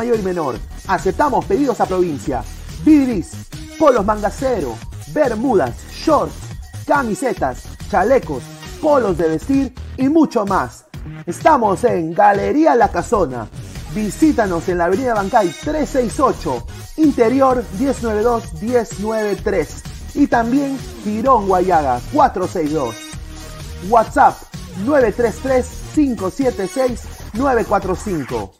mayor y menor. Aceptamos pedidos a provincia. Bidris, polos mangacero, bermudas, shorts, camisetas, chalecos, polos de vestir y mucho más. Estamos en Galería La Casona. Visítanos en la Avenida Bancay 368, Interior 192-193 y también Girón Guayaga 462. WhatsApp 933-576-945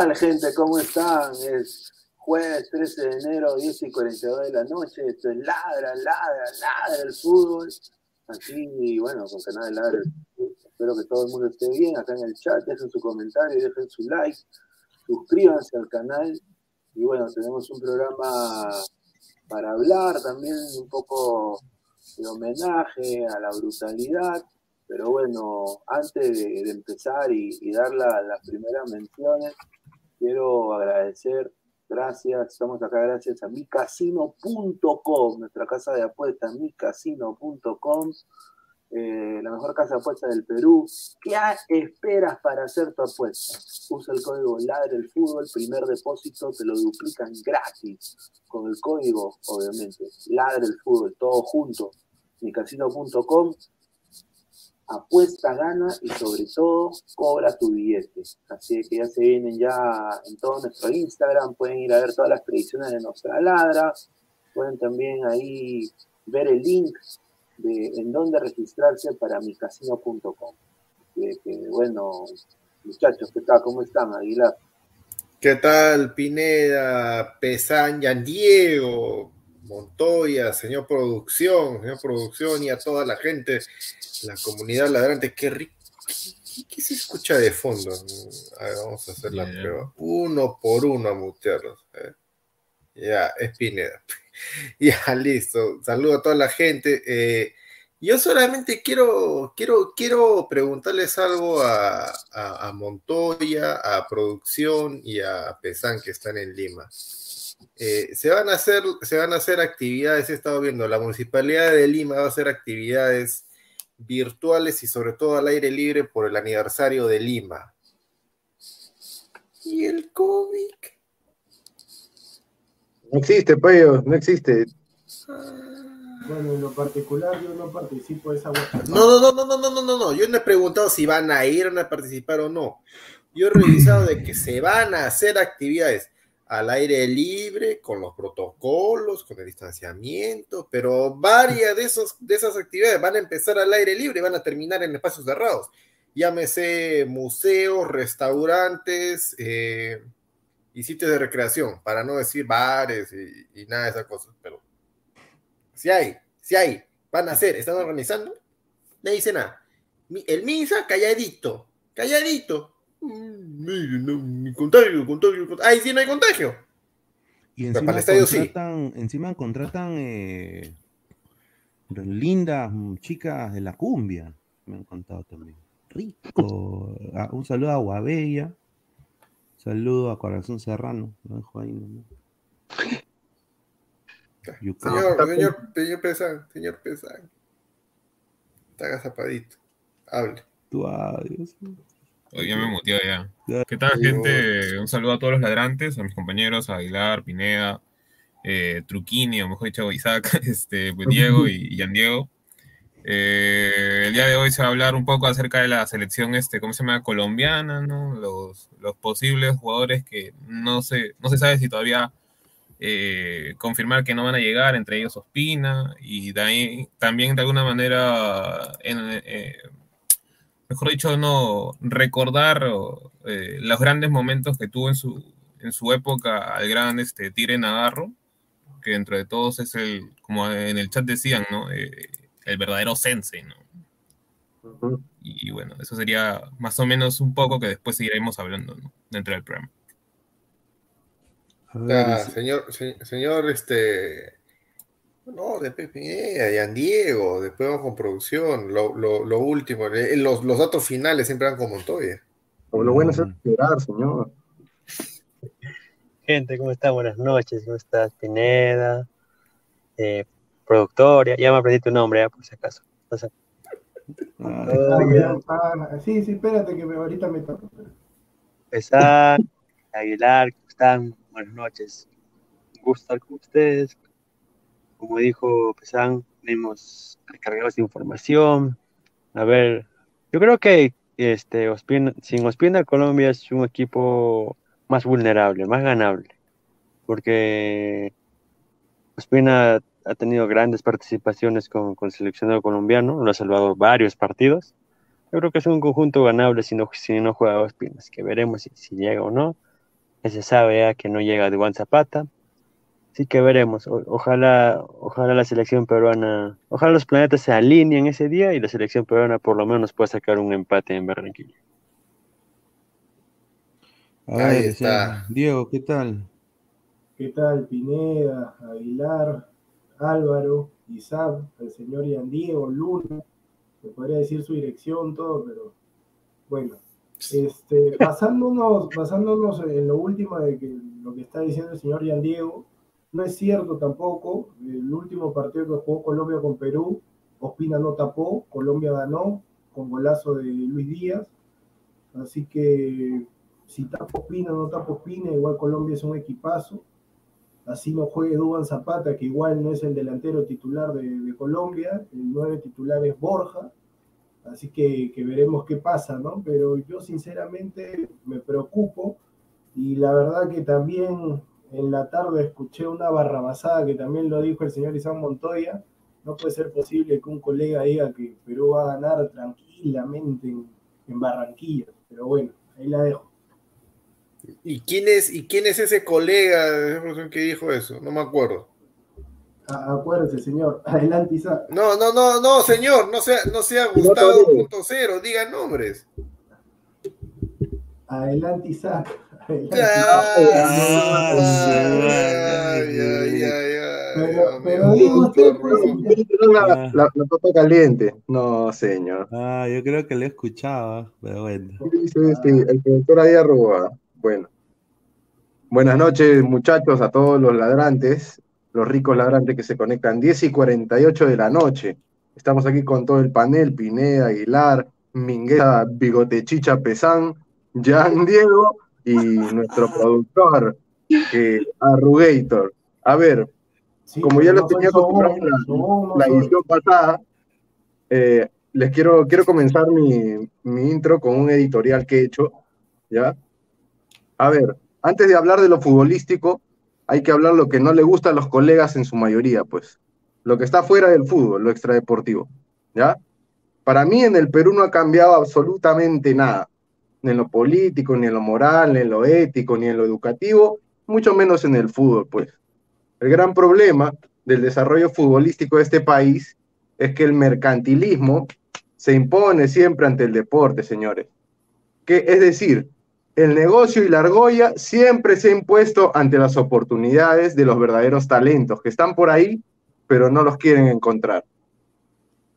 Tal, gente? ¿Cómo están? Es jueves 13 de enero, 10 y 42 de la noche. Esto es ladra, ladra, ladra el fútbol. Así, bueno, con canal de ladra. Espero que todo el mundo esté bien. Acá en el chat, dejen su comentario, dejen su like, suscríbanse al canal. Y bueno, tenemos un programa para hablar también un poco de homenaje a la brutalidad. Pero bueno, antes de, empezar y, y dar la- las primeras menciones, quiero agradecer, gracias, estamos acá gracias a micasino.com, nuestra casa de apuestas, micasino.com, eh, la mejor casa de apuestas del Perú. ¿Qué esperas para hacer tu apuesta? Usa el código LADRE el fútbol, primer depósito te lo duplican gratis, con el código, obviamente, LADRE el fútbol, todo junto, micasino.com, apuesta, gana y sobre todo cobra tu billete. Así que ya se vienen ya en todo nuestro Instagram, pueden ir a ver todas las predicciones de nuestra ladra, pueden también ahí ver el link de en dónde registrarse para micasino.com. Que, que, bueno, muchachos, ¿qué tal? ¿Cómo están, Aguilar? ¿Qué tal, Pineda, Pesaña, Diego, Montoya, señor producción, señor producción y a toda la gente, la comunidad ladrante? Qué rico. ¿Qué, qué se escucha de fondo? A ver, vamos a hacer la Bien. prueba. Uno por uno a mutearlos. ¿eh? Ya, es Pineda. ya, listo. Saludo a toda la gente. Eh, yo solamente quiero, quiero, quiero preguntarles algo a, a- a Montoya, a Producción y a Pesan que están en Lima. Eh, se, van a hacer, se van a hacer actividades, he estado viendo, la Municipalidad de Lima va a hacer actividades virtuales y sobre todo al aire libre por el aniversario de Lima. ¿Y el COVID? No existe, Payo, no existe. Ah. Bueno, en lo particular yo no participo de esa No, no, no, no, no, no, no, no. Yo no he preguntado si van a ir, a participar o no. Yo he revisado de que se van a hacer actividades al aire libre, con los protocolos, con el distanciamiento, pero varias de, esos, de esas actividades van a empezar al aire libre y van a terminar en espacios cerrados. Llámese museos, restaurantes eh, y sitios de recreación, para no decir bares y, y nada de esas cosas, pero si hay, si hay, van a hacer, están organizando, no dice nada. El Misa, calladito, calladito. No, ni contagio, contagio, contagio. Ay, sí, no hay contagio. Y encima sí. contratan, encima contratan eh, lindas chicas de la cumbia, me han contado también. Rico. Ah, un saludo a Guabella. Saludo a Corazón Serrano. Lo dejo ahí nomás. Yucatán. Señor, señor, señor Pesán, señor Pesán. Está agazapadito. Hable. Tú, adiós. Oye, ya me muteó ya. ¿Qué tal, gente? Un saludo a todos los ladrantes, a mis compañeros, a Aguilar, Pineda, eh, Truquini, o mejor dicho, Isaac, este, pues, Diego y, y Yan Diego. Eh, el día de hoy se va a hablar un poco acerca de la selección, este, ¿cómo se llama? Colombiana, ¿no? Los, los posibles jugadores que no se, no se sabe si todavía eh, confirmar que no van a llegar, entre ellos Ospina, y de ahí, también de alguna manera, en, eh, mejor dicho, no recordar eh, los grandes momentos que tuvo en su, en su época al gran este, Tire Navarro, que dentro de todos es el, como en el chat decían, ¿no? Eh, el verdadero sensei, ¿no? Y bueno, eso sería más o menos un poco que después seguiremos hablando, ¿no? Dentro del programa. Ah, señor, se- señor, este. No, después Pineda, Yan Diego, después vamos con producción. Lo, lo, lo último, eh, los, los datos finales siempre van con Montoya. Lo bueno es esperar, señor. Gente, ¿cómo están? Buenas noches, ¿cómo estás? Pineda, eh, productora, ya me aprendí tu nombre, ya, por si acaso. O sea, Ah, sí, sí, espérate que me- ahorita me toca. Pesar, Aguilar, ¿cómo están? Buenas noches. Un gusto estar con ustedes. Como dijo Pesán, venimos recargados de información. A ver, yo creo que este, Ospina, sin Ospina, Colombia es un equipo más vulnerable, más ganable. Porque Ospina ha tenido grandes participaciones con, con el seleccionado colombiano, lo ha salvado varios partidos. Yo creo que es un conjunto ganable si no, si no juega Ospina, que veremos si, llega o no. Se sabe ya que no llega Juan Zapata. Así que veremos. O- ojalá, ojalá la selección peruana, ojalá los planetas se alineen ese día y la selección peruana por lo menos pueda sacar un empate en Barranquilla. a ver, Ahí está. Diego, ¿qué tal? ¿Qué tal? Pineda, Aguilar, Álvaro, Isaac, el señor Ian Diego, Luna. Me podría decir su dirección, todo, pero bueno. Este, basándonos, basándonos en lo último de que lo que está diciendo el señor Ian Diego, no es cierto tampoco. El último partido que jugó Colombia con Perú, Ospina no tapó, Colombia ganó con golazo de Luis Díaz. Así que si tapa Ospina, no tapa Ospina, igual Colombia es un equipazo. Así no juegue Duban Zapata, que igual no es el delantero titular de, Colombia, el nueve titular es Borja. Así que, que veremos qué pasa, ¿no? Pero yo sinceramente me preocupo y la verdad que también en la tarde escuché una barrabasada que también lo dijo el señor Isán Montoya. No puede ser posible que un colega diga que Perú va a ganar tranquilamente en, en Barranquilla. Pero bueno, ahí la dejo. ¿Y quién es, y quién es ese colega que dijo eso? No me acuerdo. A- acuérdese, señor. Adelante, Isaac. No, no, no, no, señor, no sea, no sea Gustavo 2.0, diga nombres. Adelante, Isaac. Pues, La, caliente. No, señor. Ah, yo creo que lo ¿ah? pero bueno. El productor ahí. Bueno. Buenas noches, muchachos, a todos los ladrantes, los ricos ladrantes que se conectan. 10 y 48 de la noche. Estamos aquí con todo el panel, Pineda, Aguilar, Mingueza, Bigotechicha Pesán, Jan Diego y nuestro productor, que Arrugator. A ver, sí, como ya lo no tenía acostumbrado la, no edición pasada, eh, les quiero, quiero comenzar mi, mi intro con un editorial que he hecho, ¿ya? A ver, antes de hablar de lo futbolístico, hay que hablar lo que no le gusta a los colegas en su mayoría, pues. Lo que está fuera del fútbol, lo extradeportivo, ¿ya? Para mí en el Perú no ha cambiado absolutamente nada, ni en lo político, ni en lo moral, ni en lo ético, ni en lo educativo, mucho menos en el fútbol, pues. El gran problema del desarrollo futbolístico de este país es que el mercantilismo se impone siempre ante el deporte, señores. Que, es decir, el negocio y la argolla siempre se ha impuesto ante las oportunidades de los verdaderos talentos que están por ahí, pero no los quieren encontrar.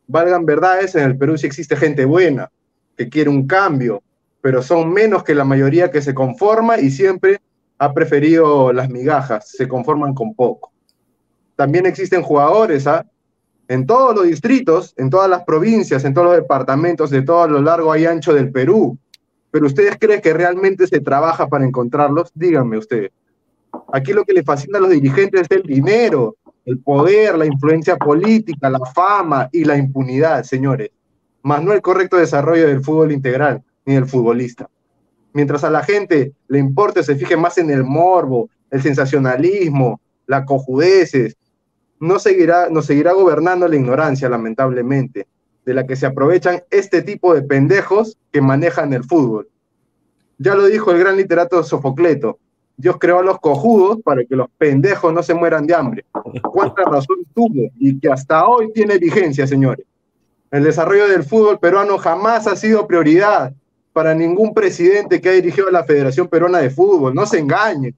valgan verdades, en el Perú sí existe gente buena, que quiere un cambio, pero son menos que la mayoría que se conforma y siempre ha preferido las migajas, se conforman con poco. También existen jugadores, ¿ah? En todos los distritos, en todas las provincias, en todos los departamentos, de todo lo largo y ancho del Perú. Pero ustedes creen que realmente se trabaja para encontrarlos? Díganme ustedes. Aquí lo que le fascina a los dirigentes es el dinero, el poder, la influencia política, la fama y la impunidad, señores. Más no el correcto desarrollo del fútbol integral ni del futbolista. Mientras a la gente le importe, se fije más en el morbo, el sensacionalismo, la cojudeces, no seguirá, nos seguirá gobernando la ignorancia, lamentablemente, de la que se aprovechan este tipo de pendejos que manejan el fútbol. Ya lo dijo el gran literato Sofocleto, Dios creó a los cojudos para que los pendejos no se mueran de hambre. ¿Cuánta razón tuvo? Y que hasta hoy tiene vigencia, señores. El desarrollo del fútbol peruano jamás ha sido prioridad para ningún presidente que ha dirigido la Federación Peruana de Fútbol. No se engañe.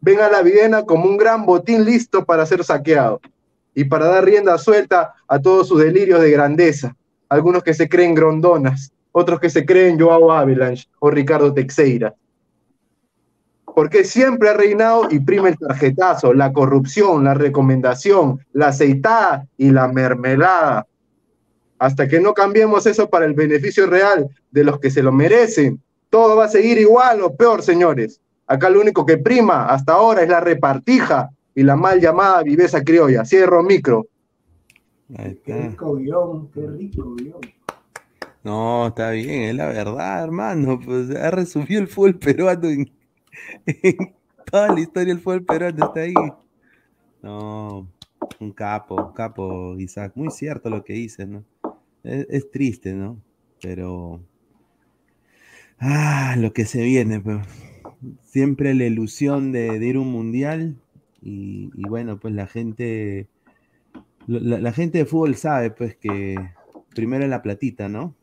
Ven a la Viena como un gran botín listo para ser saqueado y para dar rienda suelta a todos sus delirios de grandeza. Algunos que se creen grondonas, otros que se creen Joao Avalanche o Ricardo Teixeira porque siempre ha reinado y prima el tarjetazo, la corrupción, la recomendación, la aceitada y la mermelada. Hasta que no cambiemos eso para el beneficio real de los que se lo merecen, todo va a seguir igual o peor, señores. Acá lo único que prima hasta ahora es la repartija y la mal llamada viveza criolla. Cierro micro. Qué rico guion, qué rico guion. No, está bien, es la verdad, hermano. Pues ha resumido el fútbol peruano en toda la historia del fútbol peruano está ahí. No, un capo, un capo, Isaac. Muy cierto lo que dices, ¿no? Es, triste, ¿no? Pero. Ah, lo que se viene, pues. Siempre la ilusión de, ir a un mundial. Y, bueno, pues la gente. La, gente de fútbol sabe, pues, que primero la platita, ¿no?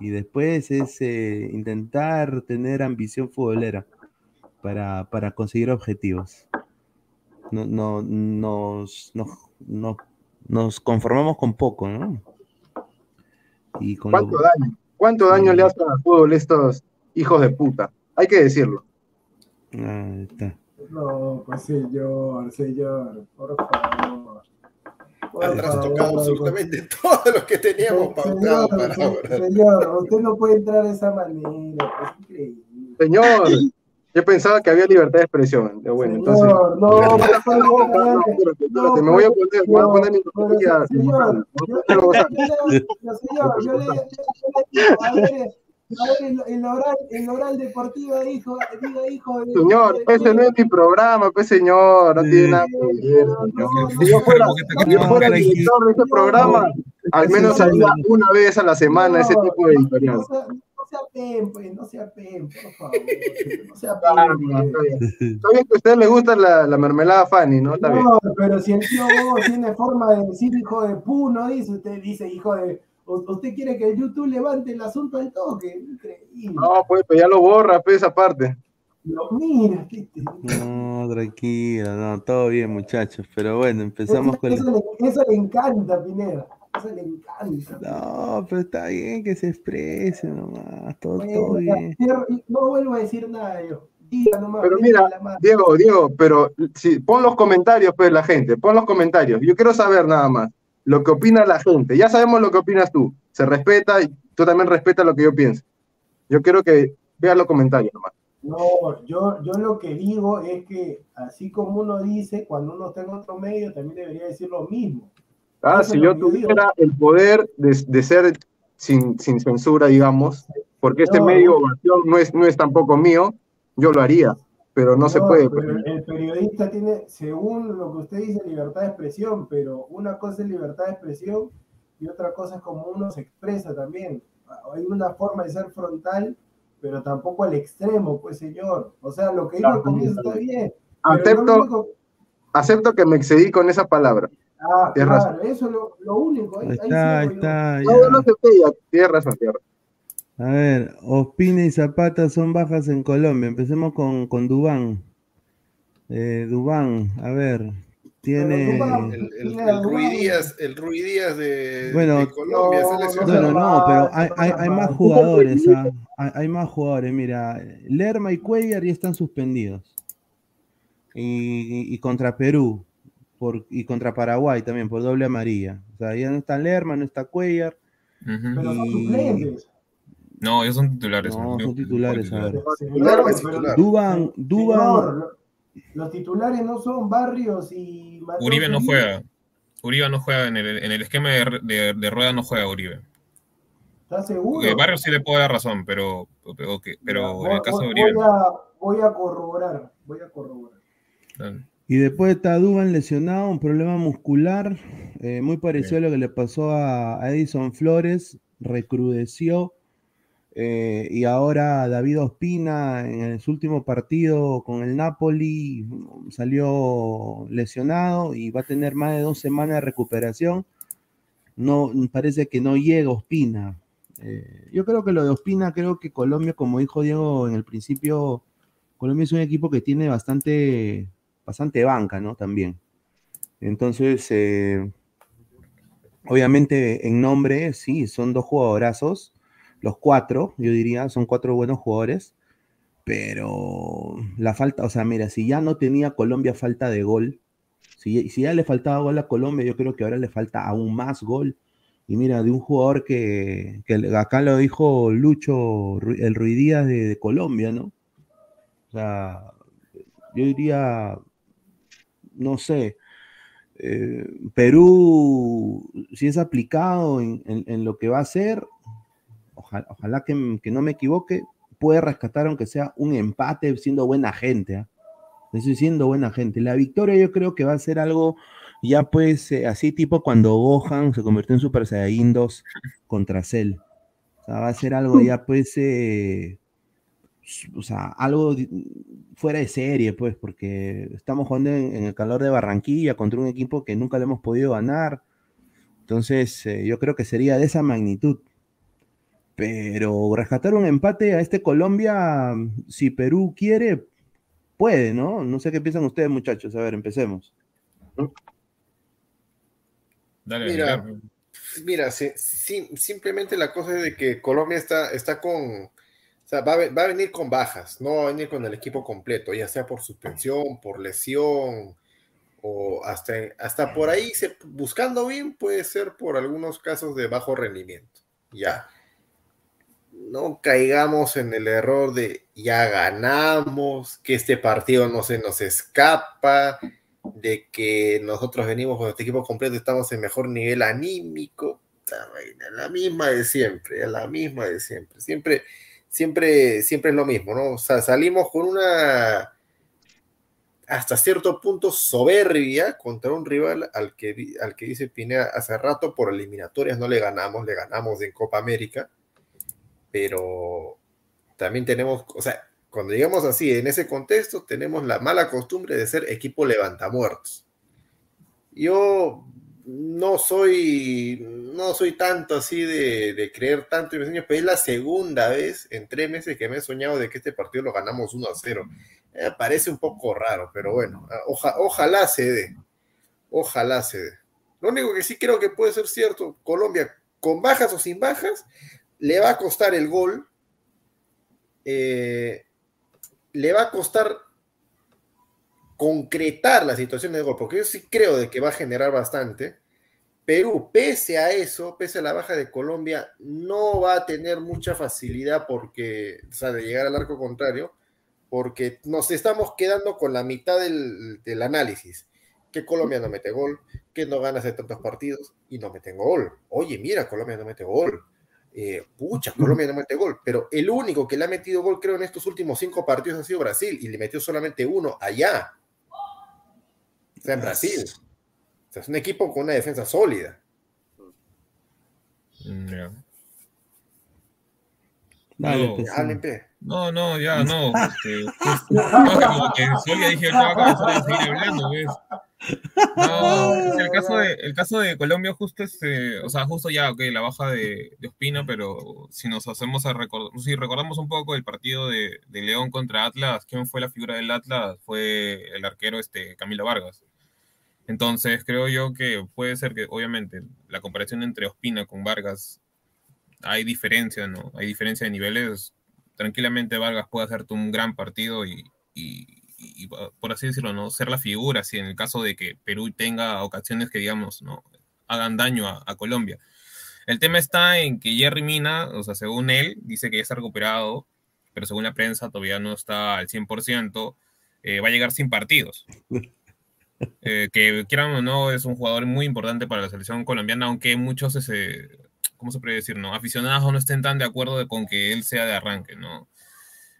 Y después es eh, intentar tener ambición futbolera para, para conseguir objetivos. No, no, nos, no, nos conformamos con poco, ¿no? Y ¿Cuánto daño? ¿Cuánto daño le hacen al fútbol estos hijos de puta? Hay que decirlo. Ahí está. No, pues señor, señor, por favor. Por tocado absolutamente todo lo que teníamos pautado para ahora. Señor, usted no puede entrar de esa manera, es increíble. Señor, yo pensaba que había libertad de expresión. Bueno, entonces. No, no, no, me voy a poner, me voy a poner mi señor, señor, yo le a ver, el, oral, el oral deportivo dijo, diga hijo de, Señor, ese no es mi programa, pues señor, no tiene nada que ver. Si yo fuera, si yo fuera el director de ese programa, al menos salía una vez a la semana ese tipo de editorial sea pen, pues, no sea pen, por favor. No sea pen. Ah, está bien que a usted le gusta la, la mermelada Fanny, ¿no? Está no, pero si el tío Bobo tiene forma de decir hijo de pu, no dice, usted dice hijo de. Usted quiere que el YouTube levante el asunto al toque. Increíble. No, pues, pues ya lo borra, pues, esa parte. Lo mira, ¿qué No, tranquilo, no, todo bien, muchachos. Pero bueno, empezamos con. Eso, le, eso le encanta, Pineda. Eso le encanta. No, pero está bien que se exprese nomás. Todo, todo bien. No vuelvo a decir nada yo. Diga nomás, pero mira, Diego, Diego, pero si, pon los comentarios, pues la gente, pon los comentarios. Yo quiero saber nada más lo que opina la gente. Ya sabemos lo que opinas tú. Se respeta y tú también respetas lo que yo pienso. Yo quiero que veas los comentarios nomás. No, yo, yo lo que digo es que así como uno dice, cuando uno está en otro medio, también debería decir lo mismo. Ah, si yo tuviera el poder de, ser sin, censura, digamos, porque este medio no es, no es tampoco mío, yo lo haría, pero no, se puede. Pues. el periodista tiene, según lo que usted dice, libertad de expresión, pero una cosa es libertad de expresión y otra cosa es como uno se expresa también. Hay una forma de ser frontal, pero tampoco al extremo, pues señor. O sea, lo que digo al comienzo está bien. Acepto, acepto que me excedí con esa palabra. Ah, claro, eso es lo, único. Ahí, está, ahí está. No, no tienes razón, tierra. A ver, Ospina y Zapata son bajas en Colombia. Empecemos con, con Dubán. Eh, Dubán, a ver, tiene. El, el, el Rui Díaz, el Rui Díaz de, Bueno, de Colombia. no. No, no, no, pero hay, hay, hay más jugadores, ¿ah? hay, hay más jugadores. Mira, Lerma y Cuellar ya están suspendidos. Y, y contra Perú por, y contra Paraguay también por doble amarilla. O sea, ya no está Lerma, no está Cuellar. Pero son Y- suplentes. No, ellos son titulares. No, son titulares, a ver. Claro que es Pero- titular. Duban, Duban, Señor, lo- los titulares no son Barrios y Mateo Uribe no juega. Uribe no juega en el, en el esquema de, de, de rueda, no juega Uribe. ¿Estás seguro? Eh, Barrios sí le puedo dar razón, pero, pero, que- pero en el caso de Uribe. voy a, voy a corroborar, voy a corroborar. no. Y después está Duban lesionado, un problema muscular, eh, muy parecido a lo que le pasó a, Edison Flores, recrudeció. eh, y ahora David Ospina en su último partido con el Napoli salió lesionado y va a tener más de dos semanas de recuperación. No, parece que no llega Ospina. Eh, yo creo que lo de Ospina, creo que Colombia, como dijo Diego en el principio, Colombia es un equipo que tiene bastante, bastante banca, ¿no? También. Entonces, eh, obviamente en nombre, sí, son dos jugadorazos, los cuatro, yo diría, son cuatro buenos jugadores, pero la falta, o sea, mira, si ya no tenía Colombia falta de gol, si, ya le faltaba gol a Colombia, yo creo que ahora le falta aún más gol. Y mira, de un jugador que, acá lo dijo Lucho, el Ruidías de, de Colombia, ¿no? O sea, yo diría, no sé, eh, Perú, si es aplicado en, lo que va a hacer, ojalá, que, no me equivoque, puede rescatar aunque sea un empate siendo buena gente. ¿ah? Estoy siendo buena gente. La victoria yo creo que va a ser algo ya pues eh, así tipo cuando Gohan se convirtió en Super Saiyajin 2 contra Cell. O sea, va a ser algo ya pues, eh, o sea, algo fuera de serie pues, porque estamos jugando en, en el calor de Barranquilla contra un equipo que nunca le hemos podido ganar. Entonces, eh, yo creo que sería de esa magnitud. Pero rescatar un empate a este Colombia, si Perú quiere, puede, ¿no? No sé qué piensan ustedes, muchachos. A ver, empecemos. Dale, Mira. Mira, sí, simplemente la cosa es de que Colombia está, está con, o sea, va a, va a venir con bajas, no va a venir con el equipo completo, ya sea por suspensión, por lesión, o hasta, hasta por ahí, se- buscando bien, puede ser por algunos casos de bajo rendimiento. Ya. No caigamos en el error de ya ganamos, que este partido no se nos escapa, de que nosotros venimos con este equipo completo, estamos en mejor nivel anímico, la misma de siempre, la misma de siempre, siempre, siempre, siempre es lo mismo, ¿no? O sea, salimos con una hasta cierto punto soberbia contra un rival al que, al que dice Pineda hace rato por eliminatorias no le ganamos, le ganamos en Copa América, pero también tenemos, o sea, cuando llegamos así, en ese contexto, tenemos la mala costumbre de ser equipo levantamuertos. Yo no soy, no soy tanto así de, de creer tanto en mis sueños, pero es la segunda vez en tres meses que me he soñado de que este partido lo ganamos 1 a 0. Me parece un poco raro, pero bueno, oja- ojalá se dé. Ojalá se dé. Lo único que sí creo que puede ser cierto, Colombia, con bajas o sin bajas, le va a costar el gol. eh, le va a costar concretar la situación de gol, porque yo sí creo de que va a generar bastante. Perú, pese a eso, pese a la baja de Colombia, no va a tener mucha facilidad porque, sea, de llegar al arco contrario, porque nos estamos quedando con la mitad del, del análisis. Que Colombia no mete gol, que no gana hace tantos partidos y no meten gol. Oye, mira, Colombia no mete gol. Eh, pucha, Colombia no mete gol, pero el único que le ha metido gol, creo, en estos últimos cinco partidos ha sido Brasil y le metió solamente uno allá. O sea, en Brasil. O sea, es un equipo con una defensa sólida. Ya. Dale, No, pues. Hablen. No, no, ya, no. Este, justo- no, como que Solia dije, ahorita va a comenzar a seguir hablando, ¿ves? No, el caso de, Colombia justo este, o sea, justo ya, ok, la baja de, de Ospina, pero si nos hacemos a recordar, si recordamos un poco el partido de, León contra Atlas, ¿quién fue la figura del Atlas? Fue el arquero este Camilo Vargas. Entonces creo yo que puede ser que, obviamente, la comparación entre Ospina con Vargas, hay diferencia, ¿no? Hay diferencia de niveles. Tranquilamente Vargas puede hacerte un gran partido y- y, por así decirlo, ¿no? Ser la figura, si en el caso de que Perú tenga ocasiones que, digamos, ¿no? Hagan daño a, a Colombia. El tema está en que Jerry Mina, o sea, según él, dice que ya está recuperado, pero según la prensa todavía no está al 100%, eh, va a llegar sin partidos. Eh, que quieran o no, es un jugador muy importante para la selección colombiana, aunque muchos, ese, ¿cómo se puede decir? No? Aficionados no estén tan de acuerdo de- con que él sea de arranque, ¿no?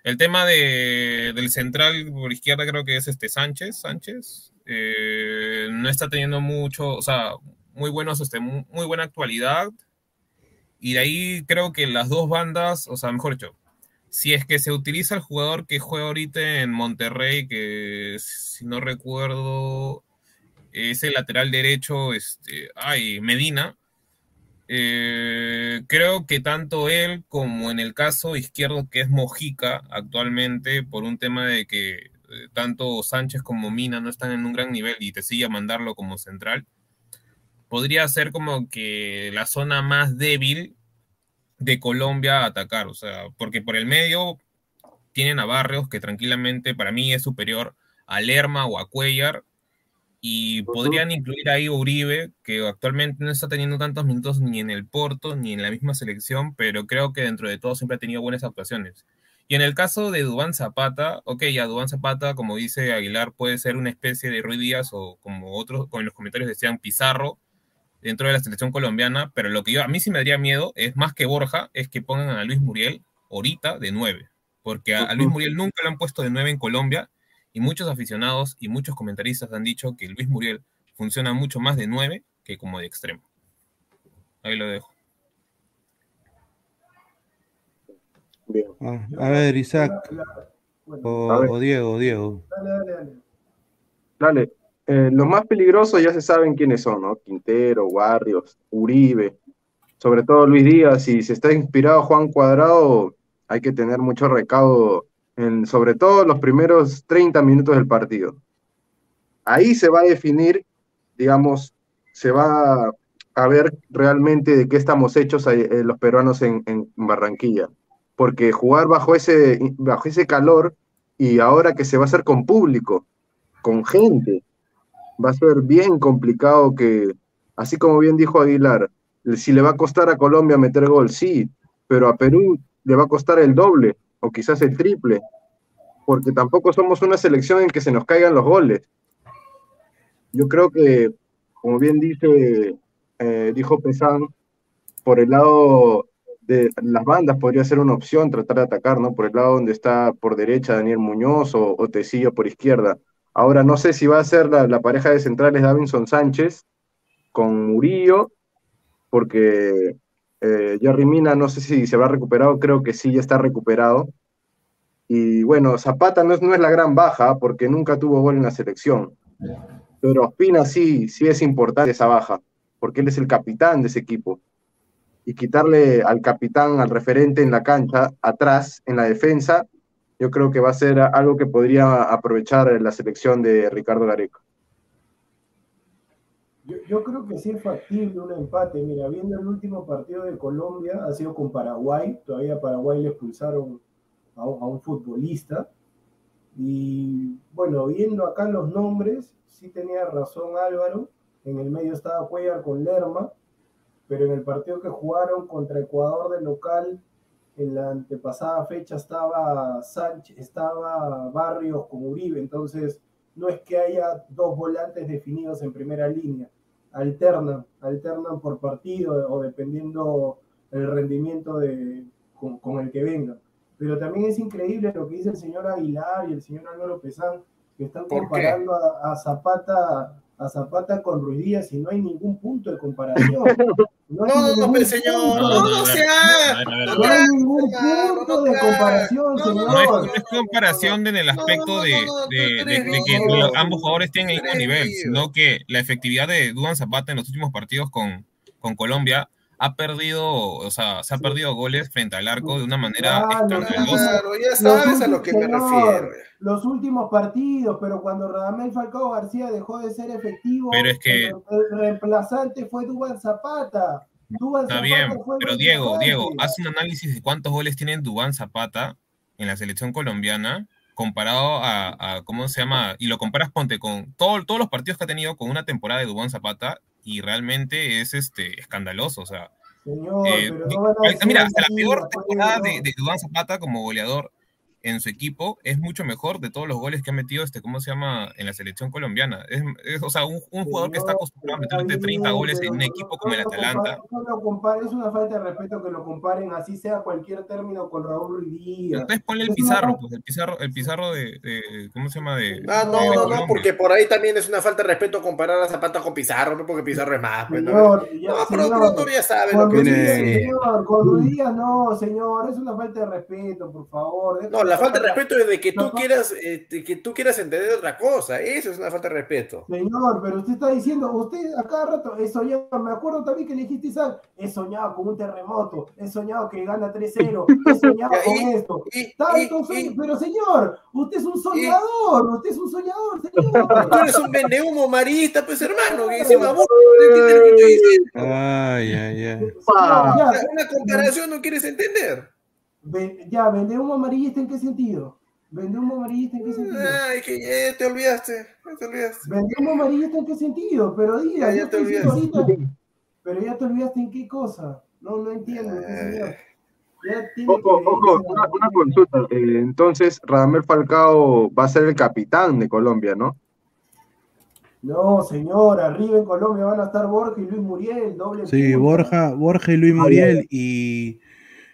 El tema de, del central por izquierda creo que es este Sánchez, Sánchez, eh, no está teniendo mucho, o sea, muy buenos, este, mu- muy buena actualidad, y de ahí creo que las dos bandas, o sea, mejor dicho, si es que se utiliza el jugador que juega ahorita en Monterrey, que si no recuerdo es el lateral derecho, este, ay, Medina, eh, creo que tanto él como en el caso izquierdo que es Mojica actualmente, por un tema de que eh, tanto Sánchez como Mina no están en un gran nivel y te sigue a mandarlo como central, podría ser como que la zona más débil de Colombia a atacar, o sea, porque por el medio tienen a Barrios que tranquilamente para mí es superior a Lerma o a Cuellar y podrían incluir ahí a Uribe, que actualmente no está teniendo tantos minutos ni en el Porto ni en la misma selección, pero creo que dentro de todo siempre ha tenido buenas actuaciones. Y en el caso de Dubán Zapata, ok, ya Dubán Zapata, como dice Aguilar, puede ser una especie de Ruiz Díaz o como otros, como en los comentarios decían, Pizarro dentro de la selección colombiana, pero lo que yo, a mí sí me daría miedo es más que Borja, es que pongan a Luis Muriel ahorita de 9, porque a, a Luis Muriel nunca lo han puesto de 9 en Colombia y muchos aficionados y muchos comentaristas han dicho que Luis Muriel funciona mucho más de 9 que como de extremo. Ahí lo dejo. Bien. Ah, a ver, Isaac. O, A ver. o Diego, Diego. Dale, dale, dale. Dale. Eh, los más peligrosos ya se saben quiénes son, ¿no? Quintero, Barrios, Uribe, sobre todo Luis Díaz. Si se está inspirado Juan Cuadrado, hay que tener mucho recaudo, sobre todo los primeros 30 minutos del partido. Ahí se va a definir, digamos, se va a ver realmente de qué estamos hechos eh, los peruanos en, en Barranquilla. Porque jugar bajo ese, bajo ese calor y ahora que se va a hacer con público, con gente, va a ser bien complicado que, así como bien dijo Aguilar, si le va a costar a Colombia meter gol, sí, pero a Perú le va a costar el doble o quizás el triple, porque tampoco somos una selección en que se nos caigan los goles. Yo creo que, como bien dice, eh, dijo Pesán, por el lado de las bandas podría ser una opción tratar de atacar, ¿no? Por el lado donde está por derecha Daniel Muñoz o, o Tecillo por izquierda. Ahora no sé si va a ser la, la pareja de centrales Davinson Sánchez con Murillo, porque eh, Jerry Mina no sé si se habrá recuperado, creo que sí, ya está recuperado. Y bueno, Zapata no es, no es la gran baja, porque nunca tuvo gol en la selección. Pero Ospina sí, sí es importante esa baja, porque él es el capitán de ese equipo. Y quitarle al capitán, al referente en la cancha, atrás, en la defensa, yo creo que va a ser algo que podría aprovechar la selección de Ricardo Gareca. Yo, creo que sí es factible un empate. Mira, viendo el último partido de Colombia, ha sido con Paraguay. Todavía Paraguay le expulsaron a, a un futbolista. Y bueno, viendo acá los nombres, sí tenía razón Álvaro. En el medio estaba Cuellar con Lerma, pero en el partido que jugaron contra Ecuador de local, en la antepasada fecha estaba Sánchez, estaba Barrios con Uribe. Entonces, no es que haya dos volantes definidos en primera línea. Alternan, alternan por partido o dependiendo el rendimiento de, con, con el que vengan. Pero también es increíble lo que dice el señor Aguilar y el señor Álvaro Pesán, que están comparando a, a, Zapata a Zapata con Ruiz Díaz y no hay ningún punto de comparación. No, no, no, pero señor, no, no, sea. No hay ningún punto de comparación, señor. No es, no es comparación en el aspecto de, de, de, de que los, ambos jugadores tienen el mismo nivel, sino que la efectividad de Duan Zapata en los últimos partidos con, con Colombia ha perdido, o sea, se ha perdido goles frente al arco de una manera Claro, escandalosa. Claro, ya Los sabes a lo últimos- que me señor, refiero. Los últimos partidos, pero cuando Radamel Falcao García dejó de ser efectivo, Pero es que- el, reemplazante fue Duban Zapata. Duván Está Zapata bien, fue el pero Diego. Diego, haz un análisis de cuántos goles tiene Dubán Zapata en la selección colombiana comparado a, a- ¿cómo se llama? Y lo comparas, ponte, con todo- todos los partidos que ha tenido con una temporada de Dubán Zapata y realmente es este escandaloso, o sea, Señor, eh, pero di- no van a ah, mira, hasta la peor temporada de, de Zapata como goleador en su equipo es mucho mejor de todos los goles que ha metido este, ¿cómo se llama? En la selección colombiana. Es, es, o sea, un, un jugador que está acostumbrado a meterte 30 goles en un equipo como el Atalanta. No lo comparen, es una falta de respeto que lo comparen así sea cualquier término con Raúl Ruiz Díaz. Entonces ponle el pizarro, pues el pizarro, el pizarro de, de- ¿cómo se llama? De, Ah, no, de no, no, porque por ahí también es una falta de respeto comparar a Zapata con Pizarro, ¿no? porque Pizarro es más. pues, ¿no? Señor, ya, No, pero señor, ya sabe lo que Ruiz señor, con Ruiz Díaz no, señor, es una falta de respeto, por favor. No, la falta de respeto es de que tú quieras, eh, que tú quieras entender otra cosa. Eso es una falta de respeto. Señor, pero usted está diciendo, usted a cada rato he soñado, me acuerdo también que le dijiste, ¿sabes? He soñado con un terremoto, he soñado que gana 3-0, he soñado con y- esto. Y, Tantos y- sueños, y- pero señor, usted es un soñador, usted es un soñador, señor. tú eres un vendehumo marista, pues hermano, que encima vos no. Ay, ay, ay. Una comparación no quieres entender. Ya, vende humo amarillista en qué sentido? Vende humo amarillista en qué sentido? Ay, que ya te olvidaste, ya te olvidaste. Vende humo amarillista en qué sentido? Pero diga, Ya, ya yo te estoy diciendo olvidaste. ahorita. Pero ya te olvidaste en qué cosa. No, no entiendo, tiene Ojo, ojo, una, una consulta. Eh, entonces, Radamel Falcao va a ser el capitán de Colombia, ¿no? No, señor, arriba en Colombia van a estar Borja y Luis Muriel, doble Sí. Borja, Borja y Luis Muriel y,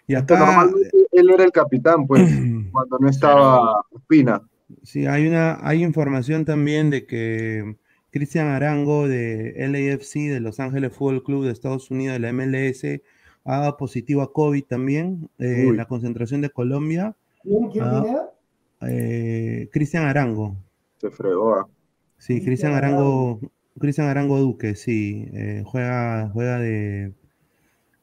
y acá normalmente él era el capitán, pues, cuando no estaba Pina. sí hay una hay información también de que Cristian Arango de LAFC de Los Ángeles Fútbol Club de Estados Unidos de la MLS ha dado positivo a COVID también eh, en la concentración de Colombia. ¿Quién, quién Ah. Eh, Cristian Arango. Se fregó. ah. Sí, Cristian Cristian Arango, Cristian Arango Duque, sí, eh, juega, juega de,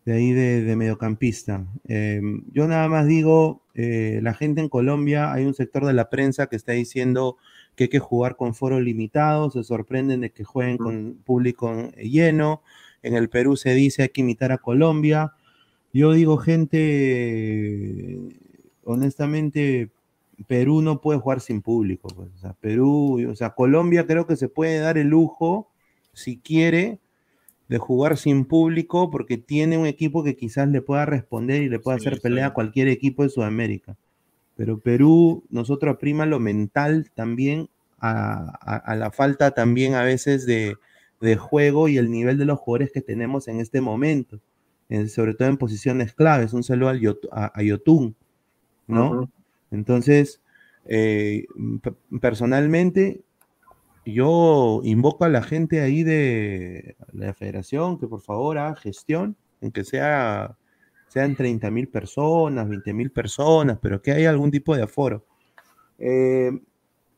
de ahí de, de mediocampista. Eh, yo nada más digo, eh, la gente en Colombia, hay un sector de la prensa que está diciendo que hay que jugar con foro limitado, se sorprenden de que jueguen con público lleno. En el Perú se dice hay que imitar a Colombia. Yo digo, gente, honestamente, Perú no puede jugar sin público. pues, O sea, Perú, o sea, Colombia creo que se puede dar el lujo, si quiere, de jugar sin público porque tiene un equipo que quizás le pueda responder y le pueda Sí, hacer pelea a cualquier equipo de Sudamérica. Pero Perú, nosotros prima lo mental también a, a- a la falta también a veces de, de juego y el nivel de los jugadores que tenemos en este momento, en- sobre todo en posiciones claves. Un saludo al Yot- a, a Yotun, ¿no? Entonces, eh, pe- personalmente, yo invoco a la gente ahí de la federación que por favor haga gestión, en que sea, sean 30 mil personas, 20 mil personas, pero que haya algún tipo de aforo. Eh,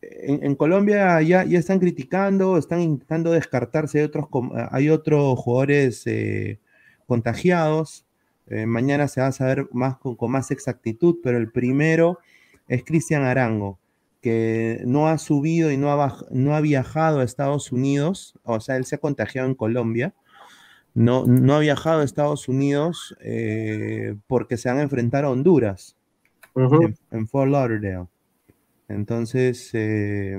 en, Colombia ya, ya están criticando, están intentando descartarse, hay otros, hay otros jugadores eh, contagiados. Eh, mañana se va a saber más con más exactitud, pero el primero es Cristian Arango, que no ha subido y no ha, no ha viajado a Estados Unidos, o sea, él se ha contagiado en Colombia, no, no ha viajado a Estados Unidos eh, porque se van a enfrentar a Honduras en Fort Lauderdale. Entonces, eh,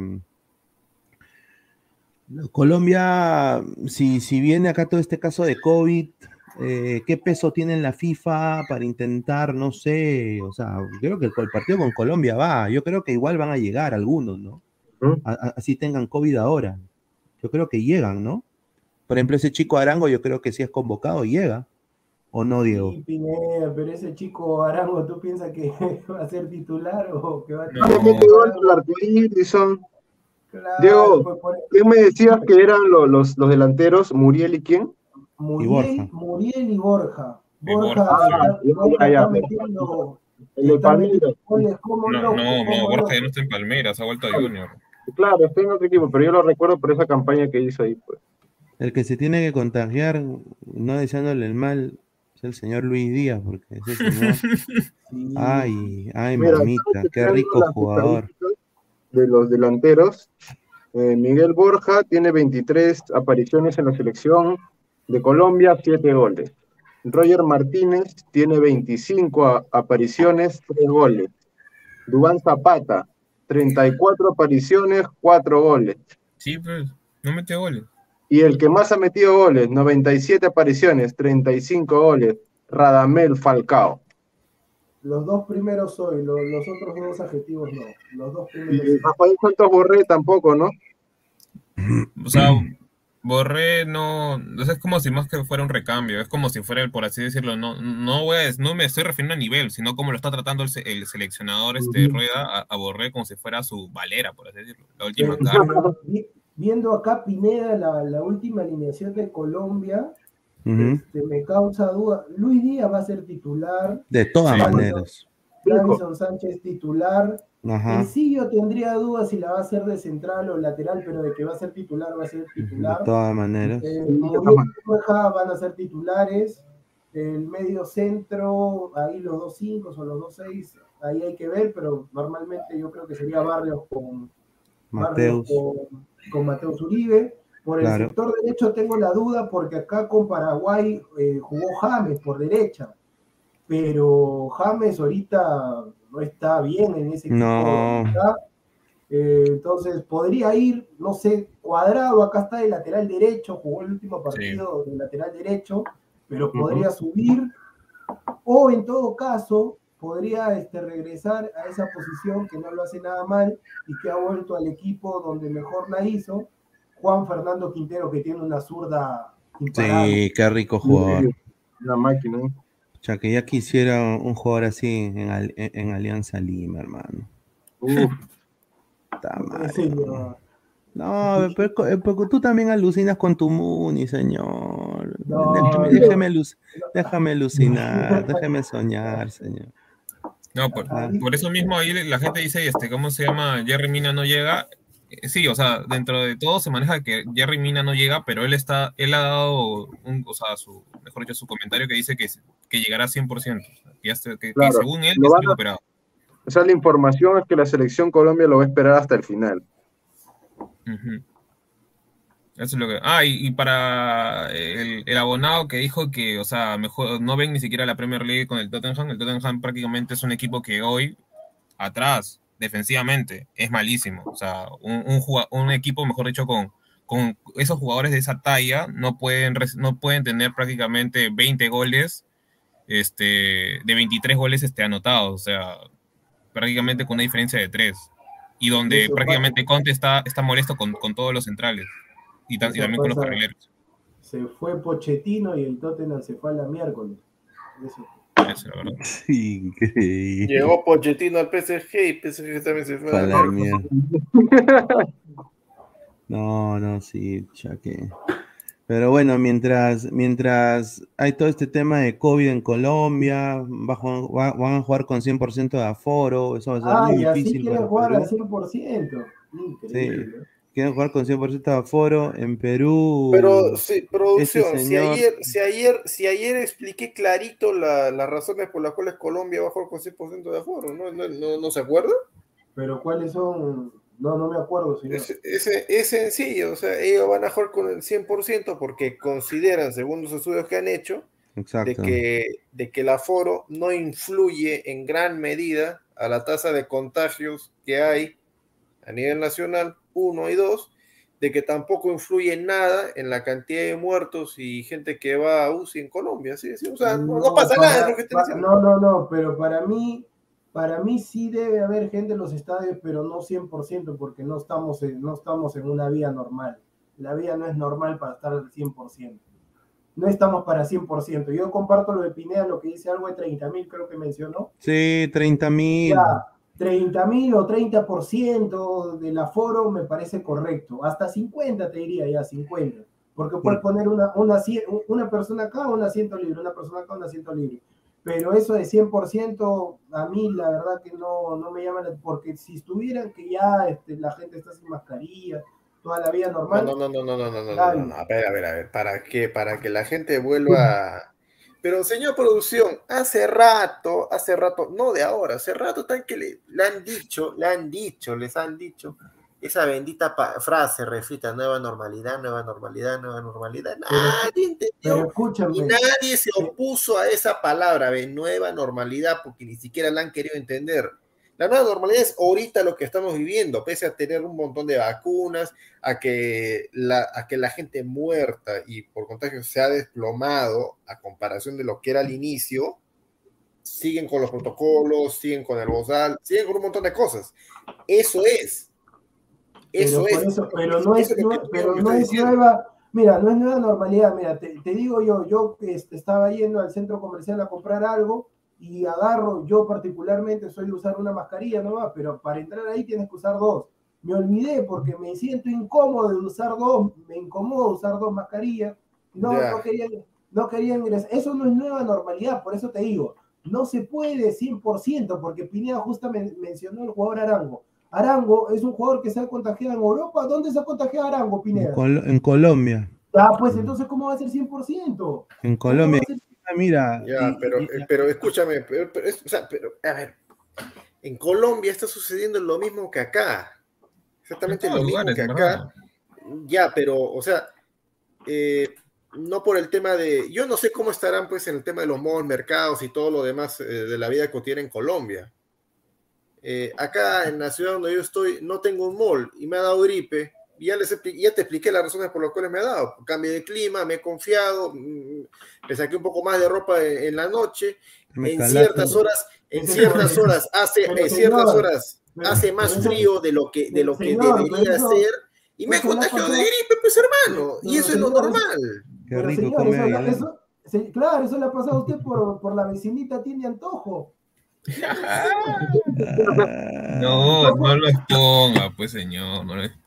Colombia, si, si viene acá todo este caso de COVID, eh, ¿qué peso tiene en la FIFA para intentar, no sé, o sea, creo que el, el partido con Colombia va, yo creo que igual van a llegar algunos, ¿no? A- a- así tengan COVID ahora. Yo creo que llegan, ¿no? Por ejemplo, ese chico Arango, yo creo que si es convocado, llega. ¿O no, Diego? Sí, Pineda, pero ese chico Arango, ¿tú piensas que va a ser titular o que va a No. Le mete gol al arcoíris, son- Claro, Diego, pues, por- ¿Quién me decías que eran lo- los, los delanteros? ¿Muriel y quién? Muriel, Borja. Muriel y Borja. Y Borja, está, Ya, metiendo, El de Palmeiras. No, no, no, Borja ya no está en Palmeiras, ha vuelto a Junior. Claro, está en otro equipo, pero yo lo recuerdo por esa campaña que hizo ahí. Pues. El que se tiene que contagiar, no deseándole el mal, es el señor Luis Díaz, porque ese señor. Ay, ay, Mira, mamita, ¿sabes qué rico jugador. De los delanteros, eh, Miguel Borja tiene 23 apariciones en la selección de Colombia, 7 goles. Roger Martínez tiene 25 a- apariciones, 3 goles. Dubán Zapata, 34 apariciones, 4 goles. Sí, pues, no metió goles. Y el que más ha metido goles, 97 apariciones, 35 goles, Radamel Falcao. Los dos primeros soy, los, los otros dos adjetivos no. Los dos primeros Y Rafael Santos Borré tampoco, ¿no? O sea, Borré no, o sea, es como si más que fuera un recambio, es como si fuera, el, por así decirlo, no, no voy a, no me estoy refiriendo a nivel, sino como lo está tratando el, se- el seleccionador este. Rueda a, a Borré como si fuera su valera, por así decirlo, la última viendo acá Pineda, la, la última alineación de Colombia, este, me causa duda. Luis Díaz va a ser titular, De todas Sí. maneras. Davison Sánchez titular. Ajá. En sí yo tendría dudas si la va a hacer de central o lateral, pero de que va a ser titular, va a ser De titular. todas maneras. Eh, de todas y Borja van a ser titulares. El medio centro, ahí los dos cinco o los dos seis, ahí hay que ver, pero normalmente yo creo que sería Barrios con Barrios Mateus. con, con Mateus Uribe. Por el Claro. sector derecho tengo la duda porque acá con Paraguay eh, jugó James por derecha, pero James ahorita no está bien en ese equipo. No. Eh, entonces podría ir, no sé, cuadrado, acá está de lateral derecho, jugó el último partido de lateral derecho, pero podría subir, o en todo caso, podría este, regresar a esa posición que no lo hace nada mal y que ha vuelto al equipo donde mejor la hizo, Juan Fernando Quintero, que tiene una zurda imparable. Sí, qué rico jugador. La máquina. O sea, que ya quisiera un jugador así en, Al- en- en Alianza Lima, hermano. Uf, Está mal. Sí, no. Pero, eh, pero tú también alucinas con tu Muni, señor. No, déjame, déjame alu- déjame alucinar, déjame soñar, señor. No, por, Ah. por eso mismo ahí la gente dice, este, ¿cómo se llama? Jerry Mina no llega. Eh, Sí, o sea, dentro de todo se maneja que Jerry Mina no llega, pero él está, él ha dado, un, o sea, su, mejor dicho, su comentario que dice que, que llegará 100%. Que, ya esté- que- que según él lo a- recuperado. O sea, la información es que la selección Colombia lo va a esperar hasta el final. Eso es lo que. Ah, y, y para el, el abonado que dijo que, o sea, mejor no ven ni siquiera la Premier League con el Tottenham. El Tottenham prácticamente es un equipo que hoy, atrás, defensivamente, es malísimo. O sea, un, un, un equipo, mejor dicho, con, con esos jugadores de esa talla, no pueden, no pueden tener prácticamente 20 goles, este, de 23 goles este, anotados. O sea, prácticamente con una diferencia de 3. Y donde Eso prácticamente Conte está, está molesto con, con todos los centrales. Y, también con los carrileros. Se fue Pochettino y el Tottenham se fue a la miércoles. Eso. Eso, la verdad. Increíble. Llegó Pochettino al PSG y PSG también se fue. Para a la mierda. No, no, sí, ya que. Pero bueno, mientras, mientras hay todo este tema de COVID en Colombia, va- van a jugar con 100% de aforo, eso va a ser Ah, muy y así difícil quieren jugar al 100%. Increíble. Quieren jugar con 100% de aforo en Perú. Pero sí, producción, si señor- ayer, si ayer, si ayer expliqué clarito la- las razones por las cuales Colombia va a jugar con 100% de aforo, ¿no? ¿No, no, no se acuerda? Pero ¿cuáles son? No, no me acuerdo, señor. Es, es- es sencillo, o sea, ellos van a jugar con el 100% porque consideran, según los estudios que han hecho, de que, de que el aforo no influye en gran medida a la tasa de contagios que hay a nivel nacional, uno y dos, de que tampoco influye nada en la cantidad de muertos y gente que va a UCI en Colombia, ¿sí? O sea, no, no pasa para- nada, es lo que diciendo. No, no, no, pero para mí, para mí sí debe haber gente en los estadios, pero no 100%, porque no estamos en, no estamos en una vía normal. La vía no es normal para estar al 100%. No estamos para 100%. Yo comparto lo de Pineda, lo que dice algo de 30 mil, creo que mencionó. Sí, 30 mil. Ya, 30 mil o 30% del aforo me parece correcto. Hasta 50 te diría ya, 50. Porque puedes poner una, una, una persona acá, un asiento libre, una persona acá, un asiento libre. Pero eso de 100%, a mí la verdad que no, no me llama, la- porque si estuvieran que ya este, la gente está sin mascarilla, toda la vida No, normal, no, no, no, no, no, no, no, no, no, A ver, a ver, a ver, ¿para qué? Para que la gente vuelva, Pero señor producción, hace rato, hace rato, no de ahora, hace rato tan que le, le han dicho, le han dicho, les han dicho esa bendita frase refrita, nueva normalidad, nueva normalidad, nueva normalidad. Nadie entendió y nadie se opuso a esa palabra de nueva normalidad porque ni siquiera la han querido entender. La nueva normalidad es ahorita lo que estamos viviendo, pese a tener un montón de vacunas, a que la, a que la gente muerta y por contagio se ha desplomado a comparación de lo que era al inicio, siguen con los protocolos, siguen con el bozal, siguen con un montón de cosas. Eso es. Eso pero, es. eso- pero no es, pero no es nueva, mira, no es nueva normalidad, mira, te, te digo yo, yo este, estaba yendo al centro comercial a comprar algo y agarro, yo particularmente soy de usar una mascarilla nomás, pero para entrar ahí tienes que usar dos. Me olvidé porque me siento incómodo de usar dos, me incomoda usar dos mascarillas, no, no quería, no quería ingresar. Eso no es nueva normalidad, por eso te digo, no se puede 100%, porque Pineda justo men- mencionó el jugador Arango. Arango es un jugador que se ha contagiado en Europa. ¿Dónde se ha contagiado Arango, En, Pineda? Col- en Colombia. Ah, pues entonces, ¿cómo va a ser 100%? En Colombia. ¿Cómo va a ser- Ah, Mira, Ya, y- pero, y- eh, pero escúchame, pero, pero es- o sea, pero, a ver, en Colombia está sucediendo lo mismo que acá. Exactamente En lo mismo lugares, que acá. verdad. Ya, pero, o sea, eh, no por el tema de. Yo no sé cómo estarán, pues, en el tema de los malls, mercados y todo lo demás eh, de la vida cotidiana en Colombia. Eh, acá en la ciudad donde yo estoy, no tengo un mall y me ha dado gripe. Ya, les ya te expliqué las razones por las cuales me ha dado. Cambio de clima, me he confiado, mm, me saqué un poco más de ropa en, en la noche. me en calaste. ciertas horas, en ciertas horas hace, en ciertas horas hace más frío de lo que, de lo que debería ser. Y me he contagiado de gripe, pues hermano. Y eso es lo normal. Qué Pero, rico señor, comer. eso, Aguilar. eso- se- claro, eso le ha pasado a usted por, por la vecinita tiene antojo. No, no lo exponga, pues señor, no lo exponga.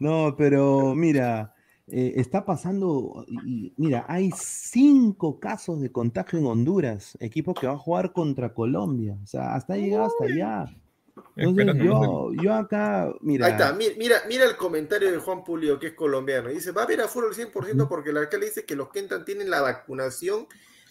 No, pero mira, eh, está pasando, y, mira, hay cinco casos de contagio en Honduras, equipo que va a jugar contra Colombia, o sea, hasta llegado hasta allá. Entonces yo, yo acá, mira, Ahí está, mi- mira, mira el comentario de Juan Pulio, que es colombiano. Dice, va a haber aforo al 100% porque el alcalde dice que los que entran tienen la vacunación,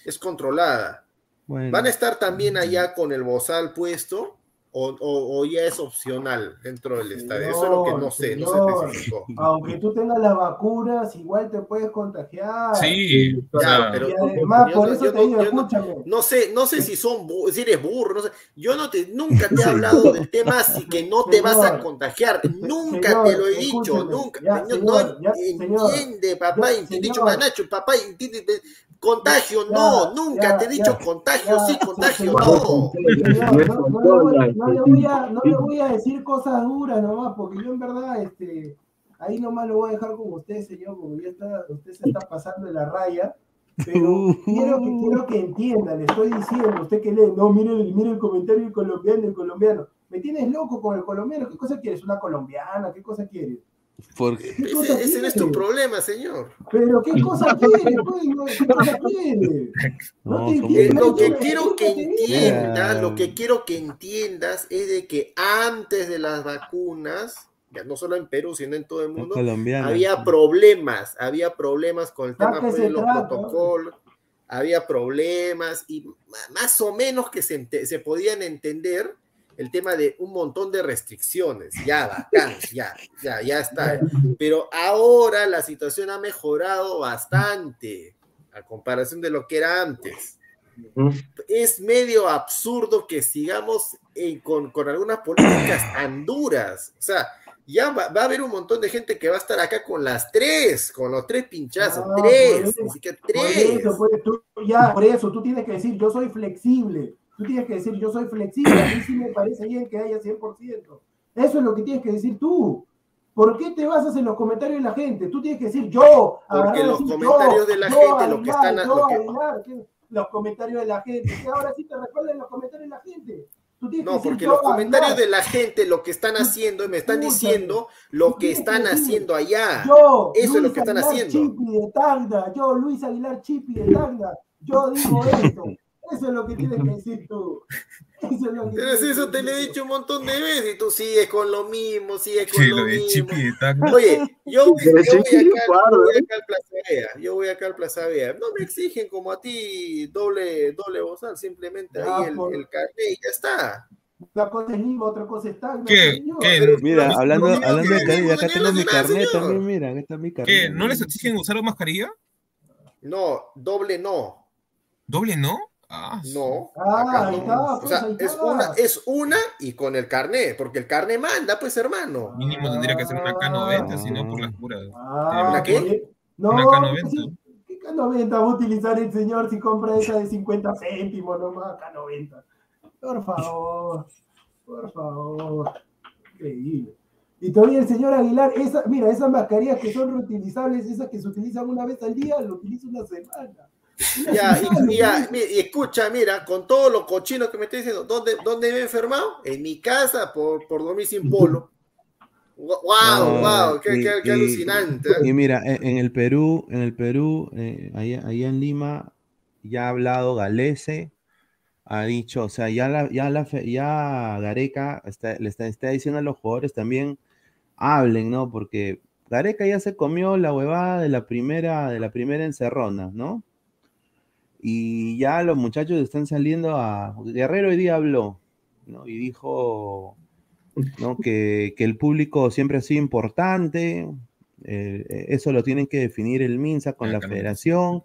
es controlada. bueno, ¿Van a estar también allá con el bozal puesto o, o- o ya es opcional dentro del estadio? Eso es lo que no sé, no Señor, se especificó. Aunque tú tengas las vacunas, igual te puedes contagiar. Sí, o Ya, sea, pero- Y además, yo por no- eso yo te no- digo, yo no- escúchame. No sé, no sé si son si eres burro, no sé. Yo no te, nunca te he hablado del tema así que no te vas a Señor, contagiar. Nunca señor, te lo he dicho, nunca. ya, no, señor, no ya, señor, entiende, papá, te he dicho, señor. Manacho, papá, te- contagio, Ya, no, nunca ya, te he dicho ya, contagio, ya, sí, contagio, no. No, no le voy, no le voy a, no le voy a decir cosas duras nomás, porque yo en verdad, este, ahí nomás lo voy a dejar con usted, señor, porque ya está, usted se está pasando de la raya. Pero quiero que, quiero que entienda, le estoy diciendo, usted que lee, no, mire, el- mire el comentario del colombiano, el colombiano. Me tienes loco con el colombiano, ¿qué cosa quieres? ¿Una colombiana? ¿Qué cosa quieres? Porque ¿Qué cosa Ese, ese no es tu problema, señor. Pero ¿qué cosa quieres? pues? No, ¿Qué cosa quieres? No, No te ¿cómo entiendo. lo que quiero que entiendas, lo que quiero que entiendas es de que antes de las vacunas, ya no solo en Perú, sino en todo el mundo, había problemas, había problemas con el tema ¿A qué pues, de los trata? protocolos, había problemas y más o menos que se, se podían entender el tema de un montón de restricciones, ya, bacán, ya, ya, ya está. Pero ahora la situación ha mejorado bastante a comparación de lo que era antes. Es medio absurdo que sigamos eh, con, con algunas políticas tan duras. O sea, ya va, va a haber un montón de gente que va a estar acá con las tres, con los tres pinchazos, Ah, por tres, eso, ni siquiera Por tres. eso, pues, tú, ya, por eso, tú tienes que decir, yo soy flexible. Tú tienes que decir, yo soy flexible. A mí sí me parece bien que haya 100%. Eso es lo que tienes que decir tú. ¿Por qué te basas en los comentarios de la gente? Tú tienes que decir yo. Porque los decir, comentarios de la yo, gente, lo que Aguilar, están- yo, los comentarios de la gente. Que ahora sí te recuerden los comentarios de la gente. Tú tienes que No, decir, porque yo, los comentarios de la gente lo que están haciendo, y me están Escúchame. diciendo lo que están haciendo allá. Yo, Eso es lo Luis que están Aguilar haciendo. Chipi de Tacna, yo, Luis Aguilar Chipi de Tacna, yo digo esto. Eso es lo que tienes que decir tú. Pero si eso te lo he dicho un montón de veces y tú sigues con lo mismo, sigues con Sí, lo lo de mismo. Oye, yo, yo Pero voy acá, es yo voy acá al Plaza Vea, yo voy acá al Plaza Vea. No me exigen como a ti doble, doble bozal, simplemente Ya, ahí el, por- el carnet y ya está. Una cosa es Lima, otra cosa es Tacna, ¿Qué? señor. ¿Qué? Mira, No, hablando, no, hablando de carnet, acá tengo mi carnet señor. también, mira, acá está mi carnet. ¿Qué? ¿No les exigen usar mascarilla? No, doble no. ¿Doble no? Ah, No. Ah, acá ahí no. está, o pues, sea, ahí es una, es una y con el carnet, porque el carnet manda, pues hermano. Mínimo tendría que ser una K90, si no por las puras. Ah, ¿Una qué? No, Una K90. sí, ¿qué K90 va a utilizar el señor si compra esa de 50 céntimos nomás? K90. Por favor, por favor. Increíble. Y todavía el señor Aguilar, esa, mira, esas mascarillas que son reutilizables, esas que se utilizan una vez al día, lo utiliza una semana. Ya, y, y escucha, mira, con todo lo cochino que me está diciendo, ¿dónde, ¿dónde me he enfermado? En mi casa por, por dormir sin polo. Wow, wow, qué, y- qué- qué alucinante. ¿eh? Y mira, en, el Perú, en el Perú, eh, allá, allá en Lima, ya ha hablado Galese, ha dicho, o sea, ya la, ya la, ya Gareca está, le está, está diciendo a los jugadores también, hablen, ¿no? Porque Gareca ya se comió la huevada de la primera, de la primera encerrona, ¿no? Y ya los muchachos están saliendo a. Guerrero hoy día habló, ¿no? Y dijo ¿no? que, que el público siempre ha sido importante. eh, eso lo tienen que definir el MINSA con la federación.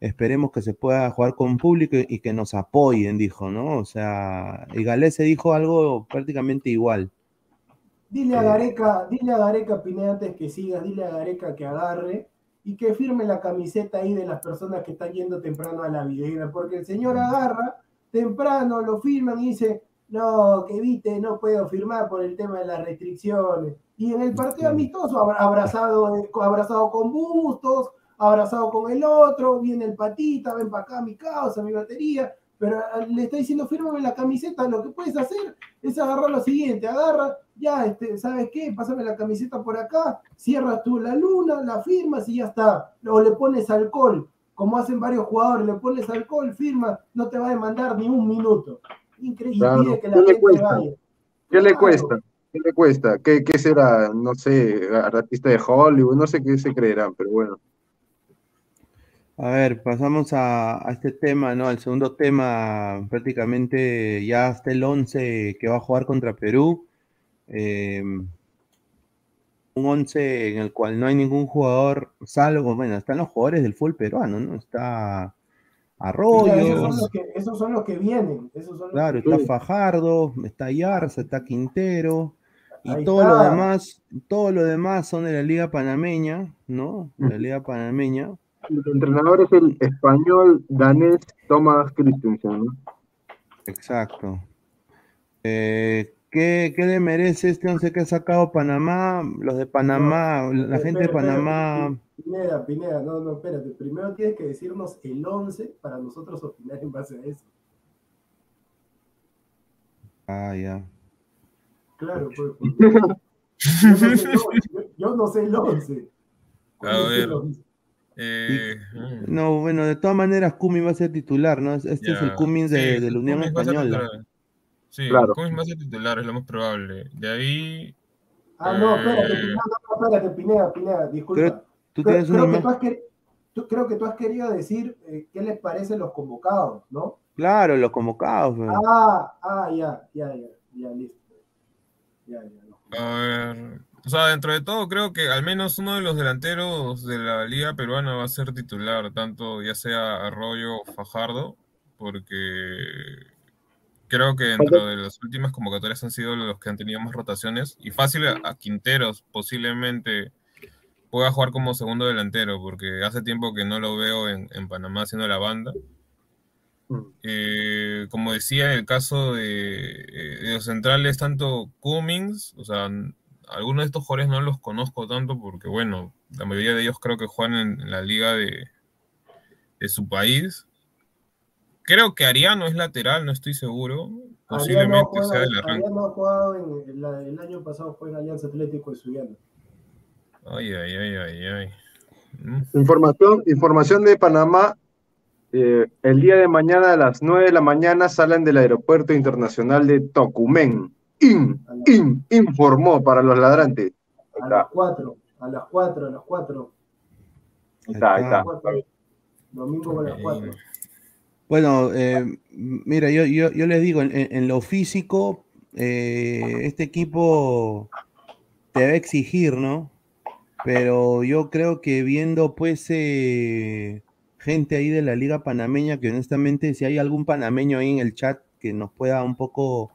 Esperemos que se pueda jugar con público y, y que nos apoyen, dijo, ¿no? O sea, y Galese dijo algo prácticamente igual. Dile a Eh. Gareca, dile a Gareca Pineda antes que sigas, dile a Gareca que agarre y que firme la camiseta ahí de las personas que están yendo temprano a la videna, porque el señor agarra temprano, lo firman y dice, no, que viste, no puedo firmar por el tema de las restricciones. Y en el partido amistoso, abra- abrazado, eh, abrazado con Bustos, abrazado con el otro, viene el patita, ven para acá mi causa, mi batería, pero ah, le está diciendo, fírmame la camiseta, lo que puedes hacer es agarrar lo siguiente, agarra, ya, este, ¿sabes qué? Pásame la camiseta por acá, cierras tú la luna, la firmas y ya está. O le pones alcohol, como hacen varios jugadores, le pones alcohol, firma, no te va a demandar ni un minuto. Increíble, Claro. que la ¿Qué le gente cuesta? vaya. ¿Qué le cuesta? ¿Qué le cuesta? ¿Qué, qué será? No sé, artista de Hollywood, no sé qué se creerán, pero bueno. A ver, pasamos a, a este tema, ¿no? Al segundo tema, prácticamente ya hasta el 11 que va a jugar contra Perú. Eh, un 11 en el cual no hay ningún jugador, salvo, bueno, están los jugadores del fútbol peruano, ¿no? Está Arroyo, esos, son los que, esos son los que vienen. Esos son los claro, que- está Fajardo, está Yarza, está Quintero, y Ahí todo lo demás, todo lo demás son de la Liga Panameña, ¿no? De la Liga Panameña. El entrenador es el español danés Thomas Christensen, ¿no? Exacto. Eh, ¿qué, qué le merece este once que ha sacado Panamá? Los de Panamá, la gente de Panamá. Pineda, Pineda, no, no, espérate. Primero tienes que decirnos el 11 para nosotros opinar en base a eso. Ah, ya. Claro, pues. yo, no sé el 11, yo- yo no sé el 11. A ver. Eh, No, bueno, de todas maneras, Cummins va a ser titular, ¿no? Este es el Cummins de, Sí, de la Unión Cummins Española. Sí, Claro. Cummins va a ser titular, es lo más probable. De ahí, Ah, no, espérate, Eh. Pineda, no, no, espérate, Pineda, Pineda, disculpa. Creo- Tú Creo, tienes creo una que tú has quer- tú- creo que tú has querido decir eh, qué les parecen los convocados, ¿no? Claro, los convocados. pues. Ah, ah, ya, ya, ya, ya, listo. Ya, ya, no. a ver, o sea, dentro de todo creo que al menos uno de los delanteros de la liga peruana va a ser titular, tanto ya sea Arroyo o Fajardo, porque creo que dentro de las últimas convocatorias han sido los que han tenido más rotaciones y fácil a, Quinteros posiblemente pueda jugar como segundo delantero, porque hace tiempo que no lo veo en, en Panamá haciendo la banda. Eh, como decía, en el caso de, eh, de los centrales, tanto Cummings, o sea, algunos de estos jugadores no los conozco tanto porque, bueno, la mayoría de ellos creo que juegan en, en la liga de, de su país. Creo que Ariano es lateral, no estoy seguro. Ariano Posiblemente juega- sea del arranque. Ariano ha jugado en, en la- el año pasado fue en Alianza Atlético de Suyana. Ay, ay, ay, ay, ay. Mm, Información, información de Panamá. Eh, el día de mañana a las 9 de la mañana salen del aeropuerto internacional de Tocumen. In, in, informó para los ladrantes. Ahí A está, las 4, a las 4, a las 4. ahí está, ahí está. Domingo a las 4. Bueno, eh, mira, yo, yo, yo les digo, en, lo físico, eh, este equipo te va a exigir, ¿no? Pero yo creo que viendo pues eh, gente ahí de la Liga Panameña, que honestamente si hay algún panameño ahí en el chat que nos pueda un poco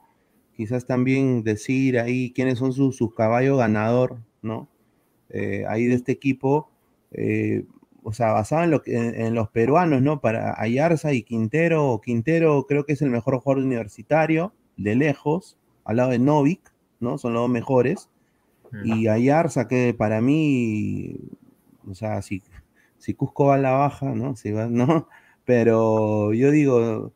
quizás también decir ahí quiénes son sus, sus caballos ganador, ¿no? Ahí de este equipo, eh, o sea, basado en, lo que- en, en los peruanos, ¿no? Para Ayarza y Quintero, Quintero creo que es el mejor jugador universitario, de lejos, al lado de Novik, ¿no? Son los dos mejores. Y Ayarza, que para mí, o sea, si, si Cusco va a la baja, ¿no? Si va, ¿no? Pero yo digo,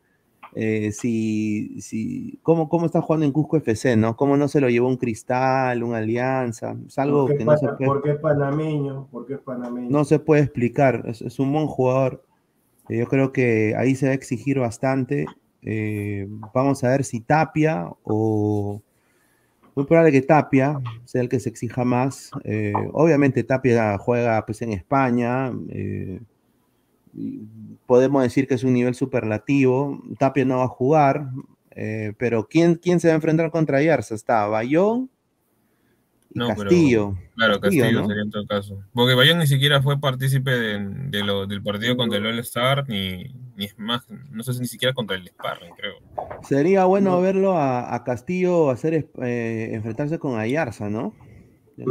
eh, si, si, ¿cómo, ¿cómo está jugando en Cusco FC, ¿no? ¿Cómo no se lo llevó un cristal, una alianza? Es algo Porque, que es no se puede, porque es panameño, porque es panameño. no se puede explicar. Es, es un buen jugador. Eh, Yo creo que ahí se va a exigir bastante. Eh, vamos a ver si Tapia o muy probable que Tapia sea el que se exija más. Eh, obviamente Tapia juega pues, en España. Podemos decir que es un nivel superlativo. Tapia no va a jugar. eh, pero ¿quién, ¿quién se va a enfrentar contra Ayarza? Está Bayón y No, pero- Castillo. Claro, Castillo ¿no? sería en todo caso. Porque Bayón ni siquiera fue partícipe de, de lo, del partido contra el All-Star, ni, ni es más, no sé si ni siquiera contra el Sparring, creo. Sería bueno verlo a, a Castillo hacer eh, enfrentarse con Ayarza, ¿no?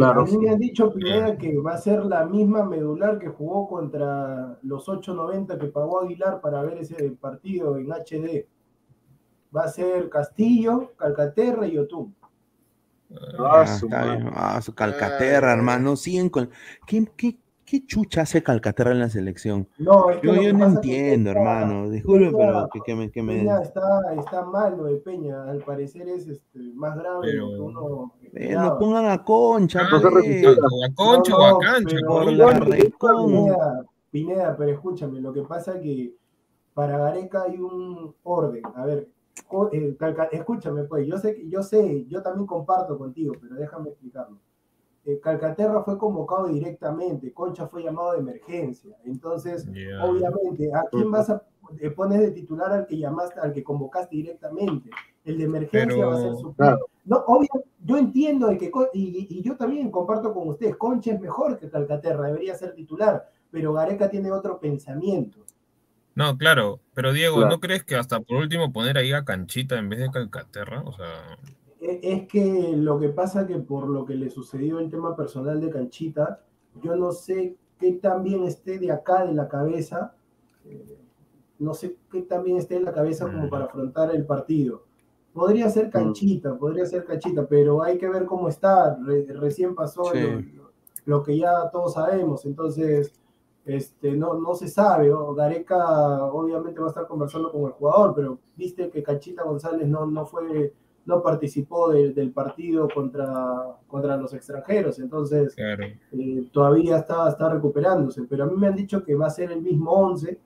A mí me han dicho Pineda que va a ser la misma medular que jugó contra los 8.90 que pagó Aguilar para ver ese partido en HD. Va a ser Castillo, Calcaterra y Otún. Ah. Ah, su Calcaterra, hermano. Siguen con. ¿Qué, qué, qué chucha hace Calcaterra en la selección? No, es que yo no pasa es que entiendo, hermano. Disculpe, pero que, que me. Que me... Peña está, está mal lo de Peña, al parecer es este, más grave de lo que uno Eh, no pongan a Concha, Ah, pues. a Concha o a Cancha, pero- por la. Pineda, Pineda, pero escúchame, lo que pasa es que para Gareca hay un orden. A ver, eh, Calca- escúchame, pues, yo sé, yo sé, yo también comparto contigo, pero déjame explicarlo. Eh, Calcaterra fue convocado directamente, Concha fue llamado de emergencia. Entonces, obviamente, ¿a quién vas a eh, pones de titular al que llamaste, al que convocaste directamente? El de emergencia Pero- va a ser su Claro. no, obvio, yo entiendo de que, y, y yo también comparto con ustedes, Concha es mejor que Calcaterra, debería ser titular, pero Gareca tiene otro pensamiento. No, claro, pero Diego, Claro. ¿no crees que hasta por último poner ahí a Canchita en vez de Calcaterra? O sea, Es que lo que pasa que por lo que le sucedió el tema personal de Canchita, yo no sé qué tan bien esté de acá de la cabeza, eh, no sé qué tan bien esté en la cabeza como Mm. para afrontar el partido. Podría ser Canchita, podría ser Canchita, pero hay que ver cómo está. Re- recién pasó Sí. lo, lo- que ya todos sabemos, entonces este, no, no se sabe. ¿no? Gareca obviamente va a estar conversando con el jugador, pero viste que Canchita González no, no fue no participó de- del partido contra, contra los extranjeros, entonces claro. eh, todavía está, está recuperándose, pero a mí me han dicho que va a ser el mismo 11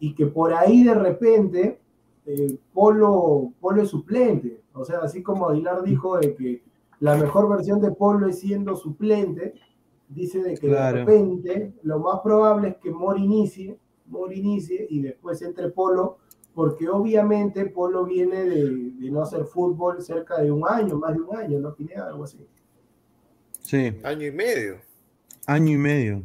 y que por ahí de repente eh, Polo, Polo es suplente, o sea, así como Aguilar dijo de que la mejor versión de Polo es siendo suplente, dice de que Claro. de repente lo más probable es que Mori inicie, Mori inicie y después entre Polo, porque obviamente Polo viene de, de no hacer fútbol cerca de un año, más de un año, ¿no? Pineda, algo así. Sí, Año y medio. año y medio.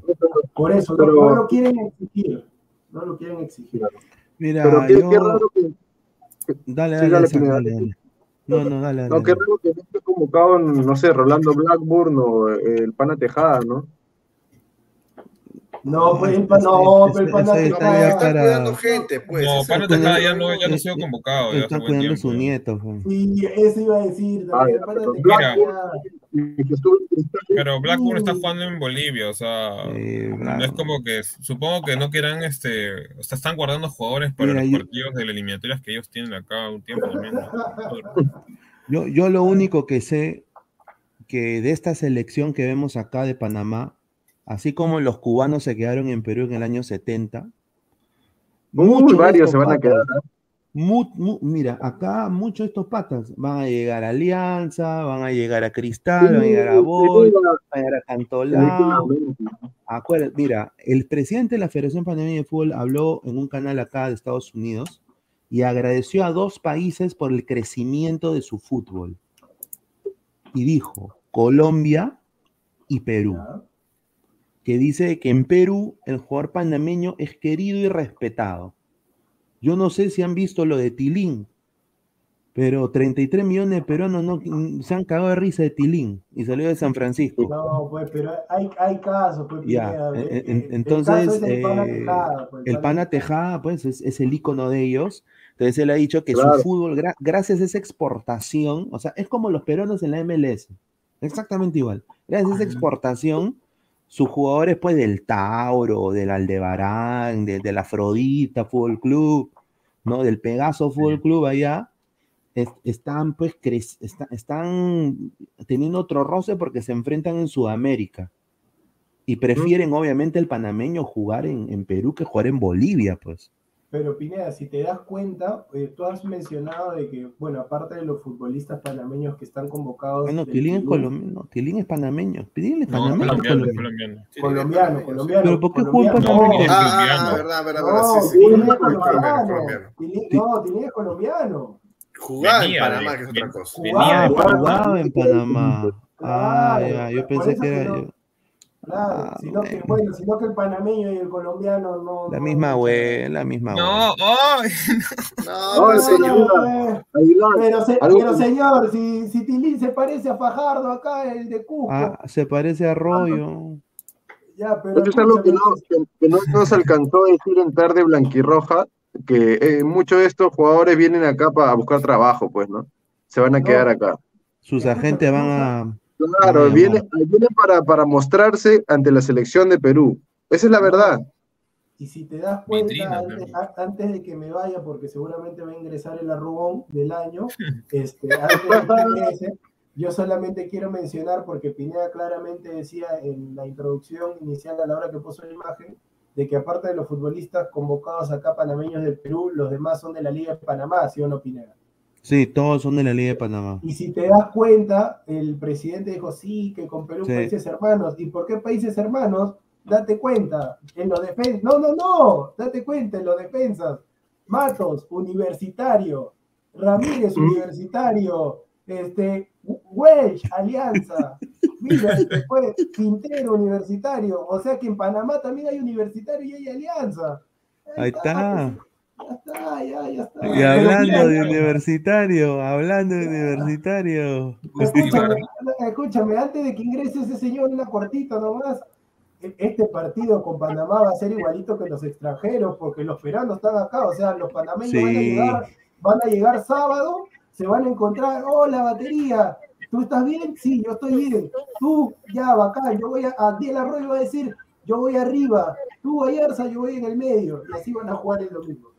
Por eso, no- Pero- no, lo quieren exigir. No lo quieren exigir. Mira, Pero qué, yo... qué raro que, Dale, Sí, dale, dale, Pineda. dale, dale. No, no, dale, dale. no, qué raro que no esté convocado, no sé, Rolando Blackburn o eh, el Pana Tejada, ¿no? No, pues el Ese- pa- no, ese- el pana ese te está cae. ya Está para- cuidando gente, pues. no, ese- Pana Tejada ya no, ya no ha sido convocado. ya Está cuidando tiempo. su nieto. pues. Sí, eso iba a decir Ah, también. el pana pero Cristal, Pero Blackburn está jugando en Bolivia, o sea, no es como que, supongo que no quieran, este, o sea, están guardando jugadores para Mira, los yo- partidos de las eliminatorias que ellos tienen acá un tiempo también. ¿no? Yo, yo lo único que sé que de esta selección que vemos acá de Panamá, así como los cubanos se quedaron en Perú en el año 70, Muy de varios se van a quedar. mu- mu- mira, acá muchos de estos patas van a llegar a Alianza, van a llegar a Cristal, van a llegar a Boy, van a llegar a Cantolao. Acuérdate, mira, el presidente de la Federación Panameña de Fútbol habló en un canal acá de Estados Unidos y agradeció a dos países por el crecimiento de su fútbol. Y dijo, Colombia y Perú. Que dice que en Perú el jugador panameño es querido y respetado. Yo no sé si han visto lo de Tilín, pero 33 millones de peruanos no, se han cagado de risa de Tilín y salió de San Francisco. No, pues, pero hay, hay casos, pues, Ya, Pineda, en- en- eh, el entonces, el Pana eh, Tejada, pues, el pana Tejada, pues, es, es el icono de ellos. Entonces él ha dicho que Claro. su fútbol, gra- gracias a esa exportación, o sea, es como los peruanos en la MLS, exactamente igual. Gracias a esa exportación, sus jugadores, pues, del Tauro, del Aldebarán, de, del Afrodita Fútbol Club, ¿no? Del Pegaso Fútbol Club allá, es- están, pues, está- están teniendo otro roce porque se enfrentan en Sudamérica. Y prefieren, obviamente, el panameño jugar en, en Perú que jugar en Bolivia, pues. Pero Pineda, si te das cuenta, eh, tú has mencionado de que, bueno, aparte de los futbolistas panameños que están convocados. Bueno, Tilín es colombiano, Tilín es panameño. Tilín es panameño. colombiano, colombiano? colombiano. Colombiano, colombiano. Pero ¿por qué juega en. Panameño? Ah, colombiano. ah, verdad, verdad, No, Tilín es colombiano, No, Tilín es colombiano. Jugaba en Panamá, que es otra cosa. Ah, de Jugaba- en Panamá. Ah, ya, yo pensé que era yo. Claro, Ah, sino que, bueno. sino que el panameño y el colombiano no. La no- misma no- güey, la misma No, ay, No, No, señor. Eh, Pero, se- pero señor, si, si Tilín se parece a Fajardo acá, el de Cusco, Ah, se parece a Arroyo. ya, pero Eso es algo que no, que, que no nos alcanzó a decir en tarde blanquirroja, que eh, muchos de estos jugadores vienen acá para buscar trabajo, pues, ¿no? Se van a No. quedar acá. Sus agentes van a. Claro, vienen, vienen para, para mostrarse ante la selección de Perú. Esa es la verdad. Y si te das cuenta, Vitrina, antes, antes de que me vaya, porque seguramente va a ingresar el arrugón del año, este, antes de que ingrese, yo solamente quiero mencionar, porque Pineda claramente decía en la introducción inicial a la hora que puso la imagen, de que aparte de los futbolistas convocados acá panameños del Perú, los demás son de la Liga de Panamá, ¿sí o no, Pineda? Sí, todos son de la Liga de Panamá. Y si te das cuenta, el presidente dijo, sí, que con Perú Sí. países hermanos. ¿Y por qué países hermanos? Date cuenta, en los defensas. No, no, no, date cuenta, en los defensas. Matos, universitario. Ramírez, universitario. Este, Welch, Alianza. Mira, después, Quintero, universitario. O sea que en Panamá también hay universitario y hay Alianza. Ahí está. Ya está, ya, ya está. Y hablando de universitario, hablando de universitario. Escúchame, escúchame, antes de que ingrese ese señor una cuartita nomás, e- este partido con Panamá va a ser igualito que los extranjeros, porque los peruanos están acá, o sea, los panameños van, a llegar, van a llegar sábado, se van a encontrar, hola batería, ¿tú estás bien? Sí, yo estoy bien. Tú, ya, bacán, yo voy a, a Diel Arroyo va a decir, yo voy arriba, tú Ayarza, yo voy en el medio, y así van a jugar el domingo.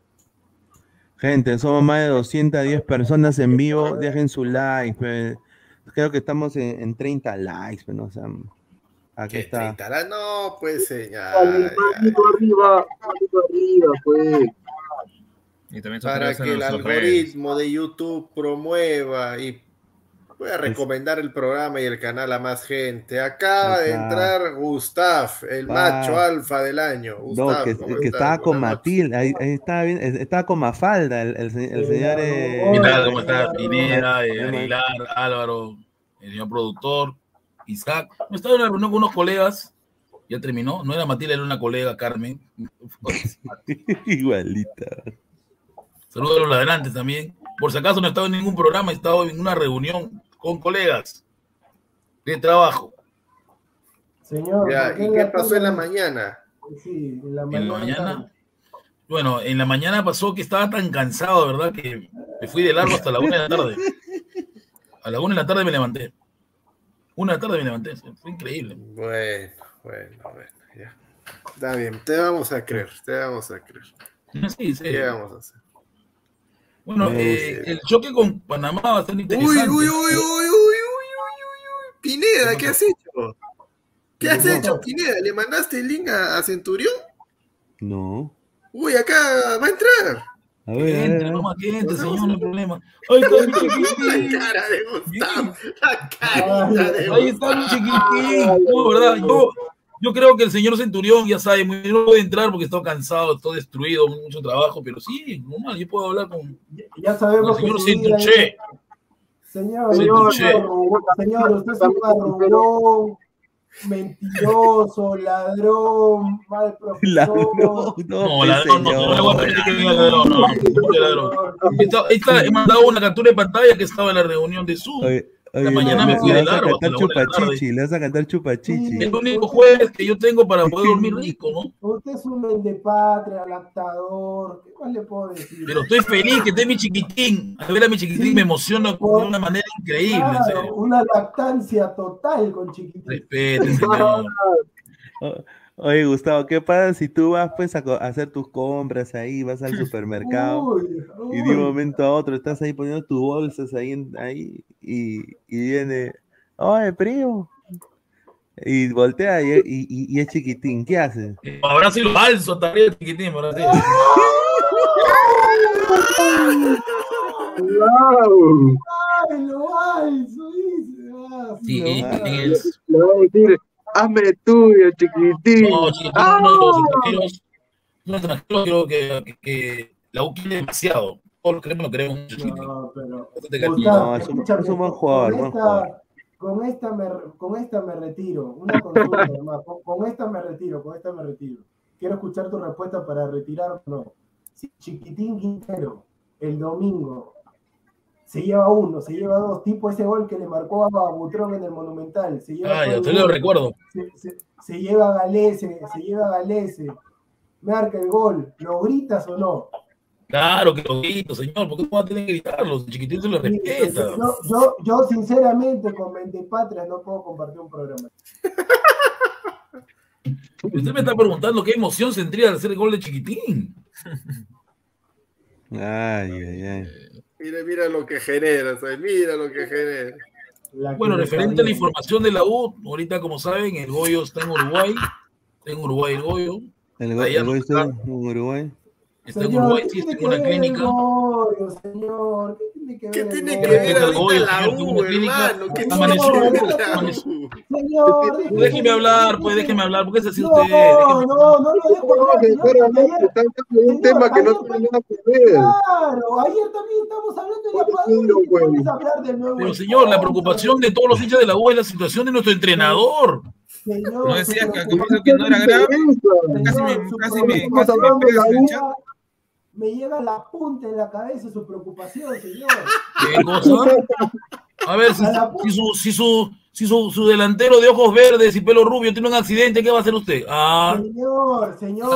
Gente, somos más de 210 personas en vivo. Dejen su like. Creo que estamos en, en 30 likes. ¿no? O sea, aquí ¿Qué, está. 30? Ah, No, pues señor. Manito arriba, arriba, pues. Y también Para que el algoritmo de YouTube promueva y pueda recomendar el programa y el canal a más gente. Acaba de está. entrar Gustav, el macho alfa del año. No, que, ¿cómo que estaba con. Matilde. Ahí, ahí estaba, bien, estaba con Mafalda, el, señor. eh, ¿Qué tal? Hola, ¿Cómo estás? hola. Pineda, eh. Aguilar, Álvaro, el señor productor, Isaac. Me estaba en una reunión con unos colegas. Ya terminó. No era Matilde, era una colega, Carmen. Igualita. Saludos a los ladrantes también. Por si acaso no he estado en ningún programa, he estado en una reunión con colegas de trabajo. Señor, Ya, ¿por qué ¿Y qué pasó en la mañana? Sí, en la En la mañana. mañana. Bueno, en la mañana pasó que estaba tan cansado, ¿verdad? Que me fui de largo hasta la una de la tarde. A la una de la tarde me levanté. Una de la tarde me levanté. Fue increíble. Bueno, bueno, bueno, ya. Está bien, te vamos a creer, te vamos a creer. Sí, sí. ¿Qué vamos a hacer? Bueno, No, eh, el choque con Panamá va a ser Uy, interesante. uy, uy, uy, uy, uy, uy, uy, uy. Pineda, ¿qué has hecho? ¿Qué has hecho, Pineda? ¿Le mandaste el link a, a Centurión? No. Uy, acá va a entrar. A ver, nomás que entre, señor, no hay problema. Ahí está mi chiquitín. La cara de Gustavo. La carita de Ahí está mi chiquitín. No, ¿verdad? Yo, yo creo que el señor Centurión ya sabe, muy- no puede entrar porque está cansado, está destruido, mucho trabajo, pero sí, normal, yo puedo hablar con Ya sabemos el señor Centuché. Señor, Señor, señor, usted es un marrón, mentiroso, ladrón, mal profesor. Ladrón, no, No, pues, ladrón, no, no, no ladrón, no, no, ¿cómo que ladrón? He mandado una captura de pantalla que estaba en la reunión de Zoom. Oye, mañana me fui le de vas a cantar chupachichi, le vas a cantar chupachichi. El único jueves que yo tengo para poder dormir rico, ¿no? Usted es un de patria, lactador, ¿qué más le puedo decir? Pero estoy feliz que esté mi chiquitín. A ver a mi chiquitín me emociona de una manera increíble, en Claro, serio. una lactancia total con chiquitín. Respete, señor. Oye, Gustavo, ¿qué pasa si tú vas pues a, hacer tus compras ahí, vas al supermercado Uy, y de un momento a otro estás ahí poniendo tus bolsas ahí, en- ahí y, y viene, oye, primo, y voltea y, y- y- y es chiquitín, ¿qué haces? Ahora sí lo alzo también, chiquitín. Ahora sí. ¡Wow! Ay, lo. Ah, Sí, es. Le voy a decir, hazme tuyo, chiquitín. No, chiquitín, uno de los extranjeros. Uno de los extranjeros creo que, que, que la U quiere demasiado. Todos lo queremos, lo queremos mucho, chiquitín. No, pero. No, es un- escúchame, es un buen con jugador, buen esta- jugador. Con esta, me, con esta me retiro. Una consulta, hermano. Con, con esta me retiro, con esta me retiro. Quiero escuchar tu respuesta para retirar o no. Si Chiquitín Quintero, el domingo, se lleva uno, se lleva dos, tipo ese gol que le marcó a Butrón en el Monumental. Se lleva Ah, ya te lo recuerdo. Se, se- se lleva a Galese, se lleva a Galese, marca el gol. ¿Lo gritas o no? Claro que lo grito, señor. ¿Por qué no va a tener que gritarlo? El chiquitín se lo respeta. Yo, yo, yo, sinceramente con Patria no puedo compartir un programa. Usted me está preguntando qué emoción sentiría al hacer el gol de chiquitín. Ay, ay, ay. Mira, mira lo que genera, ¿sabes? mira lo que genera. La Bueno, que referente a la información de la U, ahorita como saben, el Goyo está en Uruguay. Está en Uruguay el Goyo. El, go- Allá el no gol está. está en Uruguay. Está en Uruguay, ¿qué sí, está tiene en una clínica. Goyo, señor? ¿Qué tiene que ver ¿Qué tiene que ver ahorita la U, hermano? ¿Qué Amaneció. tiene que ver la Amaneció. U? Señor, Déjeme hablar, pues déjeme hablar, porque es así No, usted. no, no, no un tema que no tiene nada que ver. Claro, ayer también estamos hablando de la Padula Pero señor, la preocupación de todos los hinchas de la U es la situación de nuestro entrenador. Señor, No decías que no era grave. Casi me- casi me- casi me me llega- la punta en la cabeza su preocupación, señor. ¿Qué cosa? A ver, si, si su, si, su, si su, su delantero de ojos verdes y pelo rubio tiene un accidente, ¿qué va a hacer usted? Ah, Señor, señor.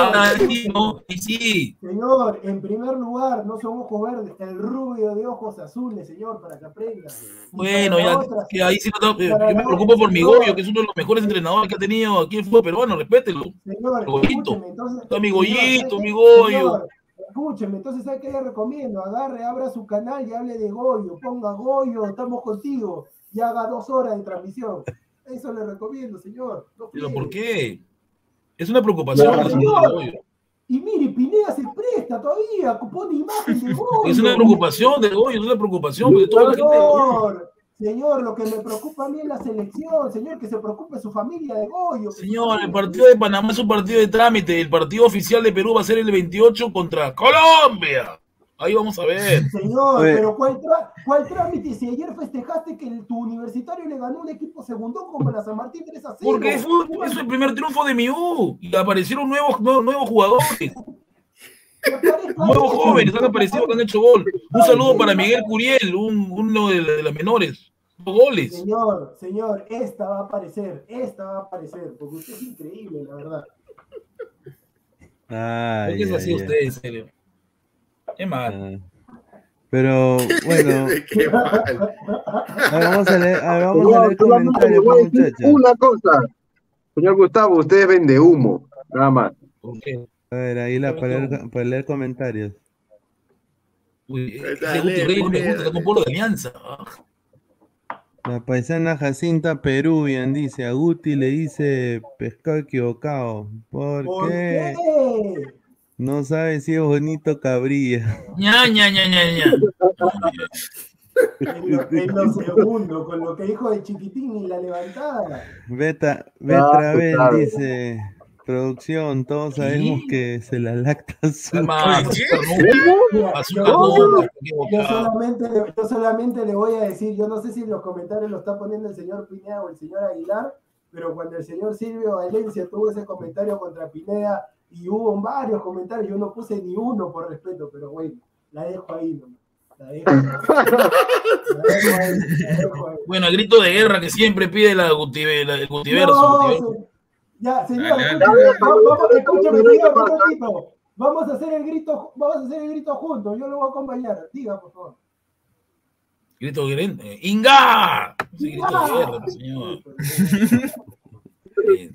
sí, y sí. Señor, en primer lugar, no son ojos verdes, el rubio de ojos azules, señor, para que aprenda. Bueno, ya, otra, que ahí sí no yo me preocupo por mi. Goyo, que es uno de los mejores entrenadores que ha tenido aquí en fútbol peruano, respételo. Señor, Goyito. escúcheme, entonces. Está mi Goyito, ¿sabe mi? Goyo. Señor, Escúcheme, entonces, ¿sabe qué le recomiendo? Agarre, abra su canal y hable de Goyo. Ponga Goyo, estamos contigo. Y haga dos horas de transmisión. Eso le recomiendo, señor. No ¿Pero por qué? Es una preocupación. No, señor. Y mire, Pineda se presta todavía, pone imagen de Goyo. Es una preocupación de Goyo, es una preocupación de toda la gente. Señor, lo que me preocupa a mí es la selección, señor, que se preocupe su familia de Goyo. Señor, se el partido de Panamá es un partido de trámite. El partido oficial de Perú va a ser el 28 contra Colombia. Ahí vamos a ver. Señor, Oye. pero ¿cuál, tra- ¿cuál trámite si ayer festejaste que el- tu universitario le ganó un equipo segundo como la San Martín 3 a 0? Porque fue, es el primer triunfo de mi U. Y aparecieron nuevos, nuevos, nuevos jugadores. Nuevos jóvenes han aparecido que han hecho gol. Un saludo para Miguel Curiel, un- uno de, de las menores. Goles. Señor, señor, esta va a aparecer, esta va a aparecer, porque usted es increíble, la verdad. Ay, ¿Por qué es así ay, usted, en serio? Es mal. ay. Pero bueno, Qué mal. a ver, vamos a leer, a ver, vamos a leer comentarios, pues, decir muchachos. una cosa. Señor Gustavo, usted vende humo, nada más. ¿Por qué? A ver, ahí la, para, leer, para leer comentarios. Uy, Dale, Rey me gusta, polo de alianza. Ah, La paisana Jacinta Peruvian dice, a Guti le dice pescado equivocado. ¿Por, ¿Por qué? qué? No sabe si es bonito cabrilla. ña, ña, ña, ña, ña. En lo, en lo segundo, con lo que dijo de chiquitín y la levantada. Beta, Ah, Betravel claro. dice, producción, todos sabemos que se la lacta azúcar yo, solamente, le- yo solamente le voy a decir, yo no sé si en los comentarios lo está poniendo el señor Pineda o el señor Aguilar, pero cuando el señor Silvio Valencia tuvo ese comentario contra Pineda y hubo varios comentarios, yo no puse ni uno por respeto, pero bueno, la dejo ahí nomás. La dejo, la dejo ahí, la dejo ahí. Bueno, el grito de guerra que siempre pide la el. No, se- ya, señor, vamos, a hacer el grito, vamos a hacer el grito juntos, yo lo voy a acompañar. Diga, por favor. Grito de guerra. eh, ¡Inga! Ese grito de guerra, señor.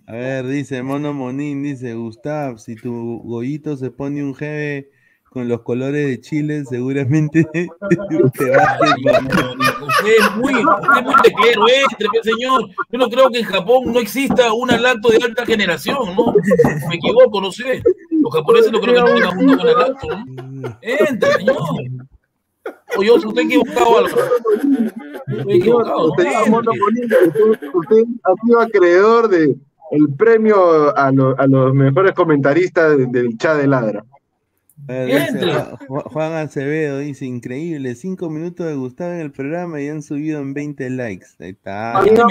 A ver, dice Mono Monín, dice Gustav, si tu gollito se pone un jeve con los colores de Chile, seguramente te va a hacer Usted es muy, usted es muy teclero, este, señor. Yo no creo que en Japón no exista una lacto de alta generación, ¿no? Me equivoco, no sé. Los japoneses no creo que nunca junto con la lacto, ¿no? Entre, señor. O yo, usted equivocado, Álvaro. Estoy equivocado, ¿no? Usted, usted- ha sido acreedor de el premio a, lo- a los mejores comentaristas de- del chat de Ladra. Juan Acevedo dice, increíble, cinco minutos de Gustavo en el programa y han subido en 20 likes. Ahí está, me quiere.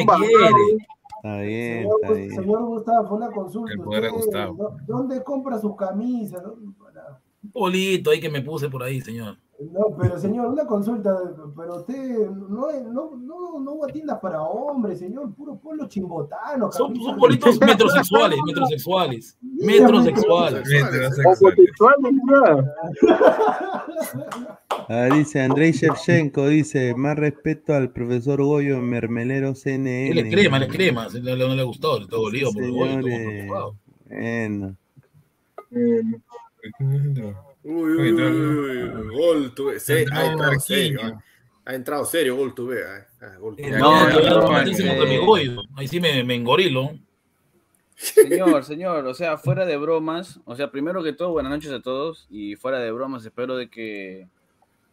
está bien, Señor, está bien. señor Gustavo, fue una consulta. El poder de Usted, Gustavo. ¿dó- ¿Dónde compra sus camisas? ¿Dónde- para- Un polito ahí que me puse por ahí, señor. No, pero señor, una consulta, pero usted no, no, no, no hubo tiendas para hombres, señor, puro pueblo chimbotano. Son, son politos metrosexuales, metrosexuales. Metrosexuales. Ah, dice Andrei Shevchenko, dice, más respeto al profesor Goyo Mermelero CNN. Él es crema, él es crema. Le, no le ha gustado, está dolido por preocupado. bueno. Uy, uy, uy, uy, uy, gol tuve. Se- ha entrado serio. ah. Ha entrado serio, gol tuve. ah. Ah, gol tuve. No, No, eh. Ahí sí me, me engorilo. Señor, señor, o sea, fuera de bromas, o sea, primero que todo, buenas noches a todos y fuera de bromas, espero de que,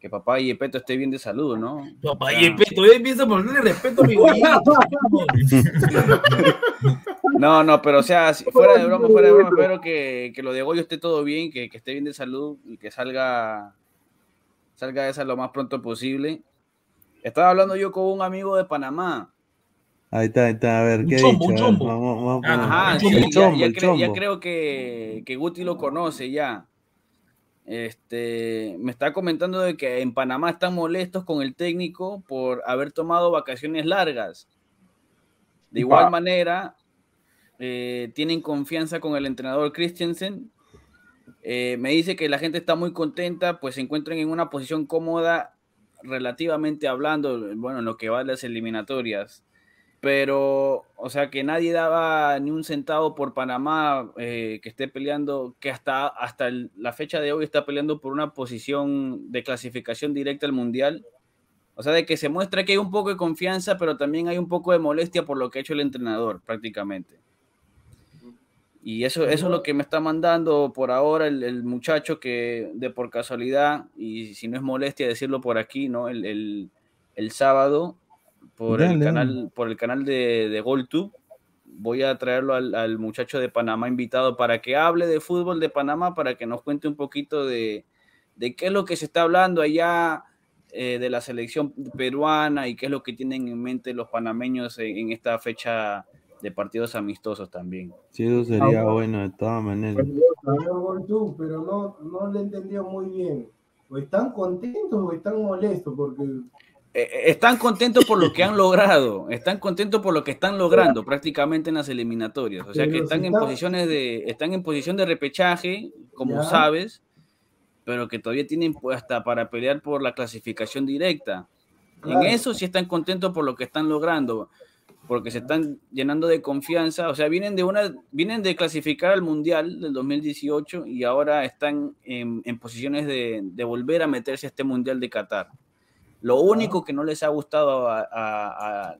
que papá y Epeto esté bien de salud, ¿no? Papá, O sea, y el peto, él empieza a ponerle respeto a mi. No, no, pero o sea, si- fuera de broma, fuera de broma, espero que, que lo de Goyo esté todo bien, que, que esté bien de salud y que salga, salga de esa lo más pronto posible. Estaba hablando yo con un amigo de Panamá. Ahí está, ahí está, a ver, Un ¿qué chombo, dicho? un chombo. vamos- vamos a Ah, Ajá, el sí, chombo, ya, el chombo, creo, ya chombo. creo que, que Guti lo conoce ya. Este, me está comentando de que en Panamá están molestos con el técnico por haber tomado vacaciones largas. De igual manera, eh, tienen confianza con el entrenador Christensen. Eh, me dice que la gente está muy contenta, pues se encuentran en una posición cómoda, relativamente hablando, bueno, en lo que va de las eliminatorias pero, o sea, que nadie daba ni un centavo por Panamá eh, que esté peleando, que hasta, hasta la fecha de hoy está peleando por una posición de clasificación directa al Mundial. O sea, de que se muestra que hay un poco de confianza, pero también hay un poco de molestia por lo que ha hecho el entrenador, prácticamente. Y eso, eso es lo que me está mandando por ahora el, el muchacho que de por casualidad, y si no es molestia decirlo por aquí, ¿no? El, el, el sábado, por el Dale, canal, por el canal de, de GolTube, voy a traerlo al, al muchacho de Panamá invitado para que hable de fútbol de Panamá, para que nos cuente un poquito de, de qué es lo que se está hablando allá eh, de la selección peruana y qué es lo que tienen en mente los panameños en, en esta fecha de partidos amistosos también. Sí, eso sería Ah, bueno de todas maneras. Goldú, pero no, no le entendió muy bien. ¿O están contentos o están molestos? Porque Eh, eh, están contentos por lo que han logrado, están contentos por lo que están logrando prácticamente en las eliminatorias. O sea que están si en está- posiciones de, están en posición de repechaje, como Ya. sabes, pero que todavía tienen pues, hasta para pelear por la clasificación directa. Claro. En eso sí están contentos por lo que están logrando, porque se están llenando de confianza. O sea, vienen de una, vienen de clasificar al mundial del 2018 y ahora están en, en posiciones de, de volver a meterse a este mundial de Qatar. Lo único que no les ha gustado a, a- a-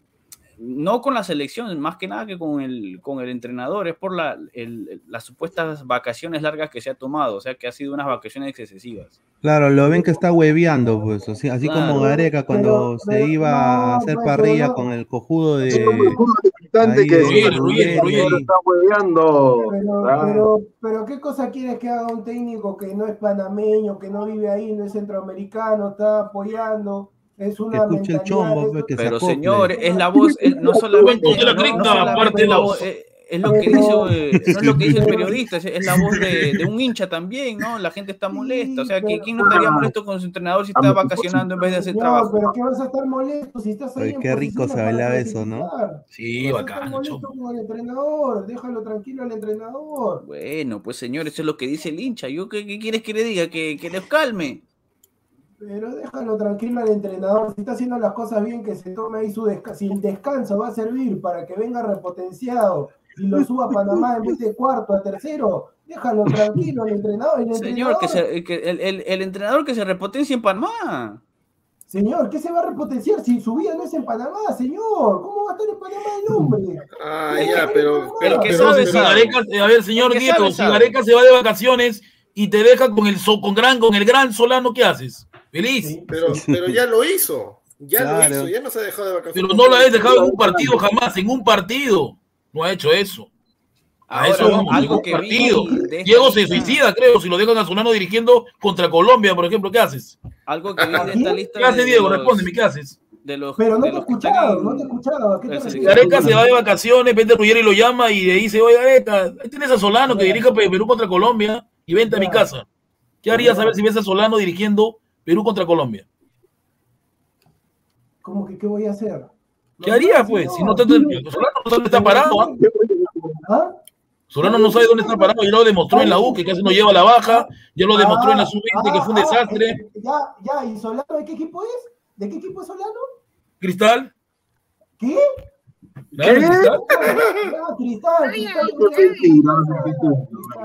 no con la selección, más que nada que con el, con el entrenador, es por la, el- las supuestas vacaciones largas que se ha tomado, o sea que ha sido unas vacaciones excesivas. Claro, lo ven que está hueveando, pues, así, así Claro. como Gareca cuando Pero- se iba a hacer parrilla no. con el cojudo de... Ahí que está hueveando. Ah. pero, pero, ¿qué cosa quieres que haga un técnico que no es panameño, que no vive ahí, no es centroamericano, está apoyando? Es Que una el chombo, que se Pero acople. señor, es la voz, es- no solamente, no- solamente la voz, es, es lo que dice, eh, no es lo que dice el periodista, es, la voz de, de un hincha también, ¿no? La gente está molesta, o sea, ¿qui- ¿quién no estaría molesto con su entrenador si está vacacionando en vez de hacer trabajo? pero ¿qué vas a estar molesto si estás ahí en qué rico se bailaba eso, ¿no? Sí, bacán, molesto chombo. con el entrenador, déjalo tranquilo al entrenador. Bueno, pues señor, eso es lo que dice el hincha. ¿Yo qué, qué quieres que le diga? ¿Que, que les calme? Pero déjalo tranquilo al entrenador. Si está haciendo las cosas bien, que se tome ahí su descanso. Si el descanso va a servir para que venga repotenciado y lo suba a Panamá en vez de cuarto a tercero, déjalo tranquilo al entrenador. El Señor, que se- que el, el- el entrenador que se repotencia en Panamá. Señor, ¿qué se va a repotenciar si su vida no es en Panamá, señor? ¿Cómo va a estar en Panamá el hombre? Ah, ya, pero. El que Pero sabe, si sabe. Gareca, a ver, señor Nieto, sabe, si sabe. Gareca se va de vacaciones y te deja con el so- con gran, con el gran Solano, ¿qué haces? Feliz. Sí. Pero, pero ya lo hizo. Ya Claro. lo hizo, ya no se ha dejado de vacaciones. Pero no lo has dejado en un partido jamás, en un partido. No ha hecho eso. A Ahora, eso vamos, en algo que partido. Diego se suicida, creo, si lo dejan a Solano dirigiendo contra Colombia, por ejemplo, ¿qué haces? Algo que vi de esta lista. ¿Qué hace de- Diego? Respóndeme, ¿qué haces? De los, Pero no de te he los escuchado, en- no te he escuchado. ¿A qué te? Gareca se va de vacaciones, Peter Ruggeri lo llama y le dice, oye Gareca, ahí tienes a Solano que dirige Pe- Perú contra Colombia y vente a mi casa. ¿Qué harías a ver si ves a Solano dirigiendo Perú contra Colombia? ¿Cómo que qué voy a hacer? ¿Qué harías, pues? Si no te, Solano no sabe dónde está parado, ¿ah? ¿Ah? Solano no sabe dónde está parado, ya lo demostró en la U, que casi no lleva la baja, ya lo demostró en la Ah, sub-20, que fue un ah, desastre. Ya, ya, ¿y Solano de qué equipo es? ¿De qué equipo es Solano? Cristal, ¿Qué? Cristal. Cristal, Cristal.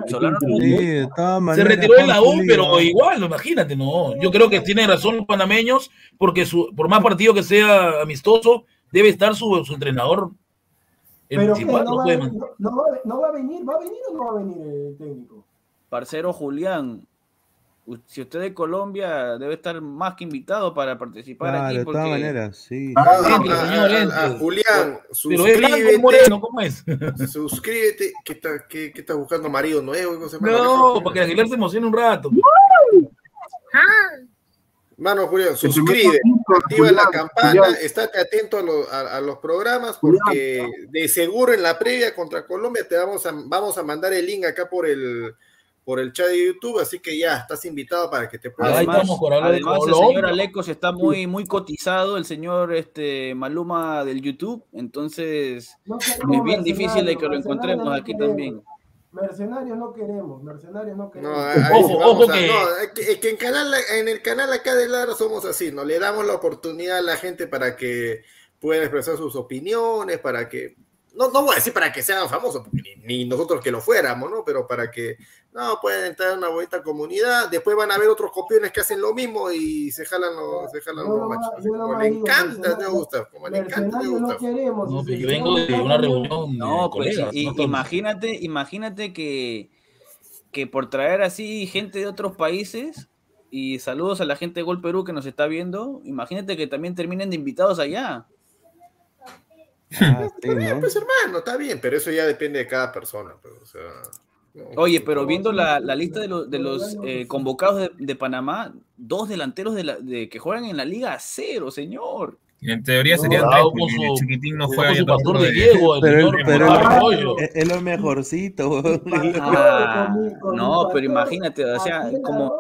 Solano de Se retiró en la U, pero igual, imagínate, no. Yo creo que tienen razón los panameños, porque su, por más partido que sea amistoso, debe estar su, su entrenador. El Pero ¿qué? principal, ¿No no va, no, no va, no va a venir? ¿Va a venir o no va a venir el técnico? Parcero Julián, si usted es de Colombia, debe estar más que invitado para participar Claro, aquí. de Porque todas maneras, sí. Ah, ah, ah, ah, Julián, Pero suscríbete. moreno, ¿cómo es? Suscríbete. ¿Qué, está- qué, qué estás buscando? ¿Marido nuevo? ¿Qué cosa, mano? No, para que Aguilar se emocione un rato. Mano, Julián, capítulo, activa la campana, Julián. estate atento a, lo- a- a los programas porque de seguro en la previa contra Colombia te vamos a, vamos a mandar el link acá por el por el chat de YouTube, así que ya estás invitado para que te puedas Ahí Además, estamos con hablar de además el señor Alecos está muy, muy cotizado, el señor este, Maluma del YouTube, entonces No es bien difícil de que lo encontremos aquí no queremos. también. Mercenarios no queremos, mercenarios no No, queremos. ahí Ojo, vamos ojo a- que- no, es que, es que en, canal, en el canal acá de Lara somos así, ¿no? Le damos la oportunidad a la gente para que pueda expresar sus opiniones, para que, no, no voy a decir para que sean famosos, porque ni, ni nosotros que lo fuéramos, ¿no? Pero para que, no, pueden entrar en una bonita comunidad, después van a ver otros copiones que hacen lo mismo y se jalan los, se jalan los machos. Como le encanta, te gusta, como le encanta, te gusta. No, pues yo vengo de una reunión No, de pues imagínate, imagínate que, que por traer así gente de otros países y saludos a la gente de Gol Perú que nos está viendo, imagínate que también terminen de invitados allá. Ah, sí, Está bien, ¿no? pues hermano, está bien, pero eso ya depende de cada persona, pues, o sea. no, Oye, pero viendo la, la lista de, los- de los eh, convocados de, de Panamá, dos delanteros de, la, de que juegan en la Liga cero, señor. En teoría No, serían tres, el chiquitín no juega su pastor de Diego, el Pero, señor pero es, es lo mejorcito. Ah, mi no, pero imagínate, o sea, como,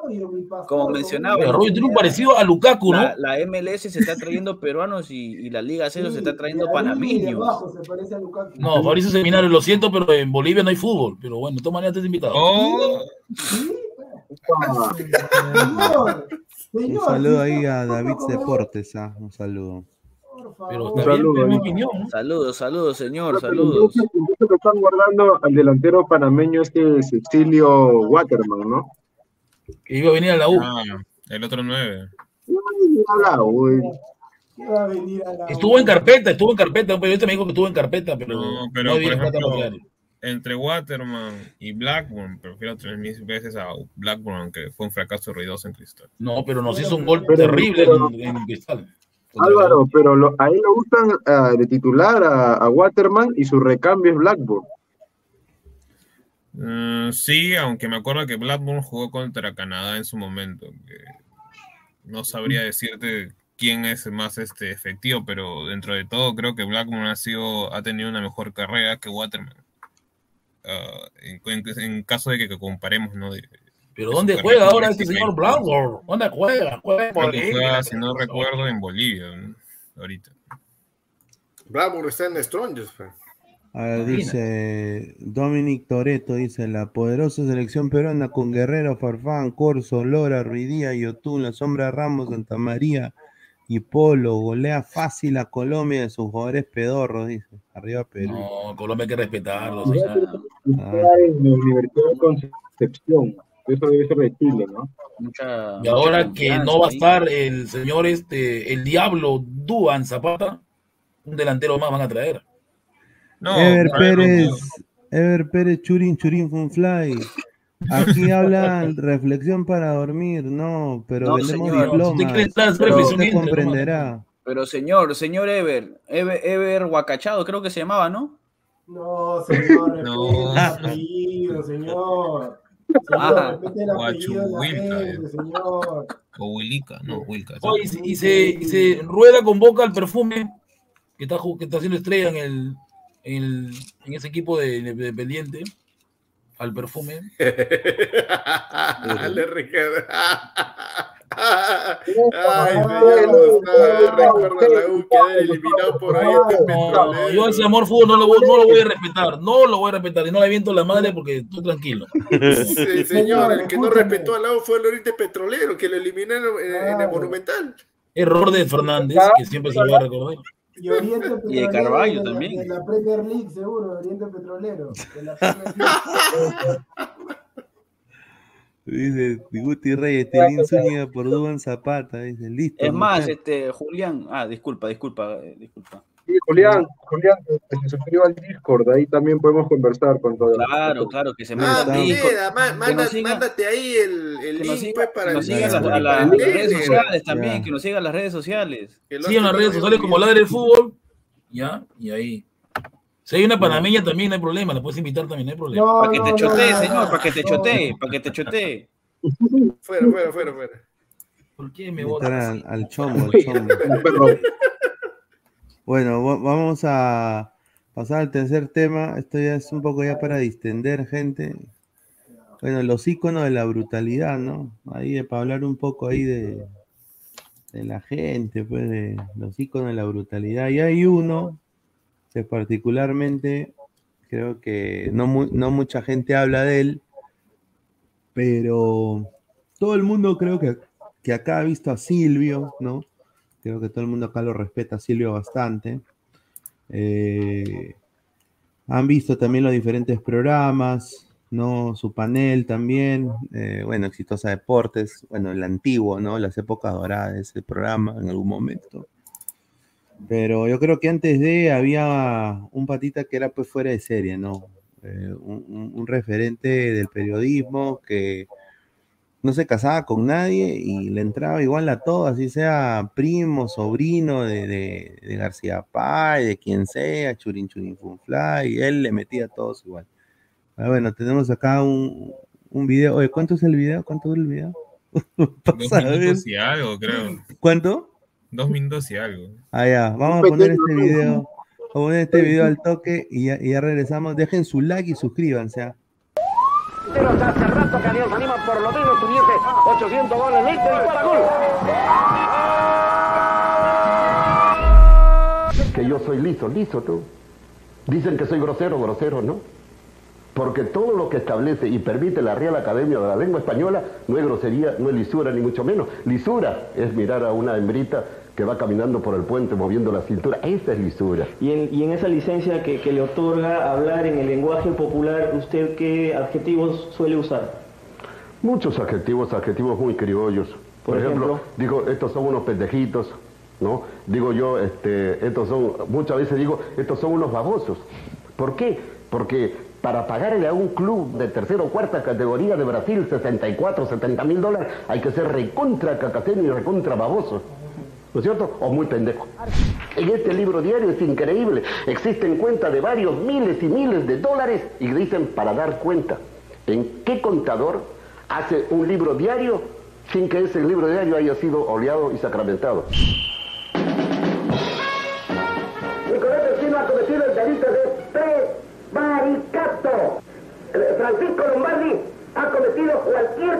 como mencionaba, Arroyo tiene un parecido a Lukaku, ¿no? la, la MLS se está trayendo peruanos y, y la Liga Cero se está Sí, trayendo panameños. abajo se parece a Lukaku. No, Fabricio Seminario, lo siento, pero en Bolivia no hay fútbol. Pero bueno, de todas maneras estás invitado. Oh, Sí, Ah, señor, Un saludo ahí a David Deportes, ah, un saludo. Por Pero saludo, ¿no? ¿no? Saludos, saludos, señor, saludos. que están guardando al delantero panameño este Cecilio Waterman, ¿no? Que iba a venir a la U. ah, el otro nueve. No me han hablado, güey. ¿Qué va a venir a la Estuvo en carpeta, estuvo en carpeta. Un periodista me dijo que estuvo en carpeta, pero No, no, pero había por ejemplo. Entre Waterman y Blackburn, prefiero tres mil veces a Blackburn, que fue un fracaso ruidoso en Cristal. No, pero nos hizo un gol Pero- terrible pero- en, en Cristal. Álvaro, pero lo- a él lo usan ah, de titular a, a Waterman y su recambio es Blackburn. Mm, sí, aunque me acuerdo que Blackburn jugó contra Canadá en su momento. que no sabría decirte quién es más este efectivo, pero dentro de todo creo que Blackburn ha sido ha tenido una mejor carrera que Waterman. Ah, en, en- en caso de que, que comparemos, ¿no? De- Pero de ¿dónde juega ahora este señor Blackburn? ¿Dónde juega? Juega en Creo que Bolivia. juega, si no recuerdo, en Bolivia, ¿no? ahorita. Blackburn está en Strongest. pues. A ver, dice Dominic Toreto, dice la poderosa selección peruana con Guerrero, Farfán, Corso, Lora, Ruidía, Yotún, La Sombra Ramos, Santa María y Polo, golea fácil a Colombia de sus jugadores pedorros, dice. Arriba Perú. No, Colombia hay que respetarlo. Ya o sea, en la Universidad de Concepción. Eso debe ser de Chile, ¿no? Mucha, Y ahora mucha que no va a estar el señor este, el Diablo Duan Zapata, un delantero más van a traer. No, Ever Pérez, Ever Pérez, Churin, Churin, Funfly. Aquí hablan reflexión para dormir, no, pero No, vendemos señor, diplomas. Usted reflexionista, comprenderá. Pero señor, señor Ever, Ever, Ever Huacachado, creo que se llamaba, ¿no? No, señor, No. apellido, señor. Ah. Señor, respete el apellido de la Guachuhuilca, gente, señor. O Willica, no, Wilca. y se- y se, y se rueda convoca al perfume que está, ju- que está haciendo estrella en el, en, el- en ese equipo de, de- de pendiente. Al perfume. Le Ricardo. Ay, está. Recuerda la U quedar eliminado por ahí este No, yo ese amor fútbol no lo, voy, no lo voy a respetar. No lo voy a respetar. Y no le viento la madre porque estoy tranquilo. Sí, señor, el que no respetó al lado fue el Oriente Petrolero, que lo eliminaron en, en el Monumental. Error de Fernández, que siempre se lo va a recordar. Y Oriente Y de la- también. De la Premier League, seguro, Oriente Petrolero. De la Premier League. Dice Guti Reyes, Telín Zúñiga por Duban Zapata. Dice, listo. Es más, mujer. este, Julián, ah, disculpa, disculpa, eh, disculpa. Sí, Julián, Julián, que se suscriba al Discord, ahí también podemos conversar con todo. Claro, claro, que se Ah, Que manda- nos siga- mándate ahí el, el que nos link siga, pues, que para nos el siga a las, el redes sociales también, que nos sigan en las redes sociales. Que en las redes sociales el como Ladre el Fútbol. Ya, y ahí. Si hay una panameña también, no hay problema. La puedes invitar también, no hay problema. No, Para que te chotee, no, señor, para que te no. chotee, para que te chotee. Fuera, fuera, fuera, fuera. ¿Por qué me votas? al, al chombo, al chombo. Bueno, va- vamos a pasar al tercer tema. Esto ya es un poco ya para distender, gente. Bueno, los iconos de la brutalidad, ¿no? Ahí eh, para hablar un poco ahí de, de la gente, pues, de los iconos de la brutalidad. Y hay uno que particularmente creo que no, no mucha gente habla de él, pero todo el mundo creo que, que acá ha visto a Silvio, ¿no? Creo que todo el mundo acá lo respeta a Silvio bastante. Eh, han visto también los diferentes programas, ¿no? Su panel también. eh, bueno, Exitosa Deportes, bueno, el antiguo, ¿no? Las épocas doradas de ese programa en algún momento. Pero yo creo que antes de había un patita que era pues fuera de serie, ¿no? Eh, un, un- referente del periodismo que no se casaba con nadie y le entraba igual a todo, así sea primo, sobrino de, de- de García Pay, de quien sea, Churin Churin Funfly, y él le metía a todos igual. Ah, bueno, tenemos acá un, un video. Oye, ¿cuánto es el video? ¿Cuánto dura el video? Dos minutos y algo, creo. ¿Cuánto? Dos minutos y algo. Ah, ya, vamos a poner este video. Vamos a poner este video al toque y ya, y ya regresamos. Dejen su like y suscríbanse. ¿ah? Pero hace rato que Alianza Lima por lo menos tuviese 800 goles listos y fuera gol. Que yo soy liso, liso tú. Dicen que soy grosero, grosero, ¿no? Porque todo lo que establece y permite la Real Academia de la Lengua Española no es grosería, no es lisura, ni mucho menos. Lisura es mirar a una hembrita que va caminando por el puente moviendo la cintura. Esa es lisura. Y en, y en esa licencia que, que le otorga hablar en el lenguaje popular, ¿usted qué adjetivos suele usar? Muchos adjetivos, adjetivos muy criollos. Por, Por ejemplo, ejemplo. digo, estos son unos pendejitos. ¿no? Digo yo, este, estos son, muchas veces digo, estos son unos babosos. ¿Por qué? Porque para pagarle a un club de tercera o cuarta categoría de Brasil 64, 70 mil dólares, hay que ser recontra cacateño y recontra baboso. ¿No es cierto? O muy pendejo. En este libro diario es increíble. Existen cuentas de varios miles y miles de dólares y dicen para dar cuenta. ¿En qué contador hace un libro diario sin que ese libro diario haya sido oleado y sacramentado?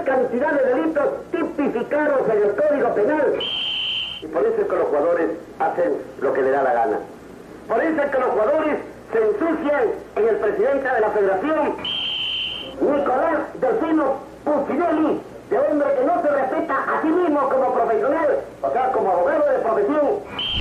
Cantidad de delitos tipificados en el Código Penal. Y por eso es que los jugadores hacen lo que le da la gana. Por eso es que los jugadores se ensucian en el presidente de la federación, Nicolás Delfino Pucinelli, de hombre que no se respeta a sí mismo como profesional, o sea, como abogado de profesión.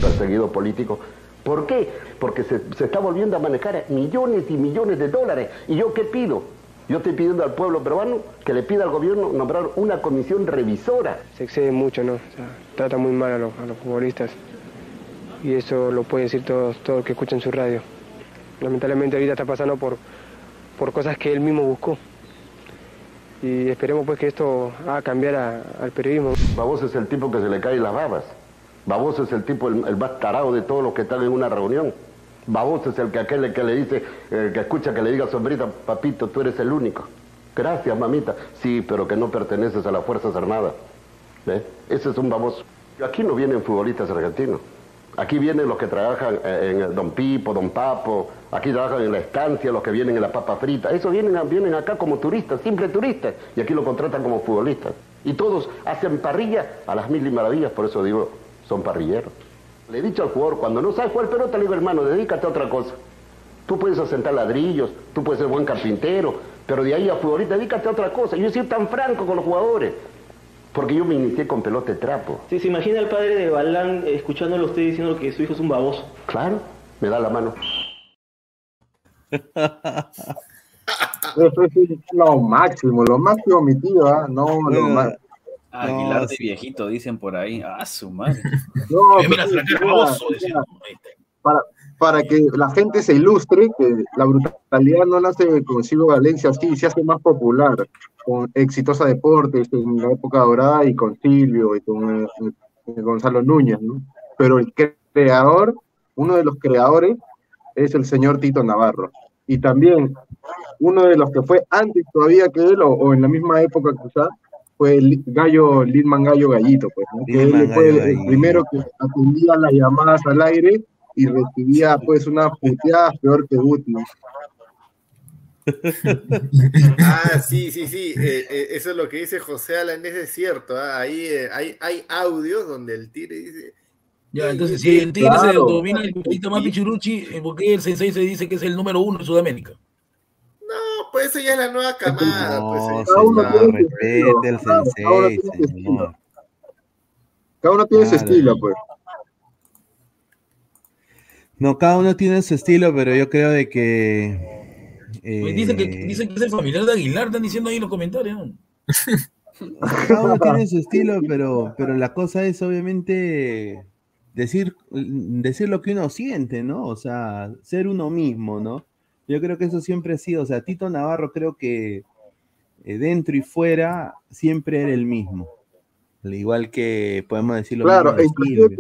perseguido político. ¿Por qué? Porque se, se está volviendo a manejar millones y millones de dólares. ¿Y yo qué pido? Yo estoy pidiendo al pueblo peruano que le pida al gobierno nombrar una comisión revisora. se excede mucho, ¿no? O sea, trata muy mal a los, a los futbolistas. Y eso lo pueden decir todos, todos los que escuchan su radio. Lamentablemente ahorita está pasando por, por cosas que él mismo buscó. Y esperemos pues que esto haga cambiar a- al periodismo. Baboso es el tipo que se le caen las babas. Baboso es el tipo, el, el más tarado de todos los que están en una reunión. Baboso es el que aquel que le dice, el que escucha que le diga sombrita, papito, tú eres el único. Gracias, mamita. Sí, pero que no perteneces a las Fuerzas Armadas. ¿Ve? Ese es un baboso. Aquí no vienen futbolistas argentinos. Aquí vienen los que trabajan eh, en el Don Pipo, Don Papo, aquí trabajan en la estancia, los que vienen en la papa frita. Esos vienen, vienen acá como turistas, simples turistas, y aquí lo contratan como futbolistas. Y todos hacen parrilla a las mil y maravillas, por eso digo, son parrilleros. Le he dicho al jugador, cuando no sabes jugar pelota, le digo, hermano, dedícate a otra cosa. Tú puedes asentar ladrillos, tú puedes ser buen carpintero, pero de ahí a futbolista, dedícate a otra cosa. Yo he sido tan franco con los jugadores, porque yo me inicié con pelota de trapo. Sí, ¿Se imagina el padre de Balán eh, escuchándolo a usted diciendo que su hijo es un baboso? Claro, me da la mano. Eso es lo máximo, lo máximo, mi tío, ¿ah? No, lo más. Aguilar No, de sí. viejito, dicen por ahí. Ah, su madre. No, Eh, mira, pero- se la mira, baboso, mira, decía. para, para que la gente se ilustre que la brutalidad no nace con Silvio Valencia, sí, se hace más popular con Exitosa Deportes en la época dorada y con Silvio y con eh, eh, Gonzalo Núñez, ¿no? Pero el creador, uno de los creadores, es el señor Tito Navarro. Y también uno de los que fue antes todavía que él, o, o en la misma época quizás, fue el Gallo, Lidman Gallo Gallito, pues, ¿no? que él fue Gallo el primero que atendía las llamadas al aire y recibía pues una puteada peor que Guti. Ah, sí, sí, sí. eh, eh, eso es lo que dice José Alanés, es cierto. ah, Ahí eh, hay, hay audios donde el Tigre dice. Ya, entonces, si el Tigre se domina el futbolista más pichuruchi, ¿por qué el Sensei se dice que es el número uno en Sudamérica? No, pues ya es la nueva camada. pues, No, eh. señor, respete al sensei, señor. Cada uno tiene su estilo, pues. No, cada uno tiene su estilo, pero yo creo de que. eh, Dicen que, dicen que es el familiar de Aguilar, están diciendo ahí en los comentarios. cada uno tiene su estilo, pero, pero la cosa es obviamente decir, decir lo que uno siente, ¿no? O sea, ser uno mismo, ¿no? Yo creo que eso siempre ha sido, o sea, Tito Navarro creo que eh, dentro y fuera siempre era el mismo. Al igual que podemos decir lo Claro, de inclusive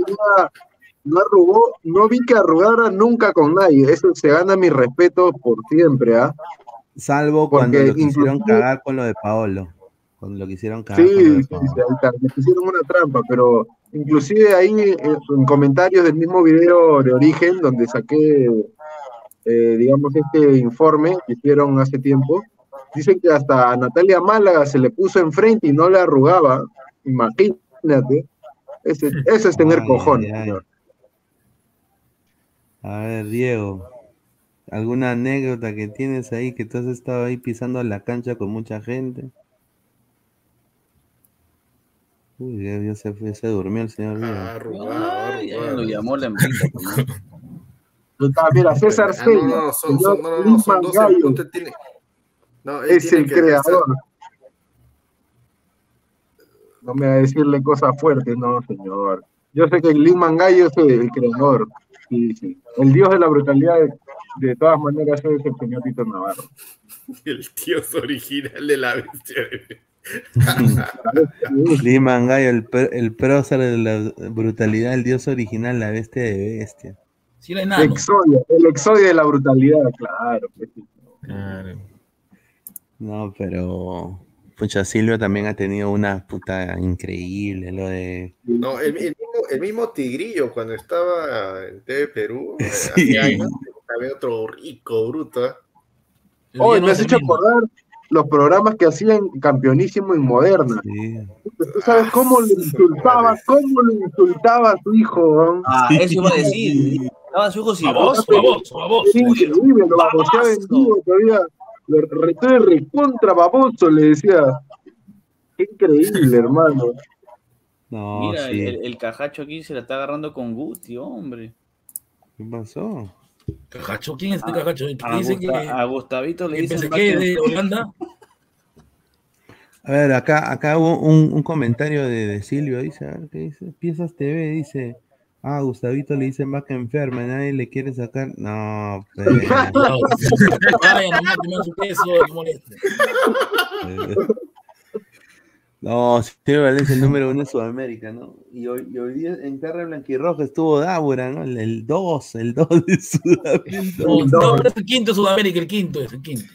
no arrugó, no vi que arrugara nunca con nadie. Eso se gana mi respeto por siempre, ¿ah? Salvo cuando lo quisieron inclusive- cagar con lo de Paolo. Cuando lo quisieron cagar con lo Sí, de sí, Paolo. sí, está, le pusieron una trampa, pero inclusive ahí eh, en comentarios del mismo video de origen, donde saqué, eh, digamos, este informe que hicieron hace tiempo, dicen que hasta a Natalia Málaga se le puso enfrente y no le arrugaba. Imagínate. Ese- eso es tener Ay, cojones. ay, ay. señor. A ver, Diego, ¿alguna anécdota que tienes ahí que tú has estado ahí pisando la cancha con mucha gente? Uy, ya, ya se fue, se durmió el señor Diego. Ay, ya lo llamó la hembrita. ¿no? Está, mira, César Ah, Sella, no, no, son, no, no, no, son Lisman dos. Gallo, usted tiene- no, él es tiene el que- creador. No me va a decirle cosas fuertes, no, señor. Yo sé que Lin Mangayo es el creador. Sí, sí. El dios de la brutalidad, de, de todas maneras, es el señor Tito Navarro. El dios original de la bestia. Lima Gallo, el, el prócer de la brutalidad, el dios original, la bestia de bestia. Sí, hay El exodio, el exodio de la brutalidad, claro. pues. No, pero. Pucha, Silvio también ha tenido una puta increíble, lo de. No, el, el mismo, el mismo Tigrillo cuando estaba en TV Perú, eh, Sí. años, había otro rico, bruto. ¿eh? Oh, me has hecho acordar los programas que hacían campeonísimo en Moderna. ¿Tú sabes cómo le insultaba, cómo le insultaba a su hijo? Ah, eso iba a decir. Estaba baboso. Sí, increíble, lo baboseaba en vivo todavía. Lo retó de recontra baboso, le decía. Qué increíble, hermano. No, Mira, sí. el, el cajacho aquí se la está agarrando con Guti, hombre. ¿Qué pasó? Cajacho, ¿quién es este Ah, cajacho? ¿Qué A, dice que Gusta- a Gustavito le que dicen PSG de Holanda? A ver, acá, acá hubo un, un comentario de, de Silvio, dice, a ver qué dice. Piezas TV, dice. Ah, Gustavito le dicen vaca enferma, nadie le quiere sacar. No, pues. Vaya, nomás comer su queso, no moleste. No, Valencia el número uno en Sudamérica, ¿no? Y hoy, y hoy día en Carre Blanquirroja estuvo Dábora, ¿no? El 2, el 2 de Sudamérica. No, no, pero es el quinto de Sudamérica, el quinto es el quinto.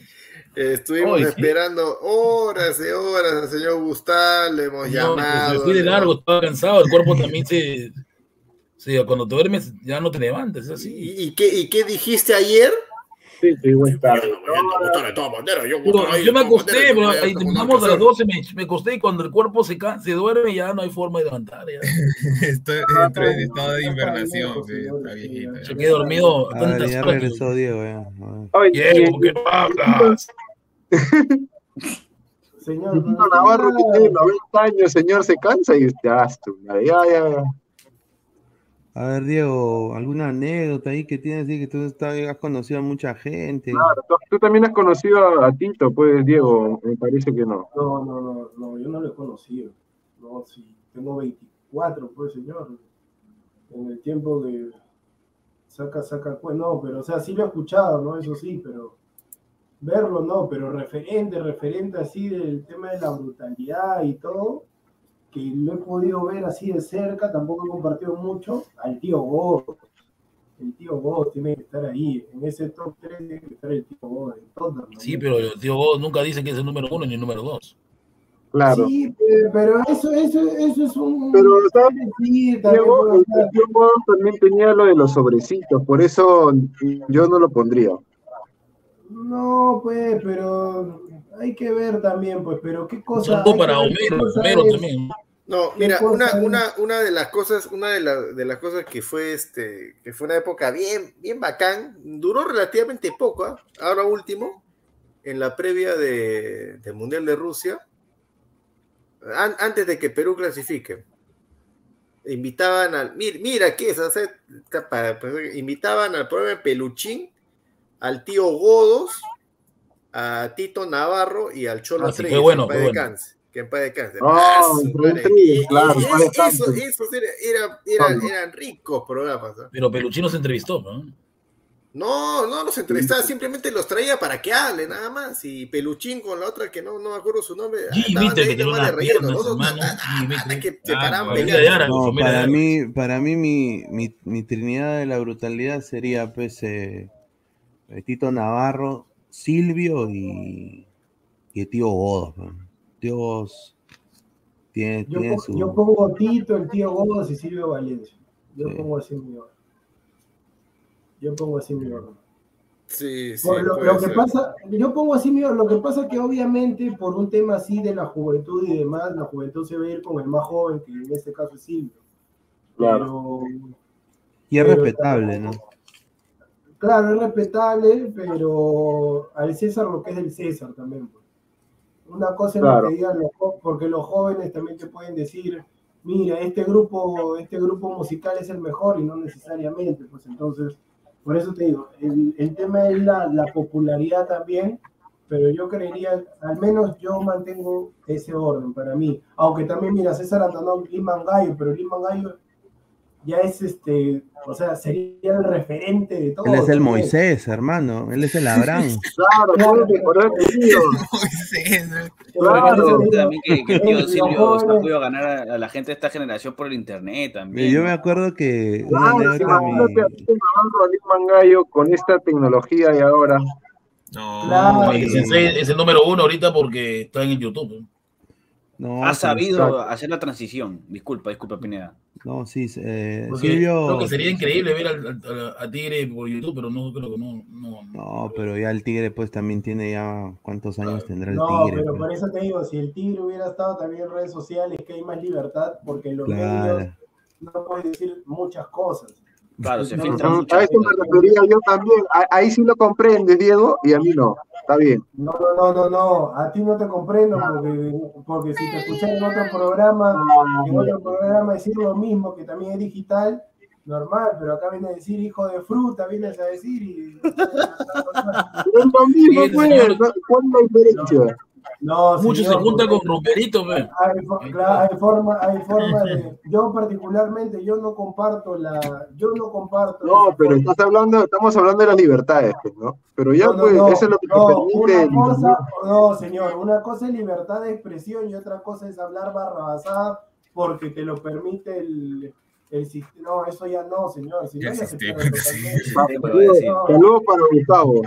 Eh, estuvimos esperando horas y horas al señor Gustavo, le hemos No, llamado. se fui de largo, estaba cansado, el cuerpo también se. Se- cuando te duermes ya no te levantas, es así. ¿Y, y qué, ¿Y qué dijiste ayer? Sí, sí, buen tarde. Yo, yo me acosté, ahí terminamos a las 12, me, me acosté y cuando el cuerpo se, se duerme ya no hay forma de levantar. Ya. Estoy dentro de estado de invernación, sí, está quedé dormido A tantas ya horas. regresó Diego, ya. A Diego, ¿qué hablas? Señor, Navarro que tiene 90 años, señor, se cansa y usted, ah, su madre, ya, ya, ya. A ver, Diego, ¿alguna anécdota ahí que tienes así que tú has conocido a mucha gente? Claro, tú, tú también has conocido a, a Tito, pues, Diego, me parece que no. No, no, no, no, yo no lo he conocido. No, sí, tengo 24, pues, señor. En el tiempo que saca, saca, pues, no, pero, o sea, sí lo he escuchado, ¿no? Eso sí, pero verlo no, pero referente, referente así del tema de la brutalidad y todo, que lo he podido ver así de cerca, tampoco he compartido mucho, al tío Gómez. El tío Gómez tiene que estar ahí, en ese top 3 tiene que estar el tío Gómez. en todas, ¿no? Sí, pero el tío Gómez nunca dice que es el número uno ni el número dos. Claro. Sí, pe- pero eso, eso, eso es un. Pero, ¿sabes? Sí, también, Diego, bueno, el tío Gómez también tenía lo de los sobrecitos, por eso yo no lo pondría. No, pues, pero hay que ver también, pues, pero qué cosa. hay para Homero, cosa Homero es. también. No, ¿Qué mira, una, una, una de las cosas, una de, la- de las cosas que fue este, que fue una época bien, bien bacán, duró relativamente poco, ¿ah? ahora último, en la previa de, del Mundial de Rusia, an- antes de que Perú clasifique. Invitaban al, mira, mira qué es, para- invitaban al programa de Peluchín, al tío Godos, a Tito Navarro y al Cholo Ah, sí, qué Treyes, bueno, en paz qué bueno. descanse, que en paz descanse. Ah, Ah, Y- y- claro, y- descanse. eso- esos era- era- eran, eran ricos programas. ¿no? Pero Peluchino se entrevistó, ¿no? No, no los entrevistaba, simplemente los traía para que hable, nada más. Y Peluchín con la otra que no, no me acuerdo su nombre. Que que se Ah, para mí, para mí mi, mi, mi trinidad de la brutalidad sería pues eh, eh, Tito Navarro, Silvio y, y el tío Godos. ¿no? Tío Godos tiene, Yo, tiene su... yo pongo Tito, el tío Gómez y Silvio Valencia. Yo Sí. pongo así mi orden. Yo pongo así mi orden. Sí, sí. Por lo, que pasa, yo pongo así mi orden. Lo que pasa que obviamente por un tema así de la juventud y demás, la juventud se va a ir con el más joven, que en este caso es Silvio. Claro. Pero, Y es respetable, ¿no? Claro, es respetable, pero al César lo que es del César también. pues. Una cosa es Claro. lo que digan los porque los jóvenes también te pueden decir, mira, este grupo, este grupo musical es el mejor y no necesariamente, pues entonces, por eso te digo, el, el tema es la, la popularidad también, pero yo creería, al menos yo mantengo ese orden para mí, aunque también, mira, César Antonón, Liman Gallo, pero Liman Gallo ya es este, o sea, sería el referente de todo. Él es el Moisés, hermano. Él es el Abraham. Claro, claro, que por eso te digo. Claro. Claro. También que, que el tío Silvio se ha jóvenes- podido ganar a, a la gente de esta generación por el internet también. Yo ¿no? me acuerdo que Claro, mi- imagínate a ti grabando a Liz Mangallo con esta tecnología y ahora. No, Claro. El Sensei es el número uno ahorita porque está en el YouTube. No, Ha sabido hacer la transición. Disculpa, disculpa, Pineda. No, sí, eh, Porque Silvio. creo que sería increíble ver al- al- a, Tigre por YouTube, pero no creo que no. no, no. No, pero ya el Tigre pues también tiene ya cuántos años tendrá el No, Tigre. pero pues? por eso te digo, si el Tigre hubiera estado también en redes sociales, que hay más libertad, porque en los Claro. medios no puedes decir muchas cosas. Claro, se No, filtran A eso me refería yo también. A- Ahí sí lo comprendes, Diego, y a mí no. Está bien. No, no, no, no, no, a ti no te comprendo porque, porque si te escuchas en otro programa, en otro programa decir lo mismo, que también es digital, normal, pero acá viene a decir hijo de fruta, vienes a decir y... Es lo mismo. ¿Cuál es la diferencia? No, Muchos se juntan con Rumperito, pe. Hay, hay forma, hay forma de... Yo particularmente, yo no comparto la... Yo no comparto... No, pero estás hablando, estamos hablando de las libertades, pues, ¿no? Pero ya, No, no, pues, no, eso es lo que te permite. Una cosa, no, señor, una cosa es libertad de expresión y otra cosa es hablar barrabasada porque te lo permite el, el sistema. No, eso ya no, señor. Si ya sistema, totalmente. Saludos para Gustavo.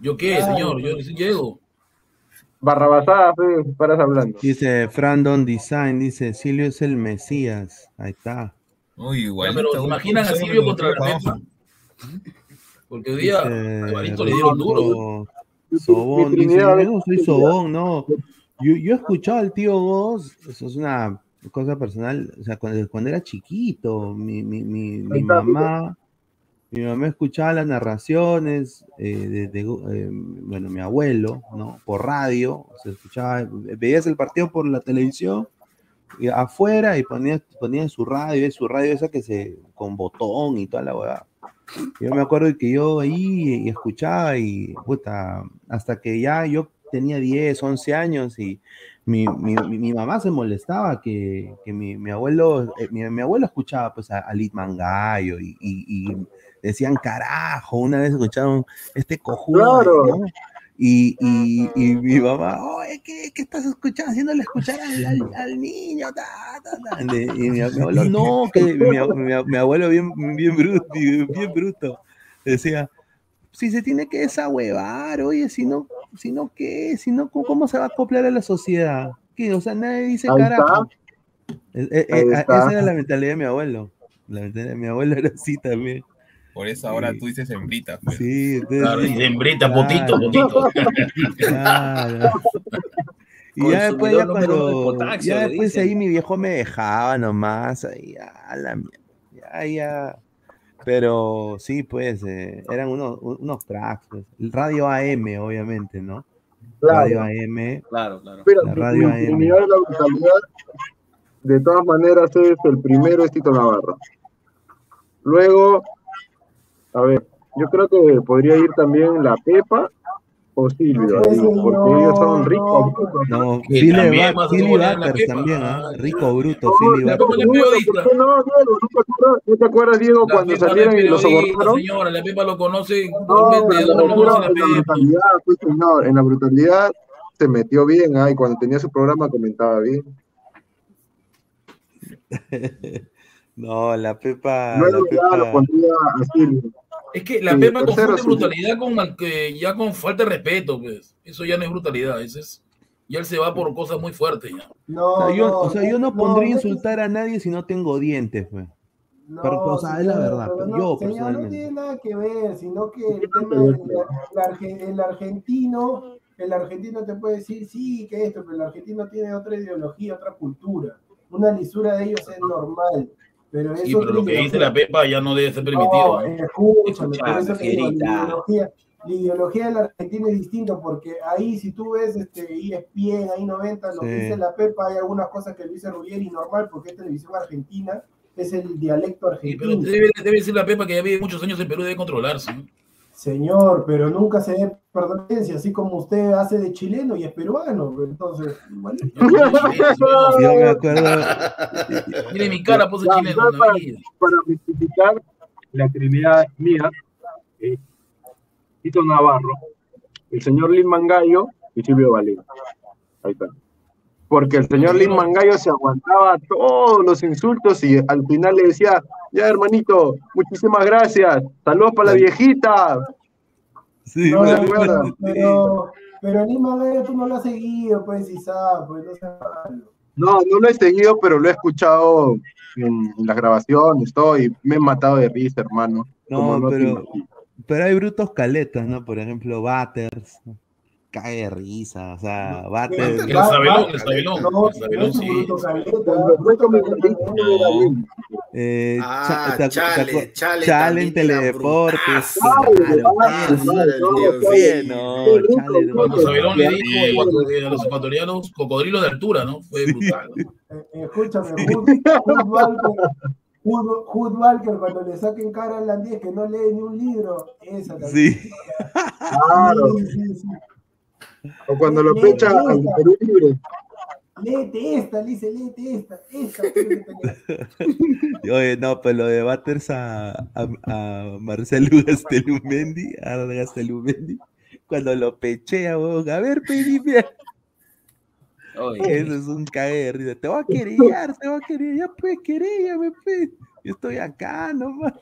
¿Yo qué, señor? Yo sí llego. Barrabasada, pues, paras hablando. Dice Frandon Design, dice Silvio es el Mesías. Ahí está. Uy, igual. pero ¿se imaginan a Silvio contra la Pepa? Porque hoy día Dice Alvarito le dieron duro. Rico Sobón, Mi dice, yo no soy Sobón, no. Yo, yo he escuchado al tío Vos, eso es una cosa personal, o sea, cuando, cuando era chiquito, mi, mi, mi, mi mamá, mi mamá escuchaba las narraciones eh, de, de, eh, bueno, mi abuelo, ¿no? Por radio, se escuchaba, veías el partido por la televisión, y afuera y ponía, ponía su radio, su radio esa que se, con botón y toda la hueá. Yo me acuerdo que yo ahí y escuchaba y puta, hasta que ya yo tenía 10, 11 años y mi, mi, mi- mamá se molestaba que, que mi, mi abuelo, eh, mi, abuelo escuchaba pues a, a Litman Gallo y, y- y decían carajo, una vez escucharon este cojudo, Claro. ¿no? Y, y, y mi mamá, oye, ¿qué, qué estás escuchando? Haciéndole escuchar al, al- al niño, ta, ta, ta". De- Y mi, abuelo, no, que mi, mi- mi abuelo bien, bien bruto, bien bruto, decía, si se tiene que desahuevar, oye, si no, si no, ¿qué? Si no, ¿cómo, cómo se va a acoplar a la sociedad? ¿Qué? O sea, nadie dice Ahí carajo. Eh, eh, eh, está. esa era la mentalidad de mi abuelo. La mentalidad de mi abuelo era así también. Por eso ahora tú dices hembrita. pues. Sí, entonces, Claro, hembrita, Claro. potito, potito. Claro. Y ya después, ya de cuando, ya después dicen. ahí mi viejo me dejaba nomás, ahí, a la mierda, ya, ya. Pero sí, pues, eh, eran unos, unos tracks, pues. El radio AM, obviamente, ¿no? Radio. AM, Claro, claro. Pero la radio mi AM. La de todas maneras, es el primero, es Tito Navarro. Luego, a ver, yo creo que podría ir también la Pepa o Silvio, ahí, porque ellos son ricos. No, Philly también Ba- más Philly buena la Butters Pepa. también, Rico Bruto, No, Philly la. Pepa no es periodista. ¿por qué no, Diego? ¿No te acuerdas, no te acuerdas, Diego, La cuando Pepa no salieron y lo periodista, sobornaron? señora. La Pepa lo conoce. No, no la en la Pepa. brutalidad, pues, señor, en la brutalidad se metió bien, ah, y cuando tenía su programa comentaba bien. No, la Pepa, la Luego ya lo Pepa. pondría a Silvio. Es que la Sí, Pepa confunde sí. brutalidad con ya con falta de respeto, pues. Eso ya no es brutalidad, eso es. Ya él se va por cosas muy fuertes ya. No, O sea, yo, no, o sea, yo no pondría a no, insultar a nadie si no tengo dientes, pues. No, Pero, o sea, es la verdad, pero pero no, yo señor, no personalmente. tiene nada que ver, sino que el tema del el, el argentino, el argentino te puede decir sí, que esto, pero el argentino tiene otra ideología, otra cultura. Una lisura de ellos es normal, pero es Sí, otra pero lo que dice la Pepa ya no debe ser permitido. No, eso digo, la ideología, la ideología del argentino es distinta, porque ahí si tú ves este ESPN, ahí 90, lo que dice la Pepa, hay algunas cosas que lo dice Ruggeri normal, porque es televisión argentina, es el dialecto Sí, pero argentino. debe, debe ser la Pepa que ya vive muchos años en Perú, debe controlarse. ¿no? Señor, pero nunca se dé pertenencia, así como usted hace de chileno y es peruano. Entonces, bueno. Yo me acuerdo. Mire mi cara, puse Ya, chileno. para, para justificar la Trinidad mía, eh, Tito Navarro, el señor Lin Mangallo y Silvio Valero. Ahí está. Porque el señor Lin Mangallo se aguantaba todos los insultos y al final le decía, ya hermanito, muchísimas gracias, saludos para la viejita. Sí, No, me pero, acuerdo. pero, pero Gallo tú no lo has seguido, pues, sabes, pues, no malo. No, no lo he seguido, pero lo he escuchado en, en las grabaciones, todo, y me he matado de risa, hermano. No, pero, pero hay brutos caletas, ¿no? Por ejemplo, Batters. Cae de risa, o sea, Batters. El Sabelón, el Sabelón. No, El Sabelón, es un sí. Eh, Ah, Cha- Chale, Chale Chale en Teledeportes. Ah. Cuando Sabelón le dijo ecuator- a los ecuatorianos cocodrilo de altura, ¿no? Fue brutal. Eh, Escúchame, Hood, Walker, cuando le saquen cara a Landíez que no lee ni un libro, esa también. Sí. Claro. Sí, sí, sí. O cuando lo pecha al Perú Libre. Léete esta, le dice, léete esta, esta. Oye, no, pero lo de Batters a, a, a Marcelo Gastelumendi, a Gastelumendi, cuando lo pechea, weón, a ver, pedime. Oye, Eso es un risa. Te va a querellar, te va a querellar, pues querellame, pues. Yo estoy acá nomás.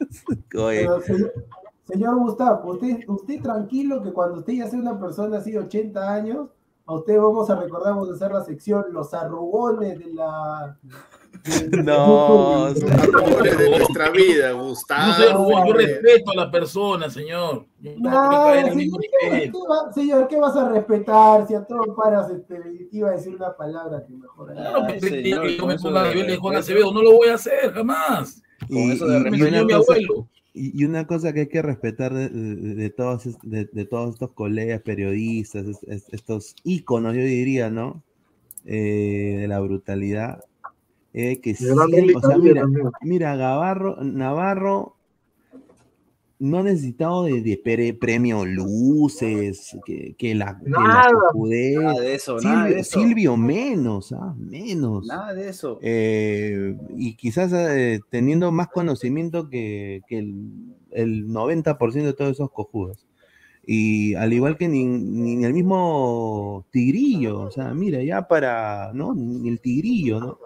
Oye, Pero, señor, Gustavo, usted, usted tranquilo que cuando usted ya sea una persona así de 80 años, a usted vamos a recordar, vamos a hacer la sección Los arrugones de la... de- de- no, de- Los arrugones de nuestra vida, No Gustavo. yo respeto a la persona, señor. No señor, ¿qué, nivel. qué va- señor, ¿qué vas a respetar? Si a todos paras, este, iba a decir una palabra que mejor. Claro, que yo me ponga a de nivel de Juan. Acevedo, no lo voy a hacer, jamás. Con y, eso de una mi abuelo. Y, una cosa que hay que respetar de, de- de todos, de, de todos estos colegas periodistas, es- es- estos íconos, yo diría, ¿no? Eh, de la brutalidad. eh, que siempre- o sea, mira, mira, Gavarro, Navarro no ha necesitado de, de pre- premio luces, que, que la, que la Nada. Nada de eso, nada de Silvio, eso. Silvio menos, ah, menos. Nada de eso. Eh, y quizás eh, teniendo más conocimiento que, que el, el 90% de todos esos cojudos. Y al igual que ni, ni el mismo tigrillo, o sea, mira, ya para, ¿no? Ni el tigrillo, ¿no?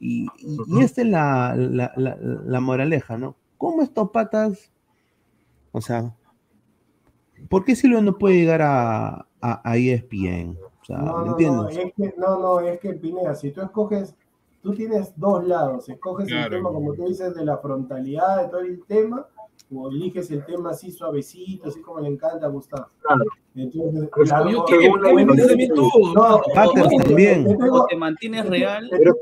Y, y, y esta es la, la, la, la moraleja, ¿no? ¿Cómo estos patas, o sea, ¿por qué Silvio no puede llegar a, a, a E ESPN? O sea, No, ¿me no, entiendes? no, es que, no, no, es que Pineda, si tú escoges, tú tienes dos lados, escoges el Claro. tema, como tú dices, de la frontalidad de todo el tema, o eliges el tema así suavecito, así como le encanta a Gustavo. Claro. Entonces, Pues, la- Yo, o- ¿qué? ¿Por qué me metes a mí todo? No, Batters o- también. te tengo- O te mantienes real Pero-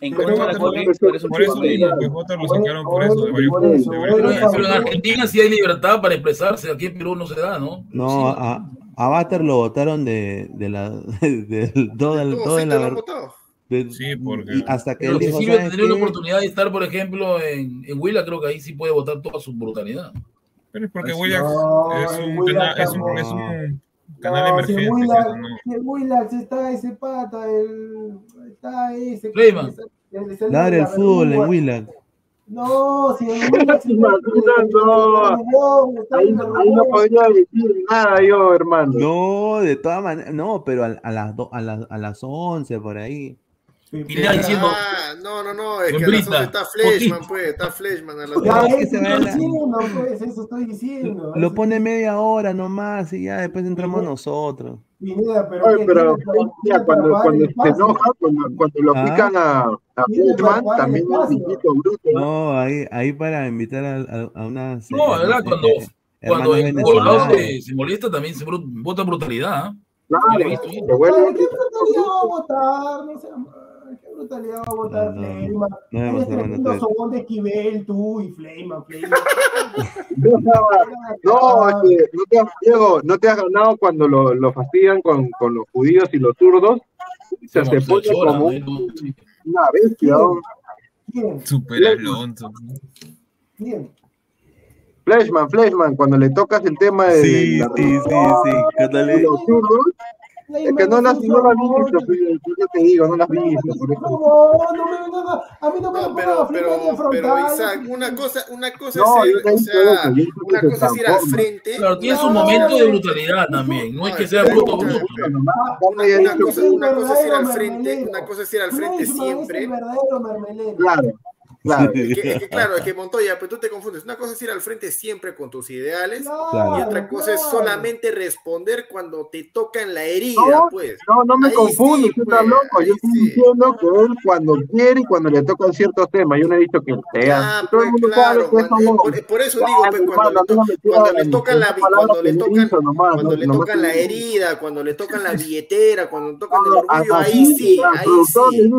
en contra de corriente, por eso Por eso lo sacaron por de varios de varios Pero, en Argentina sí hay libertad para expresarse, aquí en Perú no se da, ¿no? No, Sí, a, a Batter lo votaron de, de la de, todo el- Todo sí en la de- Sí, porque- y hasta que él si dijo, Silvio "¿Sabes tendría la qué? oportunidad de estar, por ejemplo, en, en Huila, creo que ahí sí puede votar toda su brutalidad. Pero es porque Willax no, es, un es, un, es un canal No, si en emergente. Willax- que no- si en Willax está ese pata, el, está ese. Clayman. el- el- fútbol en. Willax. No, si en Willax está No, Ahí, ahí no podría decir nada yo, hermano. No, de todas maneras, no, pero a, a las do- a, las a las 11 por ahí. Pineda diciendo, Ah, no, no, no, es que a las Hembrita, 11 está Fleshman, poquito. pues, está Fleshman a las Ya, es que 11. se eso va estoy la- diciendo, pues, eso estoy diciendo. Lo pone media hora nomás y ya después entramos nosotros. Pineda, pero, Oye, ¿qué pero para cuando, cuando el se enoja, cuando, cuando lo Ah. pican a, el también es espacio. viejito bruto. ¿no? No, ahí, ahí para invitar a, a- a unas No, eh, ¿verdad? eh, Cuando- eh, cuando en Colorado se, se molesta también se vota brutalidad. ¿ah? Claro, ¿Qué brutalidad va a votar? No ¿Qué brutalidad va a votar No, no, Fleiman? no debemos Eres ser tremendo buenos sobón de Esquivel, tú y Fleiman, Fleiman. No, es que no te has, Diego, no te has ganado cuando lo, lo fastidian con, con los judíos y los zurdos. Se, se Se pone como ¿no? un- una bestia. Super Alonso. Fleshman, cuando le tocas el tema de Sí, la- sí, sí, sí. Cuando de le- los zurdos, es que no las, no las has visto, pues, yo te digo, no las eso. No, no me vengan a, mí no me No, pero, pero, pero. Isaac, una cosa, una cosa No, es o sea, una cosa es ir al frente. Claro, tiene su momento de brutalidad también. No es que sea bruto, bruto. Una cosa, que- una cosa es ir al frente, una cosa es ir al frente siempre. Claro, claro. Es que, es que, claro, es que Montoya, pues tú te confundes. Una cosa es ir al frente siempre con tus ideales y otra cosa es solamente responder cuando te tocan la herida, No, pues. no, no me Ahí confundo, sí, usted pues, está loco. Yo estoy diciendo que él cuando quiere y cuando le tocan ciertos temas, yo no he dicho que sea. Ah, pues claro, eso por, por eso digo, pues, cuando, le cuando tocan la, cuando le tocan, cuando le tocan la herida, cuando le tocan la billetera, cuando le tocan el orgullo, ahí sí, ahí sí.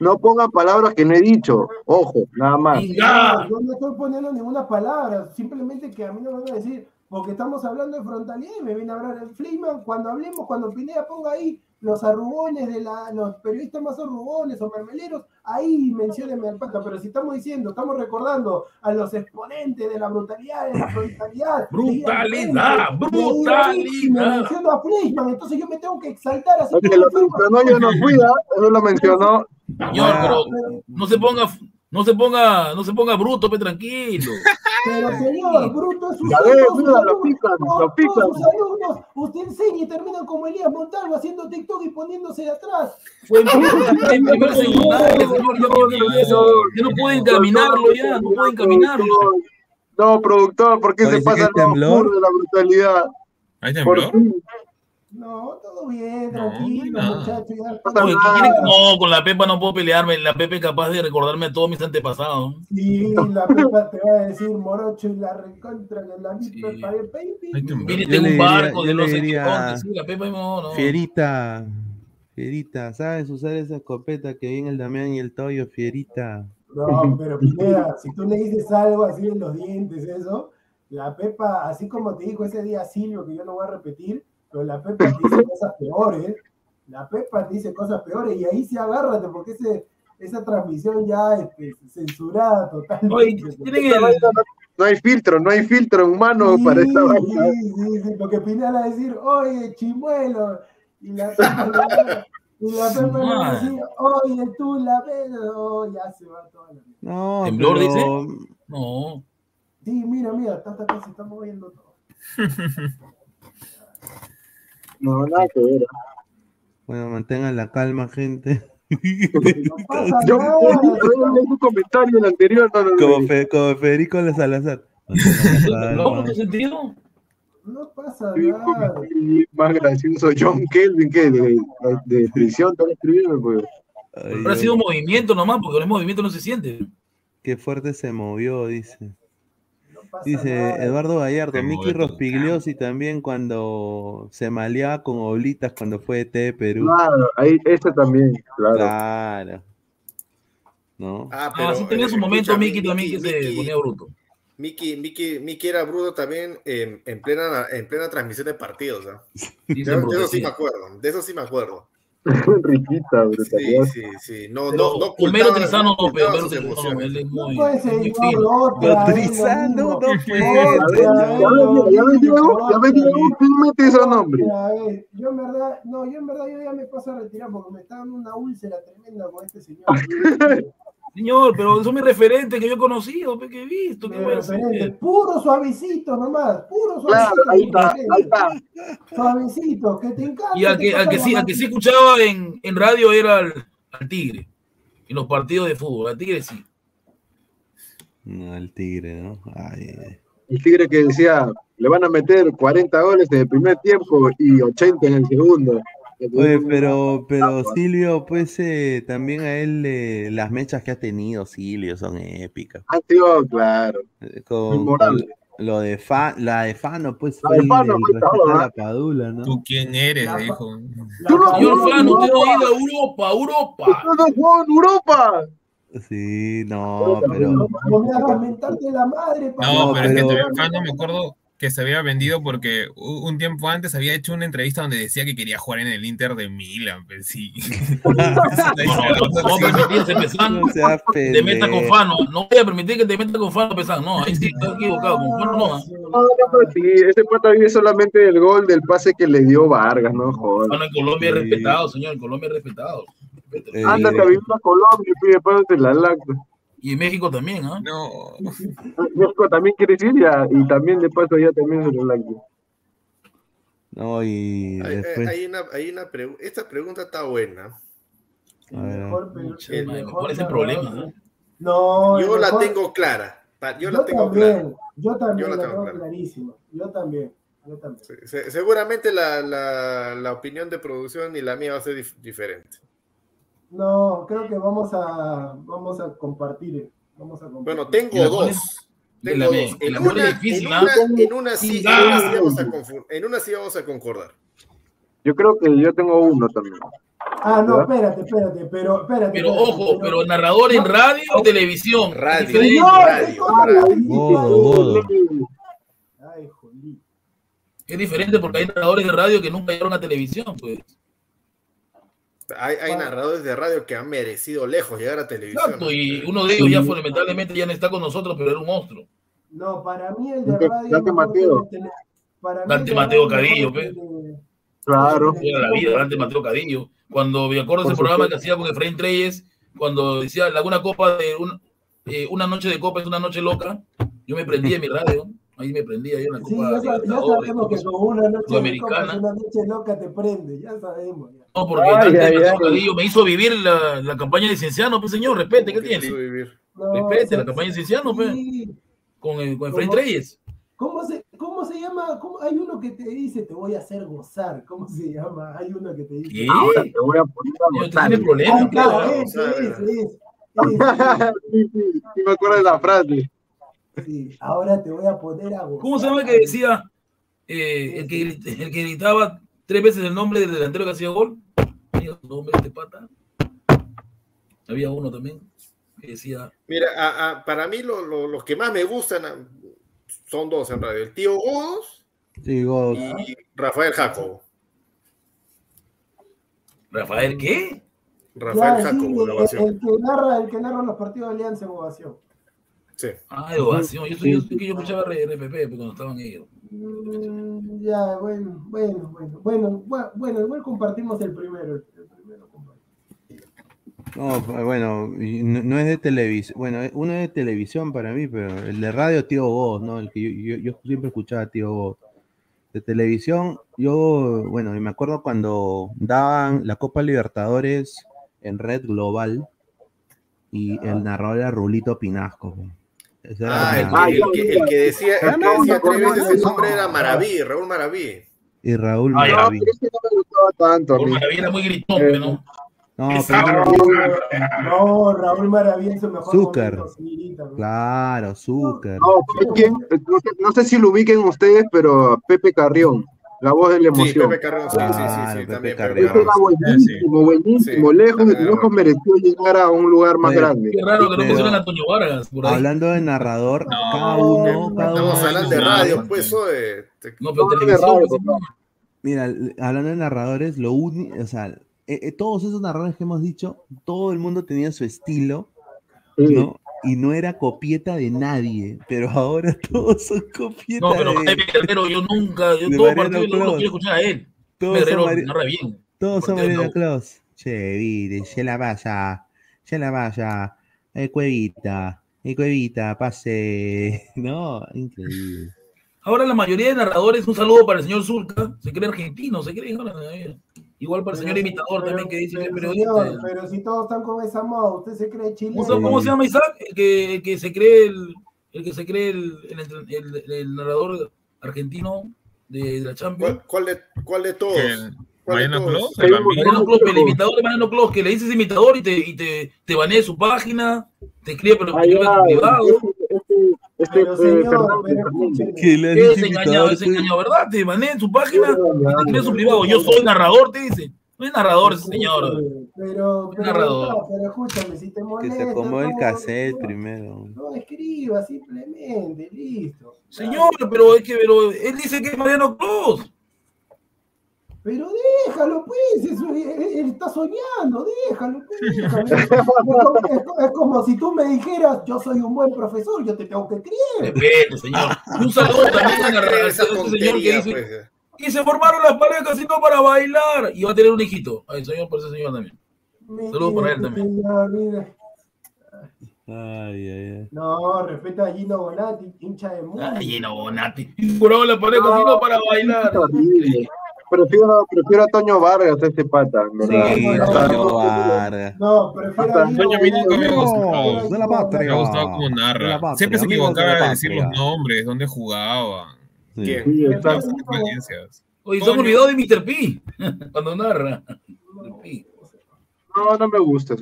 no pongan palabras que no he dicho. Ojo, nada más. No, yo no estoy poniendo ninguna palabra, simplemente que a mí no me van a decir, porque estamos hablando de frontalidad y me viene a hablar el Fleischmann, cuando hablemos, cuando Pineda ponga ahí los arrugones de la, los periodistas más arrugones o mermeleros, ahí menciónenme al pata, pero si estamos diciendo, estamos recordando a los exponentes de la brutalidad, de la frontalidad. Brutalidad, de brutalidad. menciono a Fleischmann, entonces yo me tengo que exaltar así. Lo mencionó yo no fui, eso lo mencionó. Señor, pero no se ponga, no se ponga, no se ponga bruto, pe tranquilo. Pero señor, Bruto es un Ya ves, mira, lo pican, lo pican. Alumnos, usted enseña y terminan como Elías Montalvo haciendo TikTok y poniéndose de atrás. Fue en primer- en primer secundaria, señor, no quiero eso. Ya no pueden caminarlo ya, no pueden caminarlo. No, productor, ¿por qué se Parece que pasa es lo temblor. oscuro de la brutalidad? ¿Hay Por temblor? No, todo bien, tranquilo, muchachos. ¿qué quiere? No, con la Pepa no puedo pelearme. La Pepa es capaz de recordarme a todos mis antepasados. Sí, la Pepa te va a decir morocho y la recontra de la misma para el baby. Mire, Yo tengo un barco de no qué diría. Sí, la Pepa no, no. Fierita, Fierita, ¿sabes usar esa escopeta que viene el Damián y el Toyo, Fierita? No, pero Pineda, si tú le dices algo así en los dientes, eso, la Pepa, así como te dijo ese día Silvio, que yo no voy a repetir, pero la Pepa te dice cosas peores, la Pepa te dice cosas peores, y ahí sí agárrate, porque ese, esa transmisión ya este, censurada totalmente. No hay filtro, no hay filtro humano para esta Sí, vaina. sí, sí, sí, porque va a decir, oye, chimuelo, y la Pepa y la Pepa le va a decir, oye, tú la ves, oh, ya se va toda la No, ¿Temblor, pero- dice? No. Sí, mira, mira, tanta que se está moviendo todo. No, nada que ver. Bueno, mantengan la calma, gente. Yo leí un comentario en el anterior, no, no, no. Como, Fe- como Federico Salazar. La ¿No? calma. ¿Qué sentido? No pasa Sí, nada. y Más gracioso, John Kelvin, que de, de prisión, te a escribirme, pues. Ay, Habrá Dios, sido movimiento nomás, porque con el movimiento no se siente. Qué fuerte se movió, dice. Dice nada. Eduardo Gallardo, Miki. Rospigliosi también cuando se maleaba con oblitas cuando fue de T de Perú. Claro, ahí, ese también, claro. Claro. ¿No? Ah, Ah, sí tenía su eh, momento escúchame, Miki también que se Miki- ponía bruto. Miki, Miki, Miki era bruto también en, en plena, en plena transmisión de partidos. ¿ah? Sí, De, eso sí me acuerdo, de eso sí me acuerdo. Riquita, Sí, brutalidad. sí, sí. No, Pero no, no Homero Trizano no no, Homero Trizano no, él es No muy, vez lo Trizano, no puede Ya ves, Otra ya Diego, vez. ¿quién? Otra vez. Yo en verdad, no, yo en verdad yo ya me paso a retirar porque me está dando una úlcera tremenda con este señor. Señor, pero son mis referentes que yo he conocido, que he visto. ¿qué Mi voy puro suavecito nomás, puro Claro, suavecito. ahí mi está, ahí está. Suavecito, que te encanta. Y al que, al que, sí, al que sí escuchaba en, en radio era al, al Tigre. En los partidos de fútbol. Al Tigre sí. No, el tigre, ¿no? Ay, ay. El tigre que decía, le van a meter 40 goles en el primer tiempo y 80 en el segundo. Oye, pero, pero Silvio, pues eh, también a él eh, las mechas que ha tenido Silvio son épicas. Ha sido, claro. Eh, Con, con lo de Fa, la de Fano, pues La fue de Fano ¿ah? la Padula, ¿no? ¿Tú quién eres? La- dijo. Tú no- Señor no, Fano, usted no ha ido a Europa, Europa. ¡Esto no jugó en Europa! Sí, no, pero No. No, pero es que pero- también Fano me acuerdo, que se había vendido porque un tiempo antes había hecho una entrevista donde decía que quería jugar en el Inter de Milan, pues sí. No, te meta con. Fano. No voy a permitir que te meta con Fano Pesán. No, ahí sí estás equivocado. Con Fano no. No, no, no, sí, ese pata vive solamente del gol del pase que le dio Vargas, no joder. Fano en Colombia es respetado, señor. En Colombia es respetado. Eh, Ándate a vivir a Colombia y pide después te la lacta. Y en México también, ¿ah? No. México también quiere decir ya, y también de paso ya también se lo lacta. No, y Hay, después. hay una, hay una pregu- esta pregunta está buena. Mejor, el mejor ¿Cuál es el problema? no? Yo la tengo clara. Yo Yo, la tengo también, clara. yo también Yo la la tengo clarísima. Yo también, yo también. Se- seguramente la, la, la opinión de producción y la mía va a ser dif- diferente. No, creo que vamos a vamos a compartir. Vamos a compartir. Bueno, tengo dos. Tengo dos. En una, difícil, en ¿ah? una- en una sí, en una sí vamos a en una sí vamos a concordar. Yo creo que yo tengo uno también. Ah, no, espérate, espérate, pero espérate. Pero espérate, ojo, pero narrador en radio o televisión. Radio, radio, radio. Es diferente porque hay narradores de radio que nunca llegaron a televisión, pues. Hay, hay narradores de radio que han merecido lejos llegar a televisión. Exacto, y uno de ellos ya fundamentalmente ya no está con nosotros, pero era un monstruo. No, para mí el de radio. Dante Mateo. para mí Dante Mateo Cadillo, de- Claro. Toda la vida, Dante Mateo Cadillo. Cuando me acuerdo de ese programa que hacía con Efraín Treyes, cuando decía Laguna Copa de un- eh, una noche de copa es una noche loca, yo me prendía en mi radio, ahí me prendía yo en la Sí, Copa ya, sa- ya sabemos que Copa con una noche de Sudamericana. copas, una noche loca te prende, ya sabemos. ya. No, porque Ay, Dante ay, ay. Cadillo me hizo vivir la, la campaña de Cienciano, pues señor, respete, ¿qué Que tiene? No, Respete, o sea, la campaña de Cienciano, pues, sí. con, eh, con Efraín ¿Cómo? Treyes. ¿Cómo se, ¿Cómo se llama? ¿Cómo- Hay uno que te dice, te voy a hacer gozar. ¿Cómo se llama? Hay uno que te dice. ¿Qué? Ahora te voy a poner a gozar. tiene problemas, Ah, claro, pues, ese, ¿no? ese, ese, ese. Sí, sí, sí me acuerdo de la frase. Sí, ahora te voy a poner a gozar. ¿Cómo se llama el que decía eh, el, que, el que gritaba tres veces el nombre del delantero que hacía gol? Su nombre este pata. Había uno también que decía. Mira, a- a- para mí lo- lo- los que más me gustan ah, son dos en radio. El tío Godos Sí, Godo. y Rafael Jacobo. ¿Rafael qué? Rafael Claro, sí, Jacobo, el, ovación. el que narra, el que narra los partidos de Alianza en ovación. Sí. Ah, de ovación. Yo, soy, yo, yo escuchaba RPP cuando estaban ellos. Mm, ya, bueno, bueno, bueno, bueno, bu- bueno, igual compartimos el primero. No, bueno, no, no es de televisión. Bueno, uno es de televisión para mí, pero el de radio, tío Voz, ¿no? El que yo, yo- yo siempre escuchaba tío Voz. De televisión, yo, bueno, y me acuerdo cuando daban la Copa Libertadores en Red Global y el narrador era Rulito Pinasco. Ah, el, una- el que, el que decía, el que decía tres veces el no. nombre era Maraví, Raúl Maraví. y Raúl. No, Maraví. pero ese no me gustaba tanto a Por mí. Maraví era muy gritón, ¿no? No, pero- No, Raúl su mejor Zúcar. sí, claro, Zúcar. No. No sé, no sé si lo ubiquen ustedes, pero Pepe Carrión, la voz de la Sí, emoción. Pepe Carrión, sí, sí, sí, Claro, sí, Pepe también. Carrión. Ese era buenísimo, buenísimo, Sí, lejos, lejos mereció llegar a un lugar más Oye, grande. Qué raro que no pusieran a Antonio Vargas por ahí. Hablando de narrador, No, cada uno, cada Estamos uno hablando de radio, pues, no. oye. Te- No, pero No, de televisión. radio, pues. Mira, hablando de narradores, lo único, o sea, eh, eh, todos esos narradores que hemos dicho, todo el mundo tenía su estilo, Sí. ¿no? Y no era copieta de nadie, pero ahora todos son copietas No, pero de, Jaime Guerrero, yo nunca, yo todo partido lo, lo Clos. quiero escuchar a él. todos Guerrero son, Mari- narra bien. todos son Mariano no. Claus. Che, vire, se la vaya, se la vaya, eh, cuevita, eh, cuevita, pase, no, increíble. Ahora la mayoría de narradores, un saludo para el señor Zulca, se cree argentino, se cree. ahora, Igual para el señor imitador pero- también que dice que es pero, periodista. señor, pero si todos están con esa moda, ¿usted se cree chileno? ¿Cómo, se- llama Isaac? El que, el que se cree el, el que se cree el, el, entre- el- el narrador argentino de, de la Champions. ¿Cuál, cuál de, ¿Cuál de todos? El ¿Cuál de Mariano todos? Clos, el Bambino. Mariano Clos, el imitador de Mariano Clos, que le dices imitador y te, y te, te banea su página, te escribe pero privado. Este, Pero, eh. Que le han Es engañado, es engañado, ¿verdad? Te banea en su página y te su privado. Yo soy narrador, te dice. No es narrador ese señor. Pero, pero, Narrador. no, pero escúchame, si te Que molesta. se acomode el cassette no, primero. No escriba, simplemente, listo. Señor, pero es que pero él dice que es Mariano Cruz. Pero déjalo, pues, eso, él, él está soñando, déjalo, pues, déjalo. Es como, es co- es como si tú me dijeras, yo soy un buen profesor, yo te tengo que creer. Respete, señor. Un saludo también a, la- ese señor que dice, pues, y se formaron las parejas y no para bailar. Y va a tener un hijito. Ay, señor, por ese señor también. Saludos para él también. Mira. Ay, ay, ay. No, respeta a Gino Bonatti, hincha de mundo. Ay, Gino Bonatti. Y formaron las parejas y no para bailar. Horrible. Prefiero, prefiero a Toño Vargas, ese pata. verdad. Sí, Hasta- Toño Vargas. No, prefiero a Gino Toño me gustado. de la patria. Me ha gustado como narra. patria, Siempre se equivocaba de decir los nombres, dónde jugaba. Sí. Oye, se han olvidado de Mr. P. Cuando narra. Mr. P. No, no me gusta.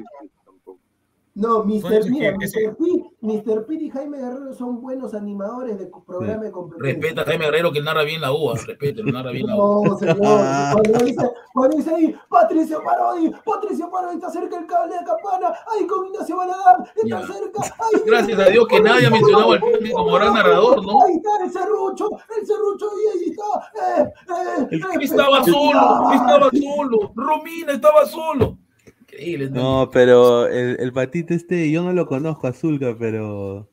No, Mr. Mira, Mr. P, Mr. P y Jaime Guerrero son buenos animadores de programa de competencia. Respeta a Jaime Guerrero que narra bien la UA. Respeta, narra bien la UA. No, señor. Cuando dice, cuando dice ahí, Patricio Parodi, Patricio Parodi está cerca el cable de campana, ahí con Ignacio Baladar, está Ya. cerca, ahí. Gracias a Dios que nadie ha mencionado al Pepe como gran narrador, ¿no? Ahí está el serrucho, el serrucho, y ahí está. Eh, eh, eh, estaba solo, estaba solo. Romina estaba solo. Increíble. ¿no? No, pero el, el patito este, yo no lo conozco a Zulka, pero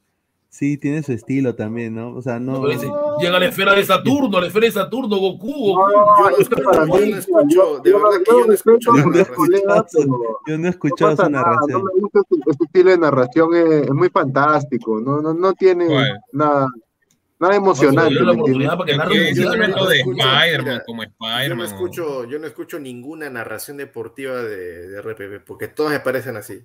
sí tiene su estilo también, ¿no? O sea, no. Llega a la esfera de Saturno, a la esfera de Saturno, Goku, Goku. No, es que para mí, Yo no escucho, de verdad que yo no escucho Yo no he escuchado, Yo no he escuchado su nada, narración. no me gusta ese, ese estilo de narración, es, es muy fantástico, no, no, no tiene nada, nada emocionante. No de Spider-Man, Yo Spider-Man. no escucho, yo no escucho ninguna narración deportiva de, de RPP, porque todas me parecen así.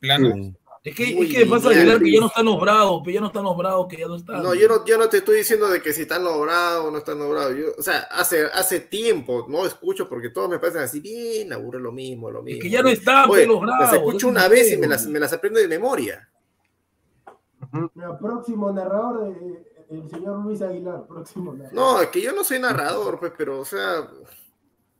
Plano. Sí. Es que, es que pasa Aguilar que ya no están los bravos, que ya no están los bravos, que ya no están. No, yo no, yo no te estoy diciendo de que si están logrados o no están logrados. Yo, o sea, hace, hace tiempo no escucho porque todos me parecen así, bien, aburre lo mismo, lo mismo. que ya no están, Oye, bravos, Las escucho una es vez y me las, me las aprendo de memoria. El próximo narrador, de, el señor Luis Aguilar, próximo narrador. No, es que yo no soy narrador, pues, pero, o sea,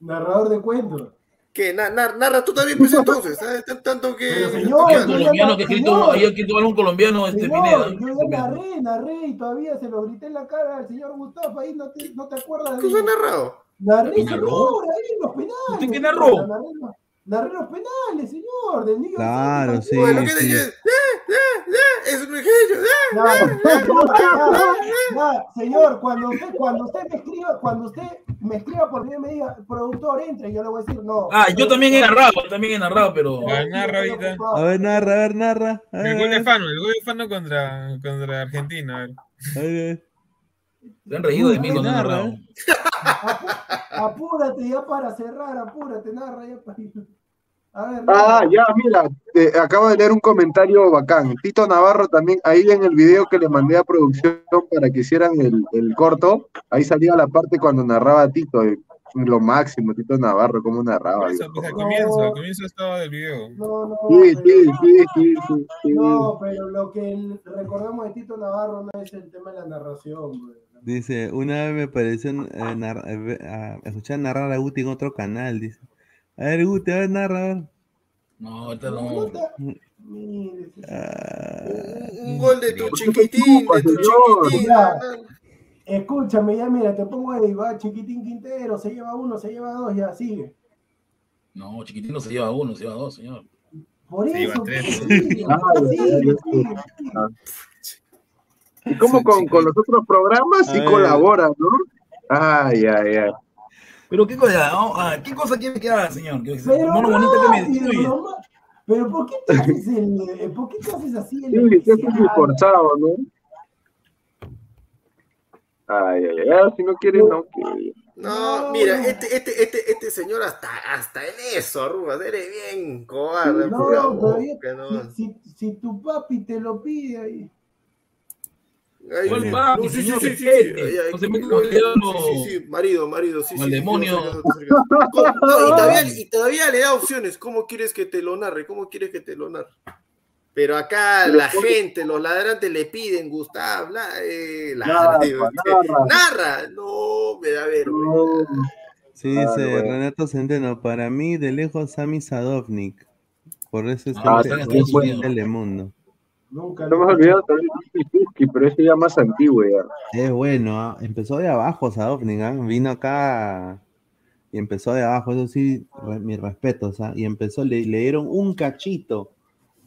Narrador de cuentos. que na- na- narra tú también, pues entonces, ¿sabes? Tan- Tanto que. Pero, señor, El colombiano que escrito, ahí escrito algún colombiano, este Señor, Pineda. yo ya narré, narré y todavía se lo grité en la cara al señor Gustavo, ahí no te, no te acuerdas ¿Qué de narrado? Narré, ¿Qué señor, ahí los penales. ¿Usted qué narró? Narré, narré los penales, señor, del niño. Claro, sí, Bueno, ¿qué sí. ¡Eh, eh, eh! Es un ¡eh! Señor, cuando usted, cuando usted me escriba, cuando usted me escriba por mí me diga, productor, entre, yo le voy a decir, no. Ah, yo también he narrado, yo también he narrado, pero. Ah, narra ahorita. A ver, narra, a ver, narra. A ver, El a gol de ver, Fano, el gol de Fano contra, contra Argentina. a ver. a ver. Se han reído de mí cuando narra. narrado. Apúrate ya para cerrar, apúrate, narra ya para. A ver, Ah, ya, mira, eh, acabo de leer un comentario bacán. Tito Navarro también, ahí en el video que le mandé a producción para que hicieran el, el corto, ahí salía la parte cuando narraba Tito, eh, lo máximo, Tito Navarro, cómo narraba. Por eso, pues al comienzo, al comienzo estaba del video. No, no, Sí, pero- sí, sí, sí, sí, sí. No, pero lo que recordamos de Tito Navarro no es el tema de la narración, güey. Dice, una vez me pareció eh, nar- eh, ve- ah, escuchar narrar a Guti en otro canal, dice. A ver, Guti, a ver, narra. No, ahorita No, sí. Ah, Un gol de tu chiquitín, de tu chiquitín. Ya. Escúchame, ya mira, te pongo ahí, va, chiquitín Quintero, se lleva uno, se lleva dos, ya sigue. No, chiquitín no se lleva uno, se lleva dos, señor. Por Se lleva eso, tres. Y como con, con los otros programas sí A ver. colabora, ¿no? Ay, ay, ay. Pero qué cosa, no? Ah, ¿qué cosa quiere que haga, señor? Que mono bonito que me rápido, destruye. nomás. Pero ¿por qué te haces el, eh, por qué te haces así el Sí, sí, es especial? forzado, ¿no? Ay, ay, ay, ah, si no quiere, no quiere. No, No, mira, no. este, este, este, este señor hasta, hasta en eso, Rubas, eres bien cobarde. No, ¿no? si, si tu papi te lo pide ahí. El marido, marido, sí, Con sí. el demonio. te acercas, te acercas. ¿Cómo- no, y, todavía, y todavía le da opciones. ¿Cómo quieres que te lo narre? ¿Cómo quieres que te lo narre? Pero acá Pero la ¿por gente, los ladrantes le piden, Gustavo, la, eh, Narra, ladra, narra. narra. No, me da ver, No. Sí, dice. Renato Centeno, para mí de lejos Sami Sadovnik. Por eso está Ah, en Telemundo. Nunca No me has olvidado también de pero ese ya más antiguo ya. Es bueno, ah, empezó de abajo Sadovnik, ah, vino acá y empezó de abajo, eso sí, re- mi respeto, o sea, y empezó, le, le dieron un cachito,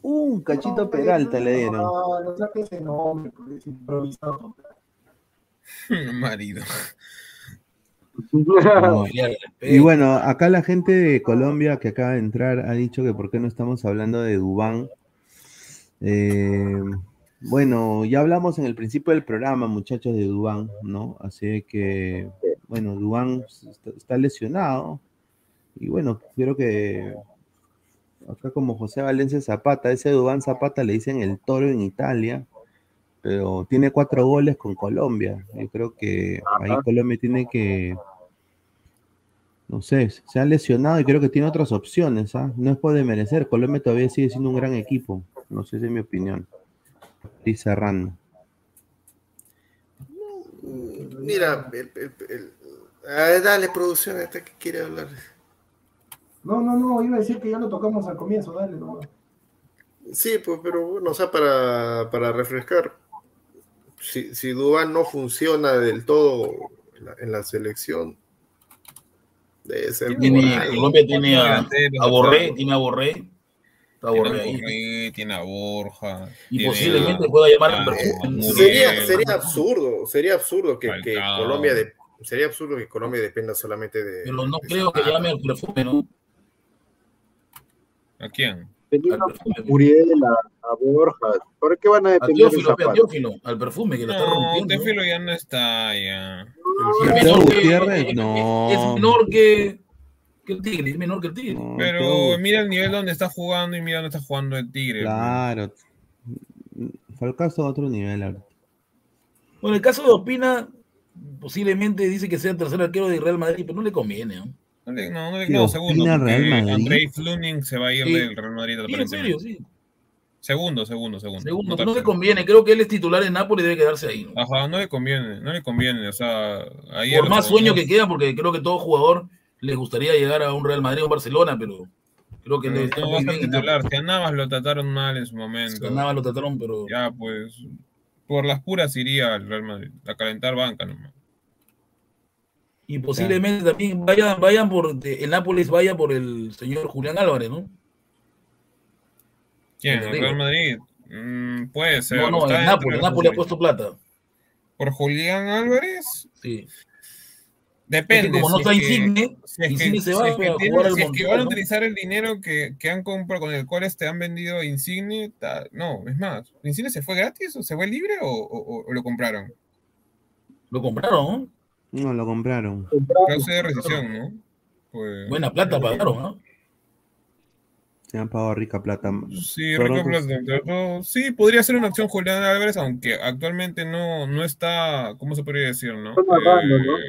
un cachito Peralta le dieron. No, no saques ese nombre, porque es improvisado. Marido. No. Y bueno, acá la gente de Colombia que acaba de entrar ha dicho que por qué no estamos hablando de Dubán. Eh, bueno, ya hablamos en el principio del programa, muchachos, de Dubán, ¿no? Así que, bueno, Dubán está, lesionado. Y bueno, creo que acá como José Valencia Zapata, ese Dubán Zapata le dicen el toro en Italia, pero tiene cuatro goles con Colombia. Yo creo que ahí. Colombia tiene que, no sé, se ha lesionado y creo que tiene otras opciones, ¿ah? No es por demerecer, Colombia todavía sigue siendo un gran equipo, no sé si es mi opinión. Y cerrando. Mira, el, el- el- dale, producción, esta que quiere hablar. No, no, no, iba a decir que ya lo tocamos al comienzo, dale, no. Sí, pues, pero bueno, o sea, para, para refrescar, si, si Dubán no funciona del todo en la, en la selección, debe ser Tiene. Colombia tiene a, a Borré, tiene a Borré. Está Tiene a tiene a Borja. Y tiene posiblemente a- pueda llamar a al perfume. Muriel. Sería, sería absurdo, sería absurdo que. Colombia de- sería absurdo que Colombia dependa solamente de. Pero no de creo que llame al perfume, ¿no? ¿A quién? Tenía a Muriel, a, a Borja. ¿Por qué van a A depender de Teófilo, a? Teófilo, al perfume que está No, rompiendo. ¿no? Teófilo ya no está, ya. Es Mateo menor que- Gutiérrez, es- no. Es menor que, que el Tigre, es menor que el Tigre. Pero mira el nivel donde está jugando y mira dónde está jugando el Tigre. Claro. Falcao está a otro nivel ahorita. Bueno, el caso de Opina, posiblemente dice que sea el tercer arquero de Real Madrid, pero no le conviene, ¿no? No, le- no, no, le- ¿Qué no, segundo. opina Real porque Madrid? Andrei Fluning se va a ir Sí. del Real Madrid Sí, en serio, sí. Segundo, segundo, segundo. Segundo, No no le conviene. Creo que él es titular en Nápoles y debe quedarse ahí. ¿no? Ajá, no le conviene, no le conviene. O sea, ahí Por más sueño que queda, porque creo que todo jugador le gustaría llegar a un Real Madrid o un Barcelona, pero creo que le está No muy a bien titular. Si a Navas lo trataron mal en su momento. A Navas lo trataron, pero. Ya, pues. Por las puras iría al Real Madrid. A calentar banca nomás. Y posiblemente también vayan, vayan por. el Nápoles vaya por el señor Julián Álvarez, ¿no? ¿Quién? El ¿El River. Real Madrid? Mm, puede ser. No, no, el Nápoles. El Nápoles ha puesto plata. ¿Por Julián Álvarez? Sí. Depende. Es que como no si está Insigne, si es que- Insigne se si va es que a tienen- jugar al si es que Montreal, van a utilizar el dinero que, que han comprado, con el cual te han vendido Insigne, ta- no, es más, ¿Insigne se fue gratis o se fue libre o, o- o lo compraron? Lo compraron, ¿no? No, lo compraron. Cláusula de rescisión, ¿no? Pues, Buena plata pagaron, ¿no? Se han pagado rica plata. Sí, Pero, pues, Plata. Sí, podría ser una opción Julián Álvarez, aunque actualmente no, no está, ¿cómo se podría decir, no? Está narrando, ¿no? Eh,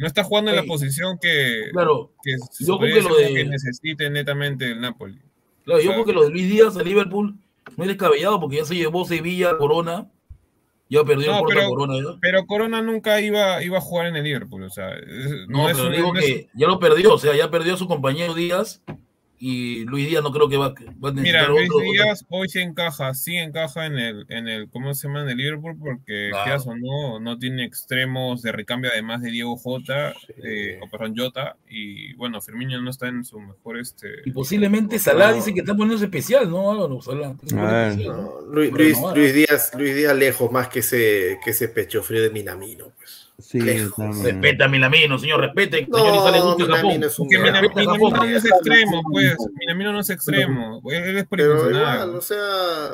no está jugando en la posición que, Claro, que yo creo que lo de- que necesite netamente el Napoli. Claro, O yo creo que lo de Luis Díaz a Liverpool no es descabellado porque ya se llevó Sevilla, Corona. Ya perdió No, pero, Corona. ¿ya? pero Corona nunca iba, iba a jugar en el Liverpool, o sea, No, no, es pero un- digo no es- que ya lo perdió, o sea, ya perdió a su compañero Díaz y Luis Díaz no creo que va, va a Mira, necesitar Luis otro. Díaz hoy sí encaja, sí encaja en el, en el, ¿cómo se llama? En el Liverpool, porque Claro. quieras o no, no tiene extremos de recambio además de Diego Jota, eh, o perdón, Jota, y bueno, Firmino no está en su mejor este. Y posiblemente Salah dice que está poniéndose especial, ¿no? Álvaro? Salah. que se pone A ver. especial, ¿no? No, Luis, Luis. Luis Díaz, Luis Díaz lejos más que ese, que ese pecho frío de Minamino. Pues. Sí, a Milamino, señor, respete. No, señor Isa le gusta Minamino Japón. es un Porque Mina- Respeta a Minamino no es extremo, pues. Minamino no es extremo. Él es Pero igual, o sea,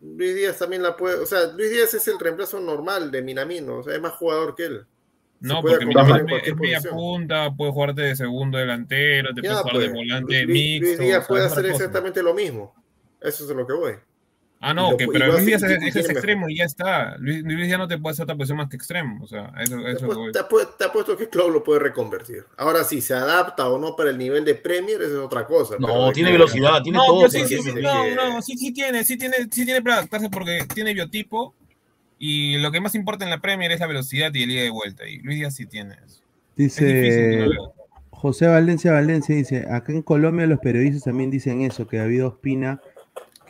Luis Díaz también la puede. O sea, Luis Díaz es el reemplazo normal de Minamino. O sea, es más jugador que él. No, puede porque Minamino es media punta, puede jugarte de segundo delantero, te Ya, puede jugar pues, de volante Luis- Luis, mixto. Díaz o sea, puede hacer exactamente lo mismo. Eso es lo que voy. Ah, no, lo que, pero Luis Díaz hace- es, y es extremo y ya está. Luis, Luis Díaz no te puede hacer otra posición más que extremo. O sea, eso, Te, eso te te apuesto que Klopp lo puede reconvertir. Ahora, si se adapta o no para el nivel de Premier, eso es otra cosa. No, pero tiene velocidad, tiene No, todo. pues sí, sí, sí, no, no, sí, sí tiene, sí tiene, sí tiene para adaptarse porque tiene biotipo y lo que más importa en la Premier es la velocidad y el ida de vuelta. Y Luis Díaz sí tiene eso. Dice. José Valencia Valencia dice, acá en Colombia los periodistas también dicen eso, que David Ospina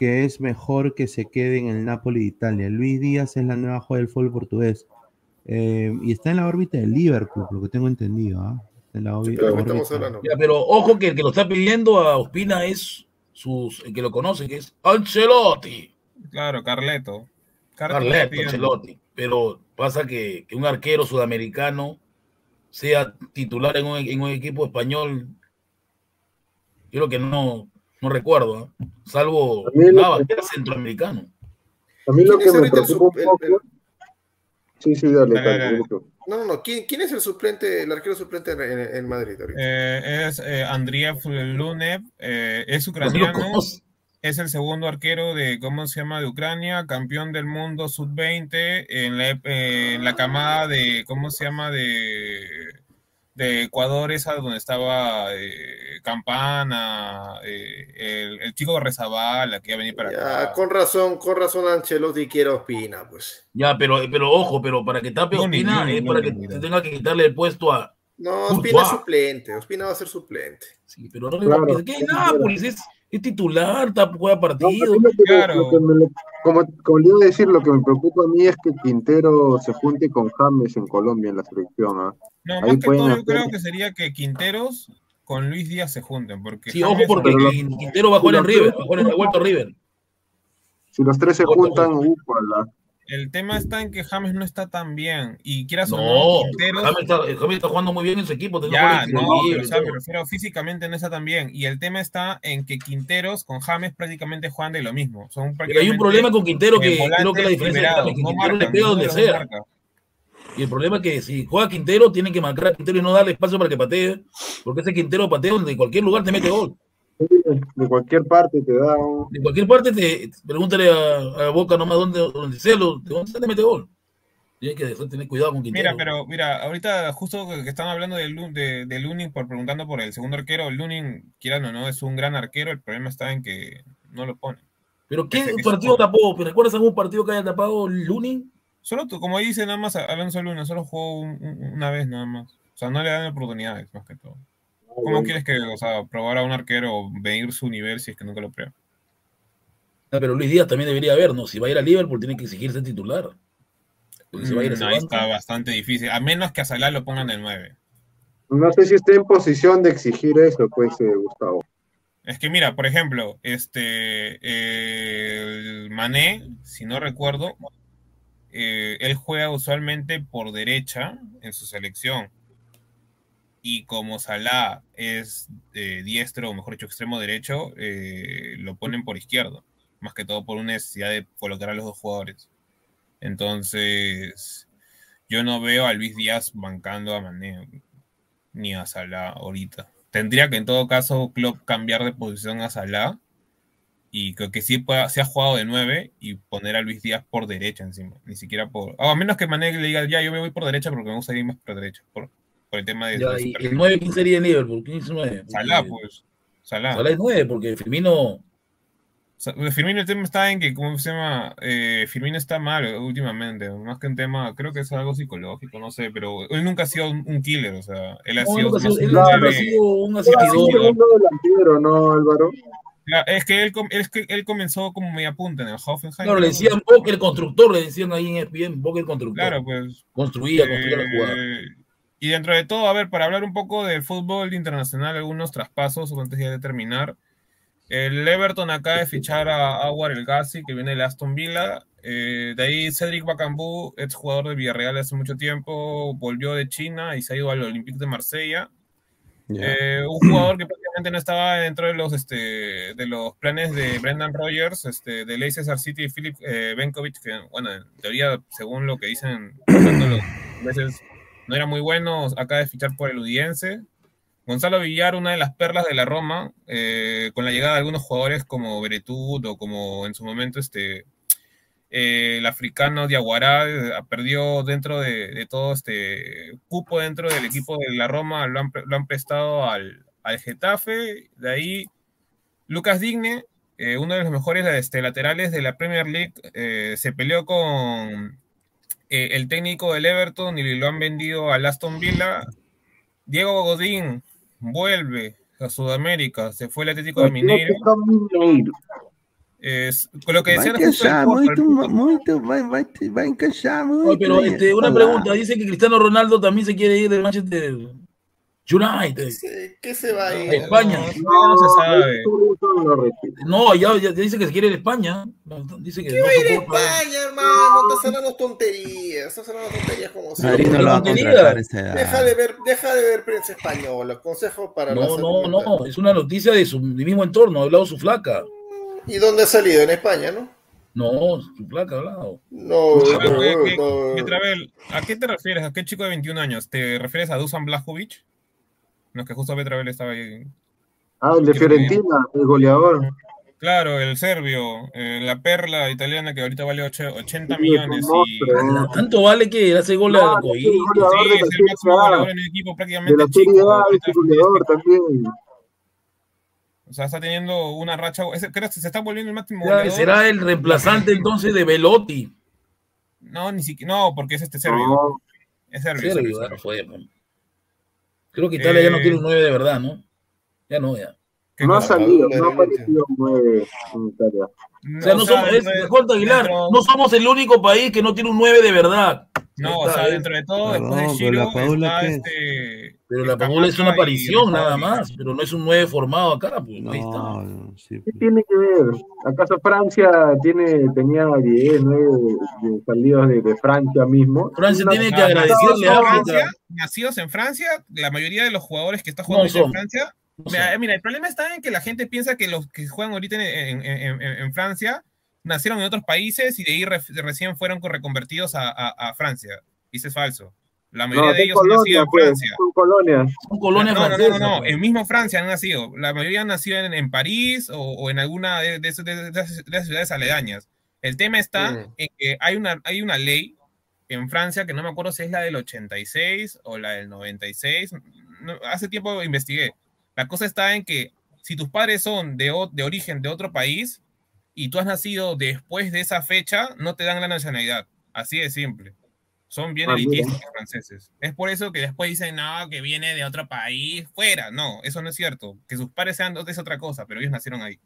que es mejor que se quede en el Napoli de Italia. Luis Díaz es la nueva joya del fútbol portugués. Eh, y está en la órbita del Liverpool, por lo que tengo entendido. Está en la órbita- pero, órbita. Ya, pero ojo que el que lo está pidiendo a Ospina es sus, el que lo conoce, que es Ancelotti. Claro, Carleto. Carleto, Ancelotti. Pero pasa que, que un arquero sudamericano sea titular en un, en un equipo español, yo creo que no, no recuerdo, ¿eh? salvo A mí lo Navas, que- era centroamericano. A mí lo ¿Quién que es me el preocupa un el-. Sí, sí, dale, Dale. No, no, no. ¿Quién, quién es el suplente, el arquero suplente en, en- Madrid ahorita? Eh, es eh, Andriy Lunev, eh, es ucraniano, es el segundo arquero de, ¿cómo se llama?, de Ucrania, campeón del mundo sub-20 en la, eh, en la camada de, ¿cómo se llama?, de, de Ecuador, esa donde estaba eh, Campana, eh, el, el chico Rezabala que iba a venir para Ya, acá. con razón, con razón Ancelotti quiere Ospina, pues. Ya, pero, pero ojo, pero para que tape Lunin, Ospina es para que tenga que quitarle el puesto a. No. Ospina es suplente, Ospina va a ser suplente. Sí, pero no Claro. va a ¿Qué es Nápoles? Es, es titular, está, juega partido. Que que me- como, como le iba a decir, lo que me preocupa a mí es que Quintero se junte con James en Colombia en la selección. ¿ah? No, Ahí más que todo yo creo que sería que Quinteros con Luis Díaz se junten, porque Sí, ojo, porque Quintero va a jugar en River, va a jugar en la vuelta River. Si los tres se juntan, ufala. El tema está en que James no está tan bien. Y quieras o no, No, Quinteros. James está, James está jugando muy bien en su equipo. Ya, no, pero, o y sea, todo. me refiero físicamente no está tan bien. Y el tema está en que Quinteros con James prácticamente juegan de lo mismo. Son Pero hay un problema con Quintero que creo que la diferencia es que no Quintero le pega donde sea. marca. Y el problema es que si juega Quintero, tiene que marcar a Quintero y no darle espacio para que patee, porque ese Quintero patea donde en cualquier lugar te mete gol. De cualquier parte te da un... De cualquier parte, te pregúntale a, a Boca nomás dónde, dónde sea, lo- de dónde se te mete gol. Tienes que dejar- tener cuidado con Quintero. Mira, pero mira, ahorita justo que están hablando de, de, de Lunin, por preguntando por el segundo arquero, Lunin, quieran o no, es un gran arquero, el problema está en que no lo ponen. ¿Pero qué partido tapó? ¿Te recuerdas algún partido que haya tapado Lunin? Solo tú, como dice nada más Alonso Luna, solo jugó un- un- una vez nada más. O sea, no le dan oportunidades más que todo. ¿Cómo bueno. quieres que, o sea, probar a un arquero o medir su nivel si es que nunca lo prueba? Ah, pero Luis Díaz también debería haber, ¿no? Si va a ir a Liverpool, tiene que exigirse titular. Porque se va a ir a ese Mm, ahí está bastante difícil, a menos que a Salah lo pongan de 9. No sé si está en posición de exigir eso, pues, eh, Gustavo. Es que mira, por ejemplo, este el Mané, si no recuerdo, eh, él juega usualmente por derecha en su selección. Y como Salah es diestro, o mejor dicho, extremo derecho, eh, lo ponen por izquierdo. Más que todo por una necesidad de colocar a los dos jugadores. Entonces, yo no veo a Luis Díaz bancando a Mané ni a Salah ahorita. Tendría que en todo caso Klopp cambiar de posición a Salah y creo que sí pueda, se ha jugado de 9 y poner a Luis Díaz por derecha encima, ni siquiera por... o a menos que Mané le diga, ya, yo me voy por derecha porque me gusta ir más por derecha, por, por el tema de... Ya, de y el 9, ¿quién sería en Liverpool? ¿Quién es el 9? Salah, pues. Salah. Salah es 9, porque Firmino. Sa- Firmino el tema está en que, ¿cómo se llama? Eh, Firmino está mal últimamente, más que un tema, creo que es algo psicológico, no sé, pero él nunca ha sido un, un killer, o sea, él ha No, sido más sido- él un siempre ha sido un asistidor. delantero, ¿no, Álvaro? Claro, es que él, es que él comenzó como media punta en el Hoffenheim. Claro, le decían Boca el constructor, le decían ahí en ESPN, Boca el constructor. Claro, pues. Construía, construía la jugada. Y dentro de todo, a ver, para hablar un poco del fútbol internacional, algunos traspasos antes de terminar. El Everton acaba de fichar a Awar El Gassi, que viene del Aston Villa. Eh, de ahí Cedric Bakambu, ex jugador de Villarreal hace mucho tiempo, volvió de China y se ha ido al Olympique de Marsella. Eh, un jugador que prácticamente no estaba dentro de los, este, de los planes de Brendan Rodgers, este, de Leicester City y Philip eh, Benkovic, que, bueno, en teoría, según lo que dicen los veces, no era muy bueno, acaba de fichar por el Udiense. Gonzalo Villar, una de las perlas de la Roma, eh, con la llegada de algunos jugadores como Beretut o como en su momento este, eh, el africano Diaguará eh, perdió dentro de, de todo este cupo dentro del equipo de la Roma, lo han, lo han prestado al, al Getafe, de ahí Lucas Digne, uno de los mejores este, laterales de la Premier League, se peleó con eh, el técnico del Everton y lo han vendido al Aston Villa. Diego Godín, vuelve a Sudamérica, se fue el Atlético de Mineiro. Es, con lo que decían del pero este, una pregunta, dice que Cristiano Ronaldo también se quiere ir de Manchester United. ¿Qué se va a ir? España. no se sabe. No, ya, ya dice que se quiere ir a España. Dice que ¿Qué no va a ir a España, hermano? Estás hablando tonterías. Estás hablando tonterías como Madrid no lo. Deja de ver, deja de ver prensa española. Consejo para No, no, no, es una noticia de su mismo entorno, ha hablado su flaca. ¿Y dónde ha salido? En España, ¿no? No, su flaca ha hablado. No, no, ¿qué- qué- no. Betravel, ¿a qué te refieres? ¿A qué chico de 21 años? ¿Te refieres a Dusan Blajovic? No, es que justo Betravel estaba ahí. Ah, el de Fiorentina, el goleador. Claro, el serbio, eh, la perla italiana que ahorita vale ocho- 80 Sí, millones. no, y... pero- Tanto vale que hace gol No, goleador Sí, de la es el máximo A. goleador en el equipo De prácticamente la chico. Serie A, ahorita. es el goleador también. O sea, está teniendo una racha. creo que se está volviendo el máximo goleador. será el reemplazante entonces de Velotti. No, ni siquiera. No, porque es este serbio. No. Es serbio. Serbio, serbio, serbio. no fue. Creo que Italia ya no Eh, tiene un 9 de verdad, ¿no? Ya no, ya. ¿Qué No ha salido, no ha aparecido nueve en Italia. O sea, no somos, es, dentro de- Jorge Aguilar, dentro- no somos el único país que no tiene un 9 de verdad. No, o sea, dentro de todo, después de pero la Chiro, Padula, está este. Pero la Padula es una aparición nada más, pero no es un 9 formado acá, pues ahí está. No, no, sí, ¿Qué tiene que ver? ¿Acaso Francia tiene, tenía 10, 9 de salidos de, de Francia mismo? Francia tiene que agradecerle nacidos a. Francia, nacidos en Francia, la mayoría de los jugadores que están jugando No en son. Francia. No Mira, el problema está en que la gente piensa que los que juegan ahorita en, en- en- en- Francia nacieron en otros países y de ahí re- recién fueron reconvertidos a, a- a Francia. Y eso es falso. La mayoría No, de ellos han nacido en pues, Francia. son colonias. Son colonias no, no, no, francesas. no, no, pues. en mismo Francia han nacido. La mayoría han nacido en, en París o, o en alguna de, de esas- de- de- de las ciudades aledañas. El tema está Mm. en que hay una, hay una ley en Francia que no me acuerdo si es la del 86 o la del 96. no, hace tiempo investigué. La cosa está en que si tus padres son de, de origen de otro país y tú has nacido después de esa fecha, no te dan la nacionalidad. Así de simple. Son bien Ah, elitistas los franceses. Es por eso que después dicen, no, que viene de otro país, fuera. No, eso no es cierto. Que sus padres sean de es otra cosa, pero ellos nacieron ahí.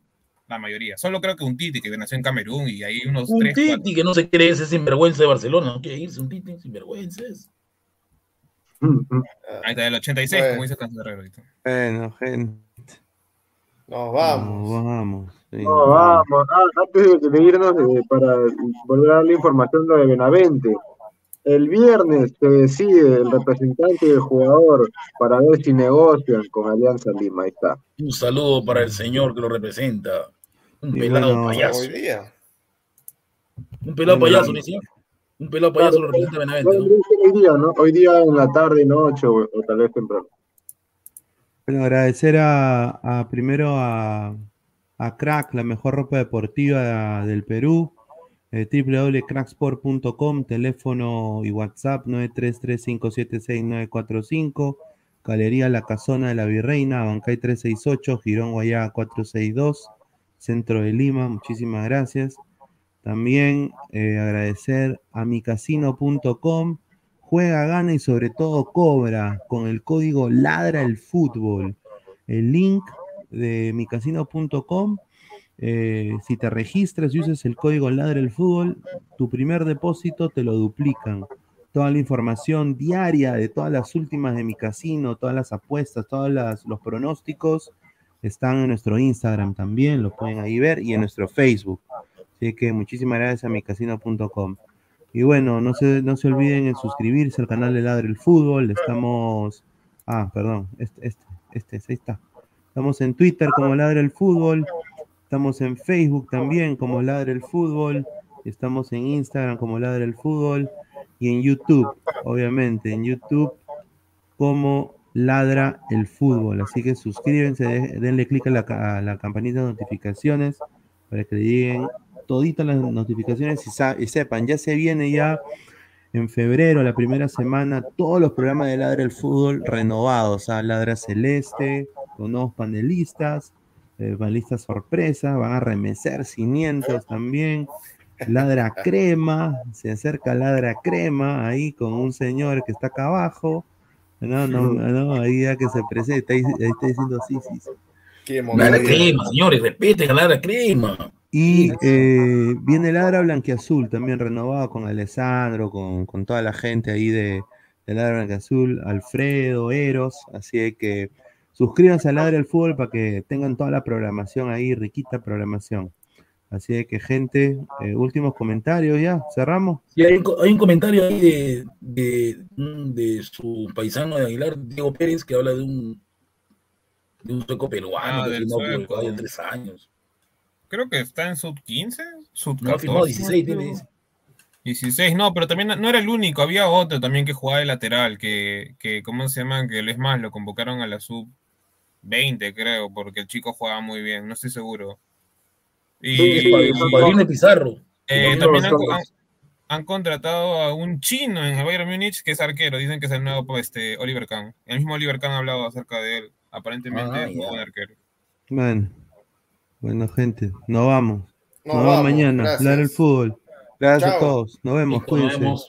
La mayoría. Solo creo que un Titi que nació en Camerún y ahí unos Un tres, Titi cuatro. que no se cree ese sinvergüenza de Barcelona. No quiere irse un Titi sinvergüenza. es. Ahí está, el 86, Bueno. como dice ahorita. Bueno, gente. Nos vamos. No, vamos. sí, No, nos vamos, ah, antes de, de irnos, eh, para volver a dar la información lo de Benavente. El viernes se decide el representante del jugador para ver si negocian con Alianza Lima. Ahí está. Un saludo para el señor que lo representa. Un Y pelado bueno, payaso. Hoy día. Un pelado Bueno, payaso, ¿no es cierto? Un pelado payaso lo representa Benavente. Hoy día, ¿no? Hoy día en la tarde, noche o, o tal vez temprano. Bueno, agradecer a, a- primero a, a Crack, la mejor ropa deportiva del Perú, eh, www.cracksport.com, teléfono y WhatsApp 933576945, Galería La Casona de la Virreina, Bancay 368, Girón Guayá 462, Centro de Lima, muchísimas gracias. También eh, agradecer a micasino.com, juega, gana y sobre todo cobra con el código Ladra el Fútbol. El link de micasino.com, eh, si te registras y usas el código Ladra el Fútbol, tu primer depósito te lo duplican. Toda la información diaria de todas las últimas de mi casino, todas las apuestas, todos los pronósticos están en nuestro Instagram también, lo pueden ahí ver, y en nuestro Facebook. Así que muchísimas gracias a micasino.com. Y bueno, no se, no se olviden en suscribirse al canal de Ladre el Fútbol. Estamos. Ah, perdón. Este, este, este, ahí está. Estamos en Twitter como Ladre el Fútbol. Estamos en Facebook también como Ladre el Fútbol. Estamos en Instagram como Ladre el Fútbol. Y en YouTube, obviamente, en YouTube como Ladra el Fútbol. Así que suscríbanse, de- denle clic a la, ca- a la campanita de notificaciones para que le lleguen toditas las notificaciones y, sa- y sepan, ya se viene ya en febrero, la primera semana, todos los programas de Ladra el Fútbol renovados, a Ladra Celeste, con nuevos panelistas, eh, panelistas sorpresa, van a remecer cimientos también, Ladra Crema, se acerca Ladra Crema ahí con un señor que está acá abajo, No, no, no, ahí ya que se presenta, ahí, ahí está diciendo sí, sí. sí. Ladra crema, señores, respeten a Ladra crema. Y eh, viene Ladra Blanquiazul, también renovado con Alessandro, con, con toda la gente ahí de, de Ladra Blanquiazul, Alfredo, Eros, así que suscríbanse a Ladra el Fútbol para que tengan toda la programación ahí, riquita programación. Así de que gente, eh, últimos comentarios ya, cerramos. Y hay, un co- hay un comentario ahí de, de, de su paisano de Aguilar, Diego Pérez, que habla de un de un sueco peruano Ah, que sueco. Ecuador en tres años. Creo que está en sub 15, sub No, ha 14. firmado 16, tiene, dice. 16, no, pero también no era el único, había otro también que jugaba de lateral, que, que ¿cómo se llama? Que es más, lo convocaron a la sub 20, creo, porque el chico jugaba muy bien, no estoy seguro. Sí, su padrino es Pizarro. eh, también han, contratado a un chino en el Bayern Múnich que es arquero, dicen que es el nuevo pues, este, Oliver Kahn. El mismo Oliver Kahn ha hablado acerca de él, aparentemente Ah, es un arquero. Bueno, bueno, gente, nos vamos. Nos Nos, vemos vamos, mañana. gracias. Ladra el fútbol. Gracias a todos. Nos vemos, nos cuídense. vemos.